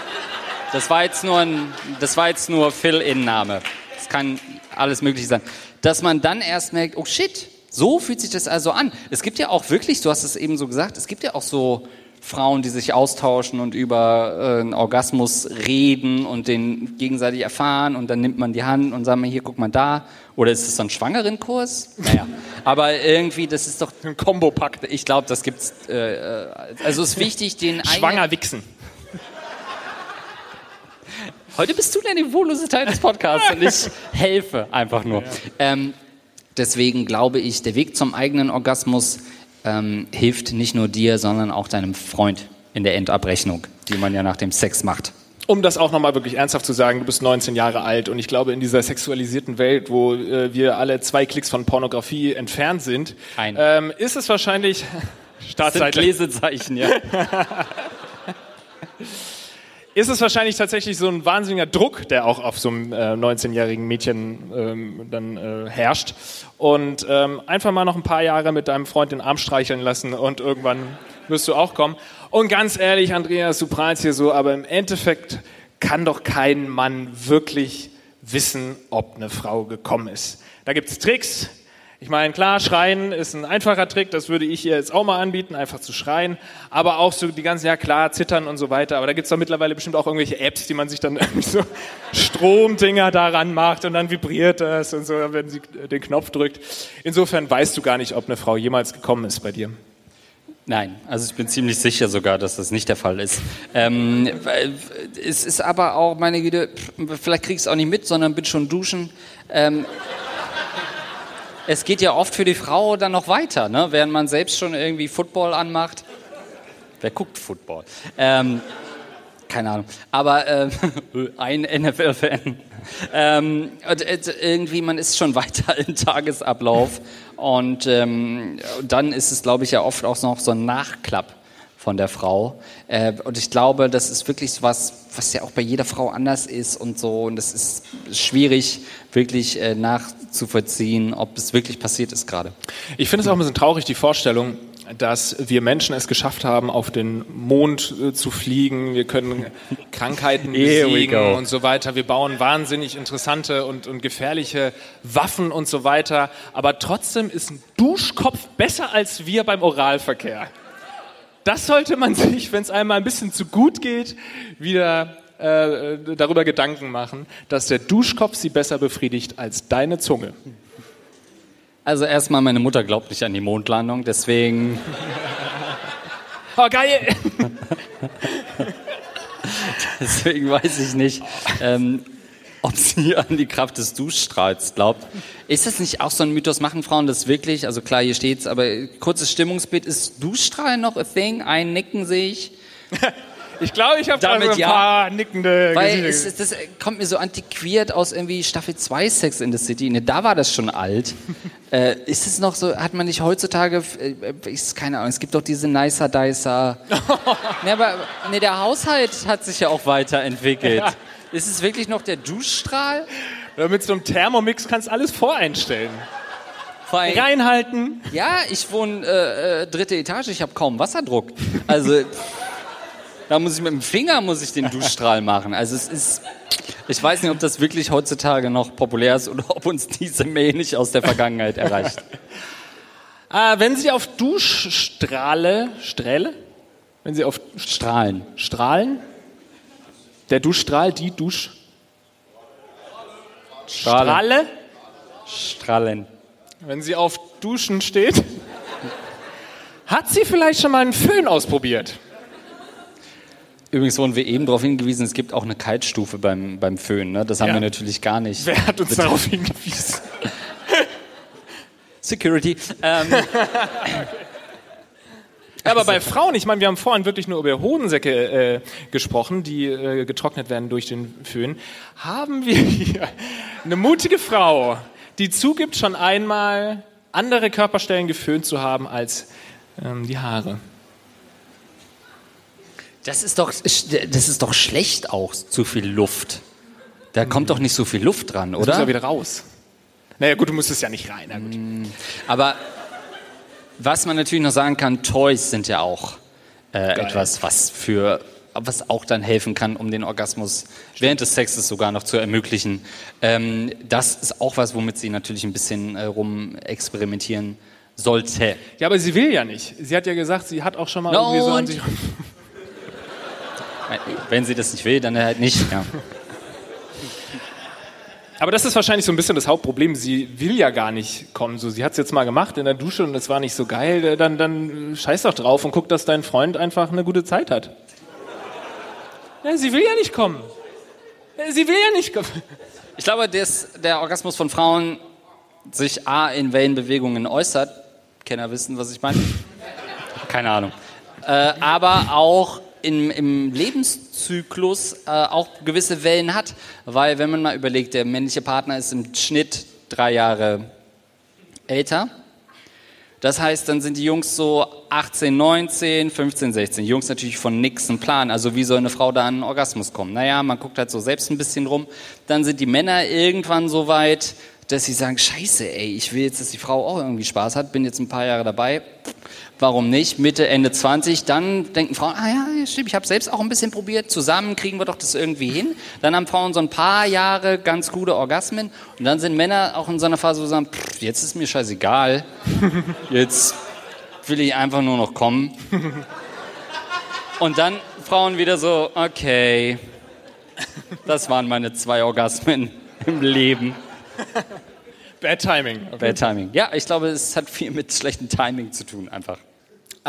das war jetzt nur ein, das war jetzt nur Fill-In-Name. Das kann alles möglich sein. Dass man dann erst merkt, oh shit, so fühlt sich das also an. Es gibt ja auch wirklich, du hast es eben so gesagt, es gibt ja auch so Frauen, die sich austauschen und über äh, einen Orgasmus reden und den gegenseitig erfahren und dann nimmt man die Hand und sagt mal, hier, guck mal da. Oder ist es so ein Schwangerenkurs? Naja, aber irgendwie, das ist doch, Ein Kombo-Pack. ich glaube, das gibt's, äh, äh, also es ist wichtig, den Schwanger wichsen. Heute bist du der niveaulose Teil des Podcasts und ich helfe einfach nur. Ähm, deswegen glaube ich, der Weg zum eigenen Orgasmus ähm, hilft nicht nur dir, sondern auch deinem Freund in der Endabrechnung, die man ja nach dem Sex macht. Um das auch nochmal wirklich ernsthaft zu sagen, du bist 19 Jahre alt und ich glaube, in dieser sexualisierten Welt, wo äh, wir alle zwei Klicks von Pornografie entfernt sind, ähm, ist es wahrscheinlich Startseite. Lesezeichen, ja. ist es wahrscheinlich tatsächlich so ein wahnsinniger Druck, der auch auf so einem äh, 19-jährigen Mädchen ähm, dann äh, herrscht. Und ähm, einfach mal noch ein paar Jahre mit deinem Freund den Arm streicheln lassen und irgendwann wirst du auch kommen. Und ganz ehrlich, Andreas, du prahlst hier so, aber im Endeffekt kann doch kein Mann wirklich wissen, ob eine Frau gekommen ist. Da gibt es Tricks. Ich meine, klar, schreien ist ein einfacher Trick, das würde ich ihr jetzt auch mal anbieten, einfach zu schreien. Aber auch so die ganzen, ja klar, zittern und so weiter. Aber da gibt es doch mittlerweile bestimmt auch irgendwelche Apps, die man sich dann irgendwie so Stromdinger daran macht und dann vibriert das und so, wenn sie den Knopf drückt. Insofern weißt du gar nicht, ob eine Frau jemals gekommen ist bei dir. Nein, also ich bin ziemlich sicher sogar, dass das nicht der Fall ist. Ähm, weil, es ist aber auch, meine Güte, vielleicht krieg ich es auch nicht mit, sondern bin schon duschen. Ähm, es geht ja oft für die Frau dann noch weiter, ne? während man selbst schon irgendwie Football anmacht. Wer guckt Football? Ähm, keine Ahnung. Aber ähm, ein NFL-Fan. Ähm, äh, irgendwie, man ist schon weiter im Tagesablauf. Und ähm, dann ist es, glaube ich, ja oft auch noch so ein Nachklapp von der Frau. Äh, und ich glaube, das ist wirklich so was, was ja auch bei jeder Frau anders ist und so. Und es ist schwierig, wirklich äh, nachzuvollziehen, ob es wirklich passiert ist gerade. Ich finde es auch ein bisschen traurig, die Vorstellung, dass wir Menschen es geschafft haben, auf den Mond äh, zu fliegen. Wir können Krankheiten besiegen und so weiter. Wir bauen wahnsinnig interessante und, und gefährliche Waffen und so weiter. Aber trotzdem ist ein Duschkopf besser als wir beim Oralverkehr das sollte man sich, wenn es einmal ein bisschen zu gut geht, wieder äh, darüber Gedanken machen, dass der Duschkopf sie besser befriedigt als deine Zunge. Also erstmal, meine Mutter glaubt nicht an die Mondlandung, deswegen... oh, geil! deswegen weiß ich nicht. Ähm, ob sie an die Kraft des Duschstrahls glaubt. Ist das nicht auch so ein Mythos? Machen Frauen das wirklich? Also klar, hier steht's, aber kurzes Stimmungsbild. Ist Duschstrahl noch a thing? Ein Nicken sehe ich. Ich glaube, ich habe da so ein ja, paar nickende Weil es, das kommt mir so antiquiert aus irgendwie Staffel 2 Sex in the City. Ne, da war das schon alt. äh, ist es noch so, hat man nicht heutzutage, äh, ist, keine Ahnung, es gibt doch diese Nicer Dicer. ne, aber ne, der Haushalt hat sich ja auch weiterentwickelt. Ja. Ist es wirklich noch der Duschstrahl? Ja, mit so einem Thermomix kannst du alles voreinstellen. Vor Reinhalten. Ja, ich wohne äh, äh, dritte Etage, ich habe kaum Wasserdruck. Also da muss ich mit dem Finger muss ich den Duschstrahl machen. Also es ist, ich weiß nicht, ob das wirklich heutzutage noch populär ist oder ob uns diese Mail nicht aus der Vergangenheit erreicht. äh, wenn Sie auf Duschstrahle, Strähle? Wenn Sie auf Strahlen. Strahlen? Der Duschstrahl, die Dusch. Strahle. Strahlen. Wenn sie auf Duschen steht. Hat sie vielleicht schon mal einen Föhn ausprobiert? Übrigens wurden wir eben darauf hingewiesen, es gibt auch eine Kaltstufe beim, beim Föhn. Ne? Das haben ja. wir natürlich gar nicht. Wer hat uns darauf hingewiesen? Security. Ähm, aber bei Frauen, ich meine, wir haben vorhin wirklich nur über Hodensäcke äh, gesprochen, die äh, getrocknet werden durch den Föhn. Haben wir hier eine mutige Frau, die zugibt, schon einmal andere Körperstellen geföhnt zu haben als ähm, die Haare. Das ist, doch, das ist doch schlecht auch, zu viel Luft. Da kommt doch nicht so viel Luft dran, oder? Das muss ja wieder raus. Naja, gut, du musst es ja nicht rein. Na gut. Aber was man natürlich noch sagen kann, Toys sind ja auch äh, etwas, was für was auch dann helfen kann, um den Orgasmus Stimmt. während des Sexes sogar noch zu ermöglichen. Ähm, das ist auch was, womit sie natürlich ein bisschen äh, rum experimentieren sollte. Ja, aber sie will ja nicht. Sie hat ja gesagt, sie hat auch schon mal no, irgendwie so an sich. Wenn sie das nicht will, dann halt nicht. Ja. Aber das ist wahrscheinlich so ein bisschen das Hauptproblem. Sie will ja gar nicht kommen. So, sie hat es jetzt mal gemacht in der Dusche und es war nicht so geil. Dann, dann scheiß doch drauf und guck, dass dein Freund einfach eine gute Zeit hat. Ja, sie will ja nicht kommen. Sie will ja nicht kommen. Ich glaube, dass der Orgasmus von Frauen sich A in Wellenbewegungen äußert. Kenner wissen, was ich meine. Keine Ahnung. Äh, aber auch im, im Lebenszyklus äh, auch gewisse Wellen hat, weil wenn man mal überlegt, der männliche Partner ist im Schnitt drei Jahre älter. Das heißt, dann sind die Jungs so 18, 19, 15, 16. Jungs natürlich von nix ein Plan. Also wie soll eine Frau da an einen Orgasmus kommen? Naja, man guckt halt so selbst ein bisschen rum. Dann sind die Männer irgendwann so weit, dass sie sagen, scheiße, ey, ich will jetzt, dass die Frau auch irgendwie Spaß hat, bin jetzt ein paar Jahre dabei warum nicht? Mitte, Ende 20, dann denken Frauen, ah ja, stimmt, ich habe selbst auch ein bisschen probiert, zusammen kriegen wir doch das irgendwie hin. Dann haben Frauen so ein paar Jahre ganz gute Orgasmen und dann sind Männer auch in so einer Phase, wo sie sagen, pff, jetzt ist mir scheißegal, jetzt will ich einfach nur noch kommen. Und dann Frauen wieder so, okay, das waren meine zwei Orgasmen im Leben. Bad Timing. Okay. Bad Timing. Ja, ich glaube, es hat viel mit schlechtem Timing zu tun, einfach.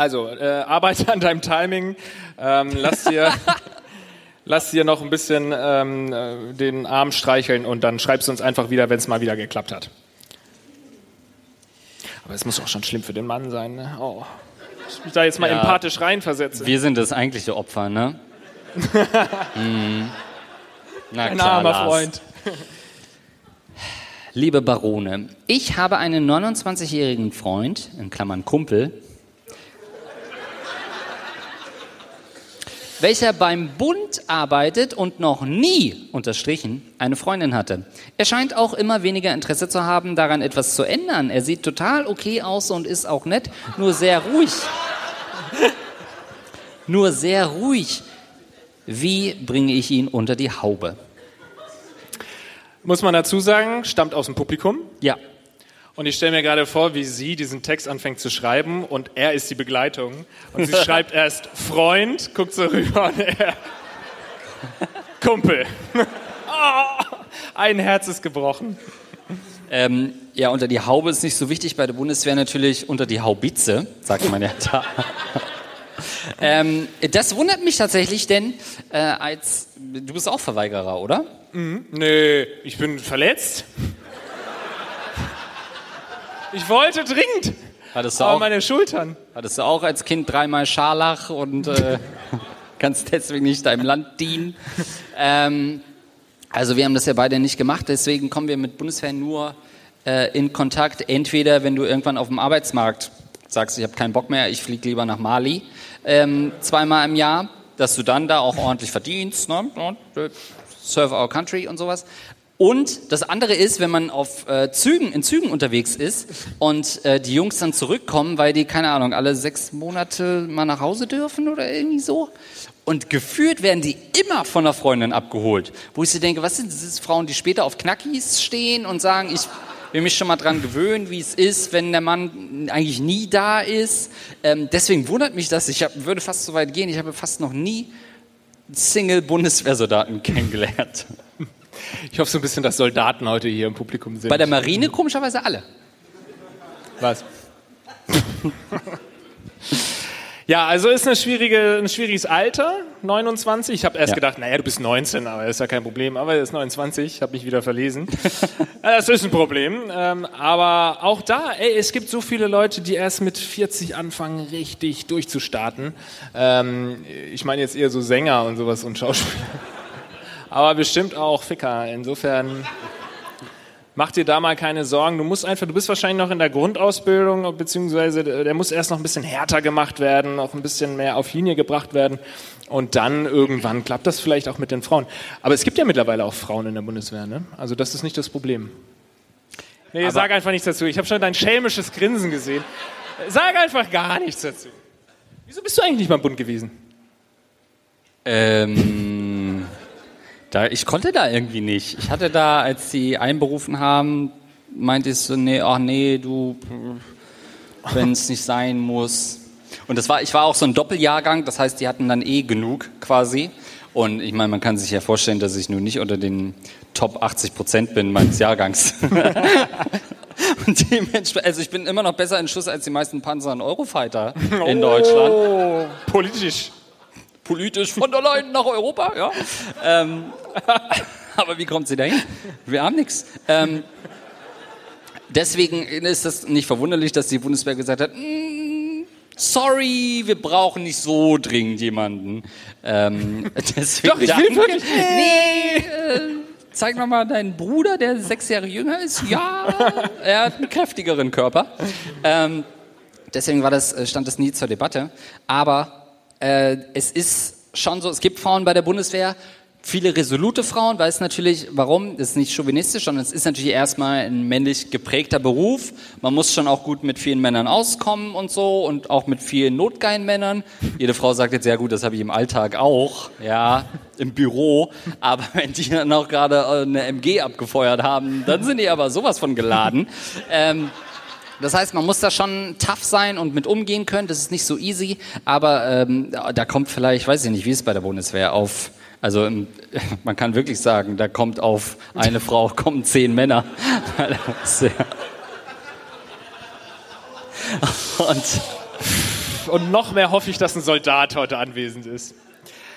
Also, äh, arbeite an deinem Timing. Ähm, lass dir. lass dir noch ein bisschen ähm, äh, den Arm streicheln und dann schreibst du uns einfach wieder, wenn es mal wieder geklappt hat. Aber es muss auch schon schlimm für den Mann sein. Ne? Oh. Ich mich da jetzt mal ja, empathisch reinversetze. Wir sind das eigentliche Opfer, ne? hm. Na Ein klar, armer Lars. Freund. Liebe Barone, ich habe einen 29-jährigen Freund, in Klammern Kumpel, welcher beim Bund arbeitet und noch nie, unterstrichen, eine Freundin hatte. Er scheint auch immer weniger Interesse zu haben, daran etwas zu ändern. Er sieht total okay aus und ist auch nett, nur sehr ruhig. nur sehr ruhig. Wie bringe ich ihn unter die Haube? Muss man dazu sagen, stammt aus dem Publikum. Ja. Und ich stelle mir gerade vor, wie sie diesen Text anfängt zu schreiben und er ist die Begleitung. Und sie schreibt erst Freund, guckt so rüber und er Kumpel. Oh, ein Herz ist gebrochen. Ähm, ja, unter die Haube ist nicht so wichtig, bei der Bundeswehr natürlich unter die Haubitze, sagt man ja da. ähm, das wundert mich tatsächlich, denn äh, als du bist auch Verweigerer, oder? Mhm. Nee, ich bin verletzt. Ich wollte dringend. Hattest du Aber auch, meine Schultern. hattest du auch als Kind dreimal Scharlach und äh, kannst deswegen nicht deinem Land dienen? Ähm, also wir haben das ja beide nicht gemacht, deswegen kommen wir mit Bundeswehr nur äh, in Kontakt. Entweder wenn du irgendwann auf dem Arbeitsmarkt sagst, ich habe keinen Bock mehr, ich fliege lieber nach Mali ähm, zweimal im Jahr, dass du dann da auch ordentlich verdienst, ne? Serve our country und sowas. Und das andere ist, wenn man auf äh, Zügen, in Zügen unterwegs ist und äh, die Jungs dann zurückkommen, weil die, keine Ahnung, alle sechs Monate mal nach Hause dürfen oder irgendwie so. Und gefühlt werden die immer von der Freundin abgeholt. Wo ich so denke, was sind das Frauen, die später auf Knackis stehen und sagen, ich will mich schon mal dran gewöhnen, wie es ist, wenn der Mann eigentlich nie da ist. Ähm, deswegen wundert mich das. Ich hab, würde fast so weit gehen. Ich habe fast noch nie Single-Bundeswehrsoldaten kennengelernt. Ich hoffe so ein bisschen, dass Soldaten heute hier im Publikum sind. Bei der Marine komischerweise alle. Was? ja, also ist eine schwierige, ein schwieriges Alter, 29. Ich habe erst Ja. gedacht, naja, du bist 19, aber das ist ja kein Problem. Aber er ist 29, habe mich wieder verlesen. das ist ein Problem. Ähm, aber auch da, ey, es gibt so viele Leute, die erst mit 40 anfangen, richtig durchzustarten. Ähm, ich meine jetzt eher so Sänger und sowas und Schauspieler. Aber bestimmt auch Ficker. Insofern mach dir da mal keine Sorgen. Du musst einfach, du bist wahrscheinlich noch in der Grundausbildung, beziehungsweise der muss erst noch ein bisschen härter gemacht werden, noch ein bisschen mehr auf Linie gebracht werden. Und dann irgendwann klappt das vielleicht auch mit den Frauen. Aber es gibt ja mittlerweile auch Frauen in der Bundeswehr, ne? Also das ist nicht das Problem. Nee, sag einfach nichts dazu. Ich habe schon dein schelmisches Grinsen gesehen. Sag einfach gar nichts dazu. Wieso bist du eigentlich nicht beim Bund gewesen? Ähm, da, ich konnte da irgendwie nicht. Ich hatte da, als sie einberufen haben, meinte ich so, nee, ach nee, du, wenn es nicht sein muss. Und das war, ich war auch so ein Doppeljahrgang, das heißt, die hatten dann eh genug quasi. Und ich meine, man kann sich ja vorstellen, dass ich nun nicht unter den Top 80 Prozent bin meines Jahrgangs. Und dementsprechend, also ich bin immer noch besser in Schuss als die meisten Panzer und Eurofighter in Deutschland Oh, politisch. Politisch von der Leyen nach Europa, ja. Ähm, aber wie kommt sie dahin? Wir haben nichts. Ähm, deswegen ist es nicht verwunderlich, dass die Bundeswehr gesagt hat, "Mm, sorry, wir brauchen nicht so dringend jemanden. Ähm, deswegen Doch, ich will wirklich- Nee, äh, zeig noch mal deinen Bruder, der sechs Jahre jünger ist. Ja, er hat einen kräftigeren Körper. Ähm, deswegen war das, äh, stand das nie zur Debatte. Aber äh, es ist schon so, es gibt Frauen bei der Bundeswehr, viele resolute Frauen, weiß natürlich, warum, das ist nicht chauvinistisch, sondern es ist natürlich erstmal ein männlich geprägter Beruf. Man muss schon auch gut mit vielen Männern auskommen und so und auch mit vielen notgeilen Männern. Jede Frau sagt jetzt, ja gut, das habe ich im Alltag auch, ja, im Büro. Aber wenn die dann auch gerade äh, eine MG abgefeuert haben, dann sind die aber sowas von geladen. Ähm, das heißt, man muss da schon tough sein und mit umgehen können. Das ist nicht so easy, aber ähm, da kommt vielleicht, weiß ich nicht, wie es bei der Bundeswehr auf. Also im, man kann wirklich sagen, da kommt auf eine Frau kommen zehn Männer. Und Und noch mehr hoffe ich, dass ein Soldat heute anwesend ist.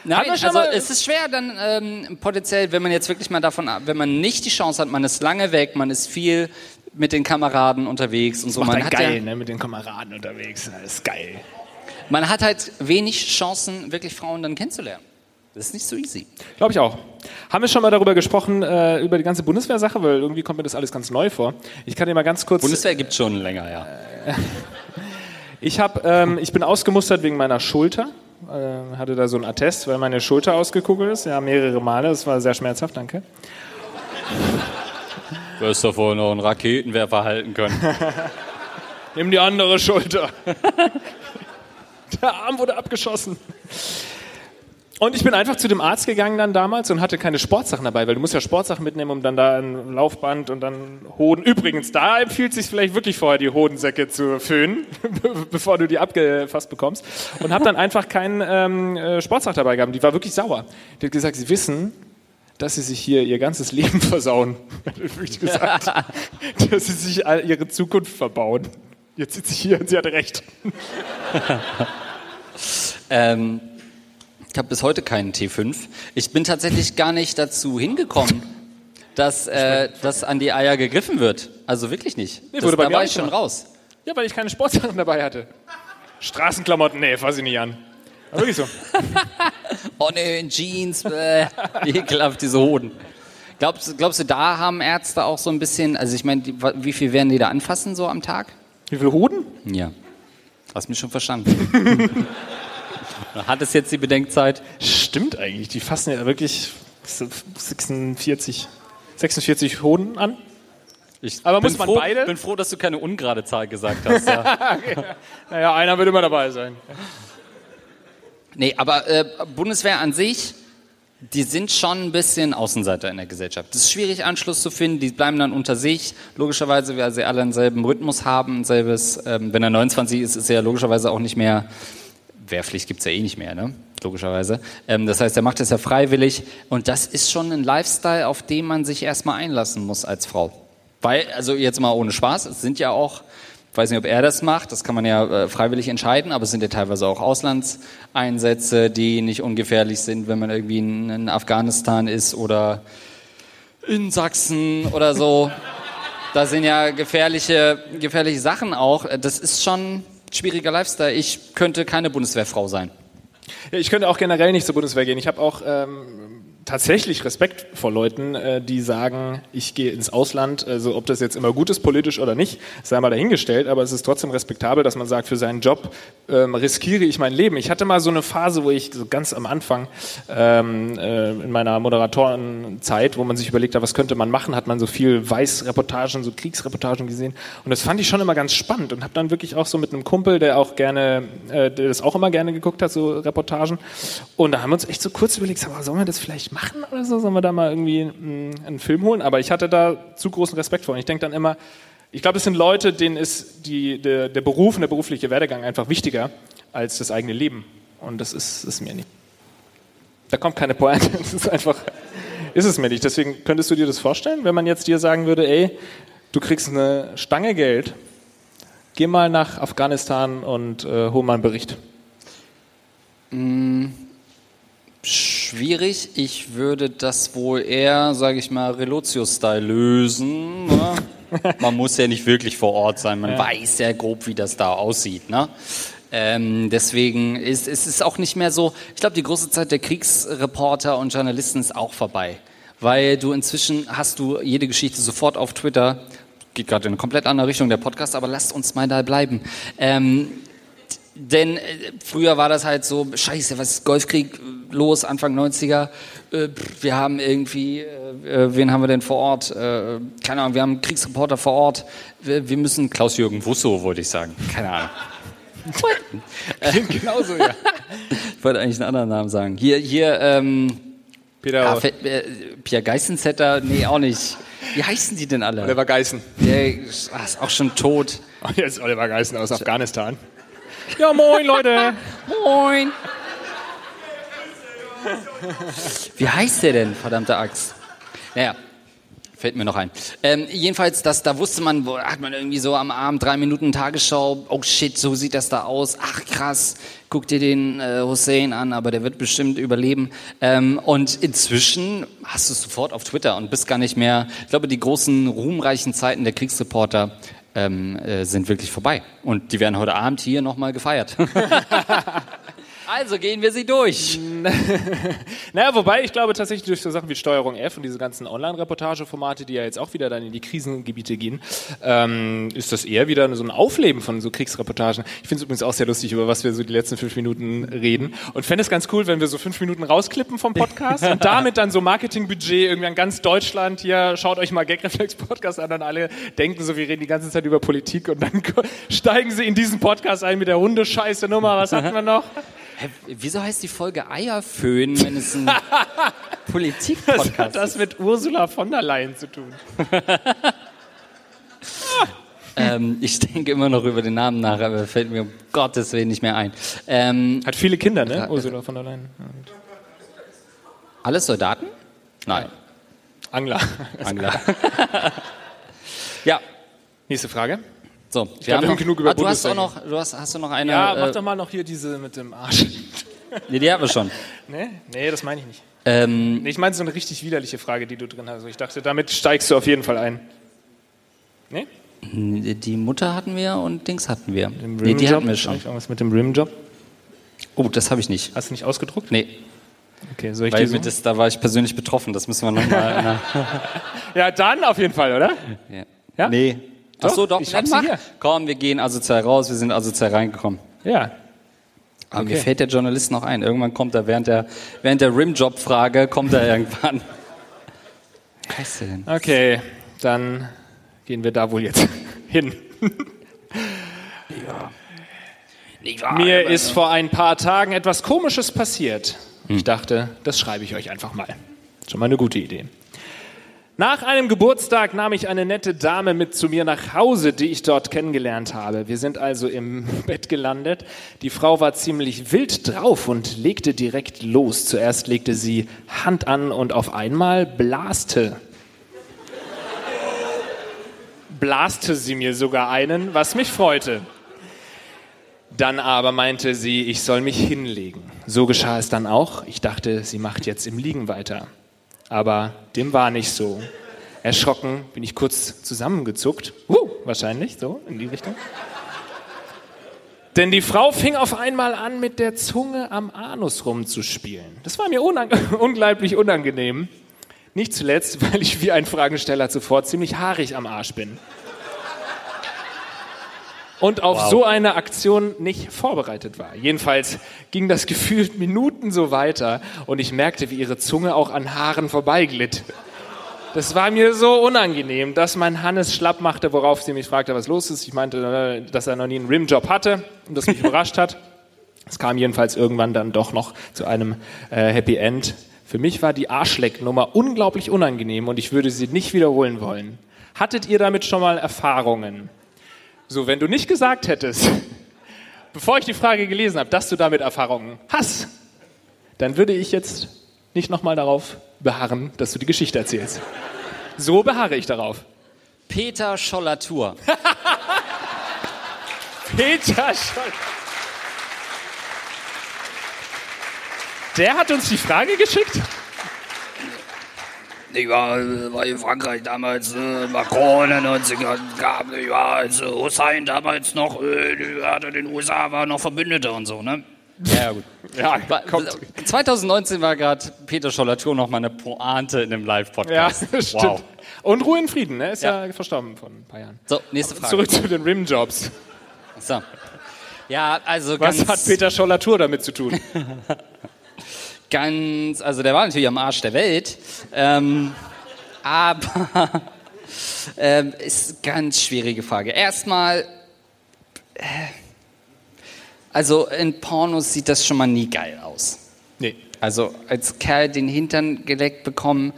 Nein, also es ist schwer dann ähm, potenziell, wenn man jetzt wirklich mal davon, ab- wenn man nicht die Chance hat, man ist lange weg, man ist viel mit den Kameraden unterwegs und so. Macht Man hat, geil, ja, ne? Mit den Kameraden unterwegs. Das ist geil. man hat halt wenig Chancen, wirklich Frauen dann kennenzulernen. Das ist nicht so easy. Glaube ich auch. Haben wir schon mal darüber gesprochen, äh, über die ganze Bundeswehr-Sache? Weil irgendwie kommt mir das alles ganz neu vor. Ich kann dir mal ganz kurz... Bundeswehr gibt schon länger, ja. ich, hab, ähm, ich bin ausgemustert wegen meiner Schulter. Äh, hatte da so einen Attest, weil meine Schulter ausgekugelt ist. Ja, mehrere Male. Das war sehr schmerzhaft, danke. Du hast doch wohl noch einen Raketenwerfer halten können. Nimm die andere Schulter. Der Arm wurde abgeschossen. Und ich bin einfach zu dem Arzt gegangen dann damals und hatte keine Sportsachen dabei, weil du musst ja Sportsachen mitnehmen, um dann da ein Laufband und dann Hoden. Übrigens, da empfiehlt sich vielleicht wirklich vorher, die Hodensäcke zu föhnen, bevor du die abgefasst bekommst. Und habe dann einfach keinen ähm, äh, Sportsack dabei gehabt. Die war wirklich sauer. Die hat gesagt, sie wissen, dass sie sich hier ihr ganzes Leben versauen. Wirklich gesagt, dass sie sich ihre Zukunft verbauen. Jetzt sitzt sie hier und sie hat recht. ähm, ich habe bis heute keinen T5. Ich bin tatsächlich gar nicht dazu hingekommen, dass, äh, dass an die Eier gegriffen wird. Also wirklich nicht. Nee, das, da war ich schon raus. Ja, weil ich keine Sportsachen dabei hatte. Straßenklamotten, nee, fass ich nicht an. Aber wirklich so. oh nee, Jeans, äh, ekelhaft, diese Hoden. Glaubst, glaubst du, da haben Ärzte auch so ein bisschen, also ich meine, wie viel werden die da anfassen so am Tag? Wie viele Hoden? Ja. Hast mich schon verstanden. Hat es jetzt die Bedenkzeit? Stimmt eigentlich. Die fassen ja wirklich 46, 46 Hoden an. Ich Aber muss man froh, beide? bin froh, dass du keine ungerade Zahl gesagt hast. Ja. okay. Naja, einer wird immer dabei sein. Nee, aber äh, Bundeswehr an sich, die sind schon ein bisschen Außenseiter in der Gesellschaft. Es ist schwierig, Anschluss zu finden. Die bleiben dann unter sich. Logischerweise, weil sie alle denselben Rhythmus haben. Selbes, ähm, wenn er 29 ist, ist er logischerweise auch nicht mehr Wehrpflicht gibt es ja eh nicht mehr, ne? logischerweise. Ähm, das heißt, er macht es ja freiwillig und das ist schon ein Lifestyle, auf den man sich erstmal einlassen muss als Frau. Weil, also jetzt mal ohne Spaß, es sind ja auch, weiß nicht, ob er das macht, das kann man ja äh, freiwillig entscheiden, aber es sind ja teilweise auch Auslandseinsätze, die nicht ungefährlich sind, wenn man irgendwie in, in Afghanistan ist oder in Sachsen oder so. Da sind ja gefährliche, gefährliche Sachen auch. Das ist schon, schwieriger Lifestyle. Ich könnte keine Bundeswehrfrau sein. Ja, ich könnte auch generell nicht zur Bundeswehr gehen. Ich habe auch ähm, tatsächlich Respekt vor Leuten, äh, die sagen, ich gehe ins Ausland, also ob das jetzt immer gut ist politisch oder nicht, sei mal dahingestellt, aber es ist trotzdem respektabel, dass man sagt, für seinen Job ähm, riskiere ich mein Leben. Ich hatte mal so eine Phase, wo ich so ganz am Anfang ähm, äh, in meiner Moderatorenzeit, wo man sich überlegt hat, was könnte man machen, hat man so viel Weißreportagen, so Kriegsreportagen gesehen. Und das fand ich schon immer ganz spannend und habe dann wirklich auch so mit einem Kumpel, der auch gerne, äh, der das auch immer gerne geguckt hat, so Reportagen. Und da haben wir uns echt so kurz überlegt, mal, sollen wir das vielleicht machen oder so? Sollen wir da mal irgendwie einen, einen Film holen? Aber ich hatte da zu großen Respekt vor. Und ich denke dann immer, ich glaube, es sind Leute, denen ist die, der, der Beruf und der berufliche Werdegang einfach wichtiger als das eigene Leben. Und das ist es mir nicht. Da kommt keine Pointe. Das ist einfach, ist es mir nicht. Deswegen könntest du dir das vorstellen, wenn man jetzt dir sagen würde, ey, du kriegst eine Stange Geld, geh mal nach Afghanistan und äh, hol mal einen Bericht. Schwierig. Ich würde das wohl eher, sage ich mal, Relotio-Style lösen. Ne? Man muss ja nicht wirklich vor Ort sein. Man ja. weiß ja grob, wie das da aussieht. Ne? Ähm, deswegen ist es auch nicht mehr so. Ich glaube, die große Zeit der Kriegsreporter und Journalisten ist auch vorbei, weil du inzwischen hast du jede Geschichte sofort auf Twitter. Geht gerade in eine komplett andere Richtung der Podcast, aber lasst uns mal da bleiben. Ähm, denn äh, früher war das halt so, scheiße, was ist Golfkrieg los, Anfang 90er? Äh, wir haben irgendwie, äh, wen haben wir denn vor Ort? Keine Ahnung, wir haben einen Kriegsreporter vor Ort. Wir, müssen, Klaus-Jürgen Wusso, wollte ich sagen. Keine Ahnung. Klingt genauso, ja. ich wollte eigentlich einen anderen Namen sagen. Hier, hier, ähm, Peter ah, äh, Pierre Geissensetter, nee, auch nicht. Wie heißen die denn alle? Oliver Geissen. Der ist auch schon tot. Oh, jetzt Oliver Geissen aus Afghanistan. Ja, moin, Leute. moin. Wie heißt der denn, verdammte Axt? Naja, fällt mir noch ein. Ähm, jedenfalls, das, da wusste man, wo, hat man irgendwie so am Abend drei Minuten Tagesschau, oh shit, so sieht das da aus, ach krass, guck dir den äh, Hussein an, aber der wird bestimmt überleben. Ähm, und inzwischen hast du es sofort auf Twitter und bist gar nicht mehr, ich glaube, die großen ruhmreichen Zeiten der Kriegsreporter ähm, äh, sind wirklich vorbei. Und die werden heute Abend hier nochmal gefeiert. also gehen wir sie durch. Naja, wobei ich glaube tatsächlich durch so Sachen wie Steuerung F und diese ganzen Online-Reportageformate, die ja jetzt auch wieder dann in die Krisengebiete gehen, ähm, ist das eher wieder so ein Aufleben von so Kriegsreportagen. Ich finde es übrigens auch sehr lustig, über was wir so die letzten fünf Minuten reden. Und fände es ganz cool, wenn wir so fünf Minuten rausklippen vom Podcast und damit dann so Marketingbudget irgendwie an ganz Deutschland hier, schaut euch mal Gagreflex-Podcast an und alle denken so, wir reden die ganze Zeit über Politik und dann steigen sie in diesen Podcast ein mit der Hundescheiße Nummer. Was hatten wir noch? Hä, wieso heißt die Folge Eierföhn, wenn es ein Was Politik-Podcast hat das ist? mit Ursula von der Leyen zu tun? Ähm, ich denke immer noch über den Namen nach, aber fällt mir um Gottes Willen nicht mehr ein. Ähm, Hat viele Kinder, ne? Ursula von der Leyen. alles Soldaten? Nein, Angler. Angler. ja, Nächste Frage. So. glaub, wir haben noch, genug über ah, du hast auch noch, du hast, hast du noch eine? Ja, mach äh, doch mal noch hier diese mit dem Arsch. nee, die haben wir schon. Nee, nee, das meine ich nicht. Ähm, Nee, ich meine so eine richtig widerliche Frage, die du drin hast. Ich dachte, damit steigst du auf jeden Fall ein. Nee? die Mutter hatten wir und Dings hatten wir. Nee, die hatten wir schon. Irgendwas mit dem Rimjob? Oh, das habe ich nicht. Hast du nicht ausgedruckt? Nee, Okay, soll ich weil wir so? das, da war ich persönlich betroffen. Das müssen wir nochmal. Ja, dann auf jeden Fall, oder? ja. Ja? Nee. Ach so, doch. Ich dann mach. hier. Komm, wir gehen asozial raus. Wir sind asozial reingekommen. Ja. Aber Okay. mir fällt der Journalist noch ein. Irgendwann kommt er während der, während der Rimjob-Frage, kommt er irgendwann. Heißt der denn? Okay, dann gehen wir da wohl jetzt hin. Mir ist vor ein paar Tagen etwas Komisches passiert. Ich dachte, das schreibe ich euch einfach mal. Schon mal eine gute Idee. Nach einem Geburtstag nahm ich eine nette Dame mit zu mir nach Hause, die ich dort kennengelernt habe. Wir sind also im Bett gelandet. Die Frau war ziemlich wild drauf und legte direkt los. Zuerst legte sie Hand an und auf einmal blaste. Blaste sie mir sogar einen, was mich freute. Dann aber meinte sie, ich soll mich hinlegen. So geschah es dann auch. Ich dachte, sie macht jetzt im Liegen weiter. Aber dem war nicht so. Erschrocken bin ich kurz zusammengezuckt. Uh, wahrscheinlich, so in die Richtung. Denn die Frau fing auf einmal an, mit der Zunge am Anus rumzuspielen. Das war mir unang unglaublich unangenehm. Nicht zuletzt, weil ich wie ein Fragensteller zuvor ziemlich haarig am Arsch bin. Und auf so eine Aktion nicht vorbereitet war. Jedenfalls ging das gefühlt Minuten so weiter und ich merkte, wie ihre Zunge auch an Haaren vorbeiglitt. Das war mir so unangenehm, dass mein Hannes schlapp machte, worauf sie mich fragte, was los ist. Ich meinte, äh, dass er noch nie einen Rimjob hatte und das mich überrascht hat. Es kam jedenfalls irgendwann dann doch noch zu einem äh, Happy End. Für mich war die Arschlecknummer unglaublich unangenehm und ich würde sie nicht wiederholen wollen. Hattet ihr damit schon mal Erfahrungen? So, wenn du nicht gesagt hättest, bevor ich die Frage gelesen habe, dass du damit Erfahrungen hast, dann würde ich jetzt nicht nochmal darauf beharren, dass du die Geschichte erzählst. So beharre ich darauf. Peter Schollatur. Peter Scholl. Der hat uns die Frage geschickt? Ich war, äh, war in Frankreich damals, äh, Macron in den 90ern gab, ich war als äh, Hussein damals noch, äh, hatte den USA, war noch Verbündete und so, ne? Ja, gut. Ja, kommt. 2019 war gerade Peter Schollatur noch mal eine Pointe in einem Ja, Live-Podcast. stimmt. Wow. Und Ruhe in Frieden, ne? Ist ja. verstorben vor ein paar Jahren. So, nächste Frage. Zurück zu den Rimjobs. So. Ja, also Was ganz, hat Peter Schollatur damit zu tun? ganz, also der war natürlich am Arsch der Welt, ähm, aber ähm, ist eine ganz schwierige Frage. Erstmal, äh, also in Pornos sieht das schon mal nie geil aus. Nee. Also als Kerl den Hintern geleckt bekommen,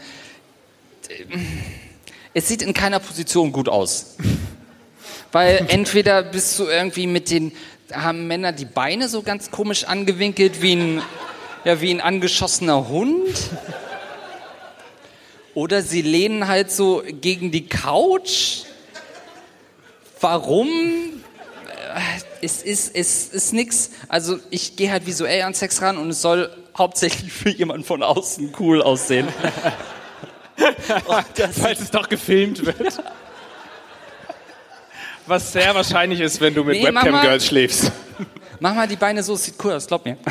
es sieht in keiner Position gut aus. Weil entweder bist du irgendwie mit den, haben Männer die Beine so ganz komisch angewinkelt wie ein, ja, wie ein angeschossener Hund. Oder sie lehnen halt so gegen die Couch. Warum? Äh, Es ist, es ist nix. Also ich gehe halt visuell an Sex ran und es soll hauptsächlich für jemanden von außen cool aussehen. Falls es doch gefilmt wird. Was sehr wahrscheinlich ist, wenn du mit Nee, mach mal. Webcam-Girls schläfst. Mach mal die Beine so, es sieht cool aus, glaub mir.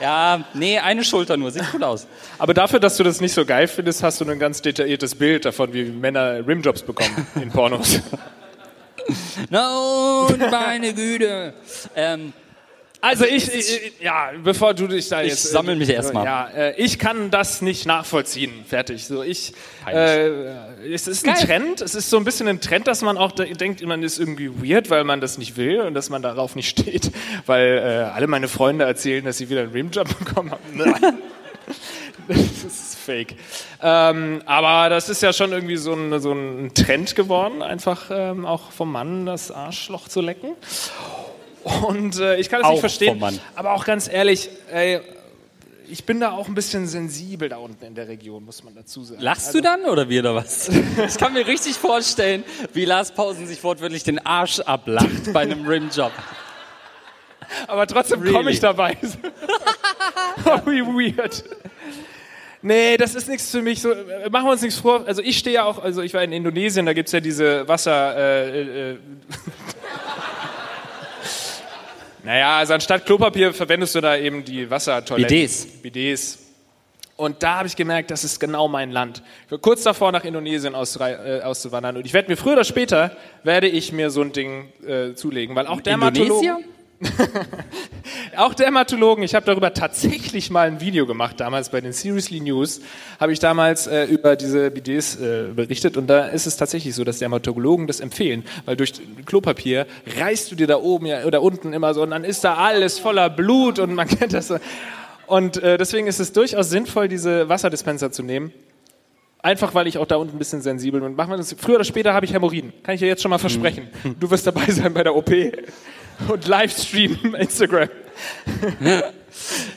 Ja, nee, eine Schulter nur. Sieht cool aus. Aber dafür, dass du das nicht so geil findest, hast du ein ganz detailliertes Bild davon, wie Männer Rimjobs bekommen in Pornos. No, meine Güte. Ähm, Also ich, ich, ja, bevor du dich da Ich jetzt... sammel mich erst mal. Ja, äh, ich kann das nicht nachvollziehen. Fertig. So, ich, äh, es ist ein Geil. Trend, es ist so ein bisschen ein Trend, dass man auch de denkt, man ist irgendwie weird, weil man das nicht will und dass man darauf nicht steht, weil äh, alle meine Freunde erzählen, dass sie wieder einen Rimjob bekommen haben. das ist fake. Ähm, aber das ist ja schon irgendwie so ein, so ein Trend geworden, einfach ähm, auch vom Mann das Arschloch zu lecken. Und äh, ich kann es Auch nicht verstehen. Aber auch ganz ehrlich, ey, ich bin da auch ein bisschen sensibel da unten in der Region, muss man dazu sagen. lachst du dann oder wie oder was? Ich kann mir richtig vorstellen, wie Lars Pausen sich wortwörtlich den Arsch ablacht bei einem Rimjob. Aber trotzdem Really? komme ich dabei. oh, wie weird. Nee, das ist nichts für mich. So, äh, machen wir uns nichts vor. Also ich stehe ja auch, also ich war in Indonesien, da gibt es ja diese Wasser... Äh, äh, naja, also anstatt Klopapier verwendest du da eben die Wassertoiletten. Bidets. Bidets. Und da habe ich gemerkt, das ist genau mein Land. Ich war kurz davor, nach Indonesien äh, auszuwandern. Und ich werde mir früher oder später, werde ich mir so ein Ding äh, zulegen. Weil auch Dermatologen... Indonesier? Auch Dermatologen, ich habe darüber tatsächlich mal ein Video gemacht, damals bei den Seriously News, habe ich damals äh, über diese Bidets äh, berichtet und da ist es tatsächlich so, dass Dermatologen das empfehlen, weil durch Klopapier reißt du dir da oben ja, oder unten immer so und dann ist da alles voller Blut und man kennt das so. Und äh, deswegen ist es durchaus sinnvoll, diese Wasserdispenser zu nehmen. Einfach weil ich auch da unten ein bisschen sensibel bin. Früher oder später habe ich Hämorrhoiden. Kann ich dir jetzt schon mal versprechen. Du wirst dabei sein bei der OP und Livestream Instagram.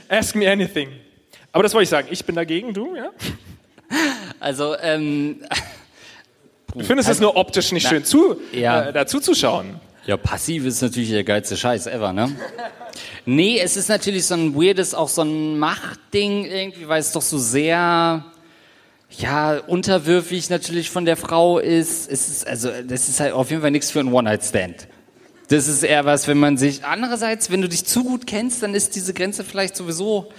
Ask me anything. Aber das wollte ich sagen. Ich bin dagegen, du, ja? Also, ähm, Du findest es nur optisch nicht schön zu, Ja. äh, dazu zu schauen. ja, passiv ist natürlich der geilste Scheiß ever, ne? Nee, es ist natürlich so ein weirdes, auch so ein Machtding irgendwie, weil es doch so sehr, ja, unterwürfig natürlich von der Frau ist. Es ist, also, das ist halt auf jeden Fall nichts für einen One-Night-Stand. Das ist eher was, wenn man sich, andererseits, wenn du dich zu gut kennst, dann ist diese Grenze vielleicht sowieso,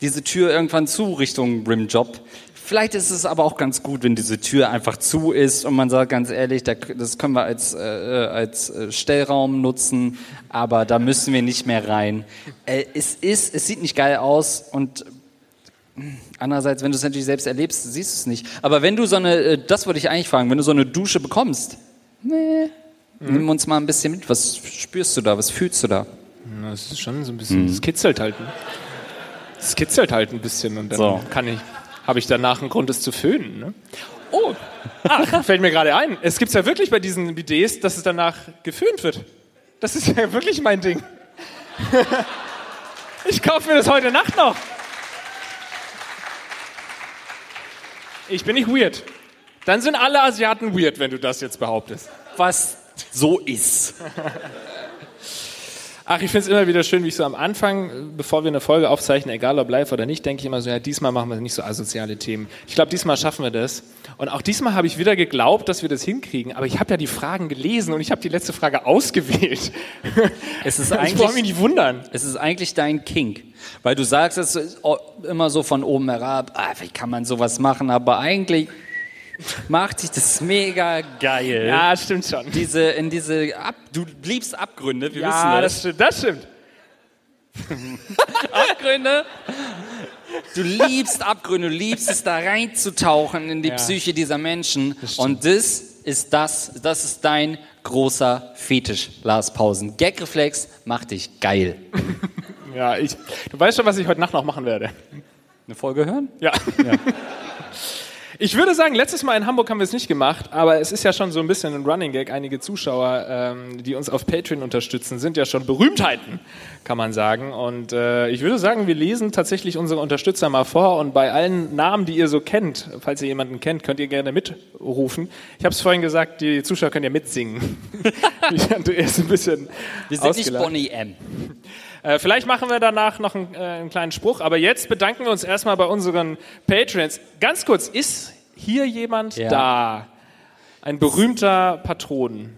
diese Tür irgendwann zu Richtung Rimjob. Vielleicht ist es aber auch ganz gut, wenn diese Tür einfach zu ist und man sagt ganz ehrlich, da- das können wir als, äh, als äh, Stellraum nutzen, aber da müssen wir nicht mehr rein. Äh, es ist, es sieht nicht geil aus und andererseits, wenn du es natürlich selbst erlebst, siehst du es nicht. Aber wenn du so eine, äh, das wollte ich eigentlich fragen, wenn du so eine Dusche bekommst, nee, nimm uns mal ein bisschen mit. Was spürst du da? Was fühlst du da? Das ist schon so ein bisschen, es kitzelt halt. ne? Es kitzelt halt ein bisschen und dann So. kann ich, habe ich danach einen Grund, es zu föhnen. Ne? Oh, ach, fällt mir gerade ein. Es gibt ja wirklich bei diesen Bidets, dass es danach geföhnt wird. Das ist ja wirklich mein Ding. Ich kaufe mir das heute Nacht noch. Ich bin nicht weird. Dann sind alle Asiaten weird, wenn du das jetzt behauptest. Was so ist. Ach, ich finde es immer wieder schön, wie ich so am Anfang, bevor wir eine Folge aufzeichnen, egal ob live oder nicht, denke ich immer so, ja, diesmal machen wir nicht so asoziale Themen. Ich glaube, diesmal schaffen wir das. Und auch diesmal habe ich wieder geglaubt, dass wir das hinkriegen. Aber ich habe ja die Fragen gelesen und ich habe die letzte Frage ausgewählt. Es ist ich brauche mich eigentlich, nicht wundern. es ist eigentlich dein Kink. Weil du sagst es ist immer so von oben herab, ah, wie kann man sowas machen, aber eigentlich macht dich das mega geil. Ja, stimmt schon. Diese, in diese, Ab, du liebst Abgründe, wir Ja, wissen das das. stimmt. Das stimmt. Abgründe. Du liebst Abgründe, du liebst es da reinzutauchen in die Psyche dieser Menschen. Und das ist das, das ist dein großer Fetisch, Lars Pausen. Gagreflex macht dich geil. Ja, ich, du weißt schon, was ich heute Nacht noch machen werde. Eine Folge hören? Ja. Ich würde sagen, letztes Mal in Hamburg haben wir es nicht gemacht, aber es ist ja schon so ein bisschen ein Running Gag. Einige Zuschauer, ähm, die uns auf Patreon unterstützen, sind ja schon Berühmtheiten, kann man sagen. Und äh, ich würde sagen, wir lesen tatsächlich unsere Unterstützer mal vor und bei allen Namen, die ihr so kennt, falls ihr jemanden kennt, könnt ihr gerne mitrufen. Ich habe es vorhin gesagt, die Zuschauer können ja mitsingen. ich Andreas ein bisschen Wir sind nicht ausgelacht. Bonnie M. Äh, vielleicht machen wir danach noch einen, äh, einen kleinen Spruch, aber jetzt bedanken wir uns erstmal bei unseren Patreons. Ganz kurz, ist hier jemand Ja. da? Ein berühmter Patron.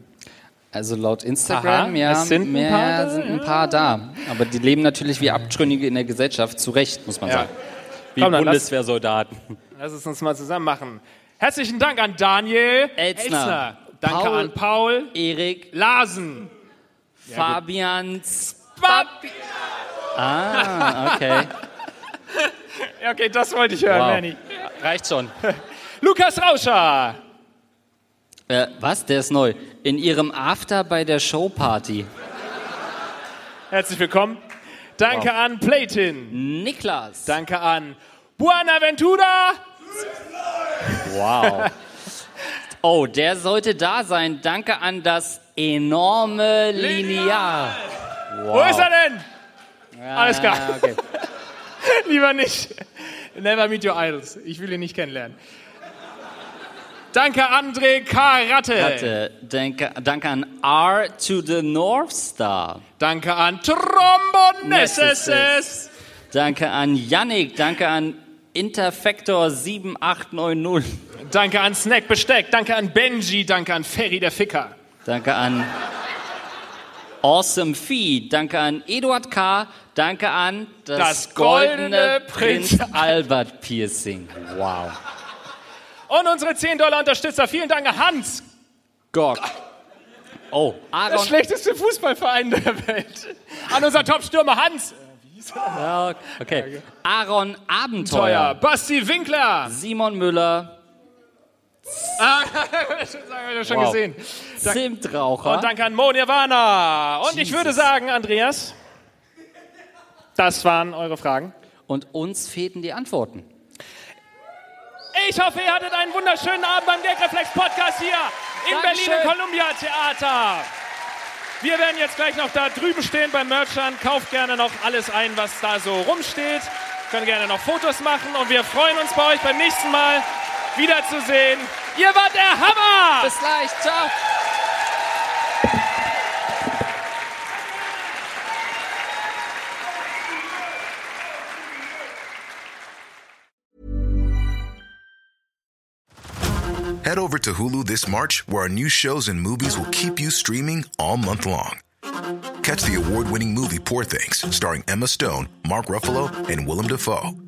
Also laut Instagram, Aha, ja, es sind ein mehr paar da, sind ein paar da. Aber die leben natürlich wie Abtrünnige in der Gesellschaft, zu Recht, muss man Ja. sagen. Wie Komm, dann lass- Bundeswehrsoldaten. Lass es uns mal zusammen machen. Herzlichen Dank an Daniel Elzner. Danke Paul- an Paul Erik, Larsen. Fabian, Papi. ah, okay. Okay, das wollte ich hören, Wow. Manny. Reicht schon. Lukas Rauscher. Äh, was? Der ist neu. In ihrem After bei der Showparty. Herzlich willkommen. Danke an Platin. Niklas. Danke an Buenaventura. Wow. Oh, der sollte da sein. Danke an das enorme Lineal. Wo ist er denn? Alles klar. Okay. Lieber nicht. Never meet your idols. Ich will ihn nicht kennenlernen. Danke, André Karate. Warte, danke, danke an R to the North Star. Danke an Trombonesses. Danke an Yannick. Danke an Interfactor 7890. Danke an Snack Besteck. Danke an Benji. Danke an Ferry der Ficker. Danke an Awesome Fee. Danke an Eduard K. Danke an das, Das goldene Prinz- Prinz Albert Piercing. Wow. Und unsere 10 Dollar Unterstützer. Vielen Dank an Hans. Gott. Oh, Das Aaron. schlechteste Fußballverein der Welt. An unser Top-Stürmer Hans. Ja, okay. Aaron Teuer. Abenteuer. Basti Winkler. Simon Müller. Ah, das haben wir schon Wow. gesehen. Zimtraucher. Und danke an Mo Nirvana. Und ich Jesus. würde sagen, Andreas, das waren eure Fragen. Und uns fehlten die Antworten. Ich hoffe, ihr hattet einen wunderschönen Abend beim Gagreflex Podcast hier im. Berliner Columbia Theater. Wir werden jetzt gleich noch da drüben stehen beim Merchant. Kauft gerne noch alles ein, was da so rumsteht. Können gerne noch Fotos machen und wir freuen uns bei euch beim nächsten Mal wiederzusehen. Ihr wart der Hammer! Bis gleich. Ciao. Head over to Hulu this March, where our new shows and movies will keep you streaming all month long. Catch the award winning movie Poor Things, starring Emma Stone, Mark Ruffalo, and Willem Dafoe.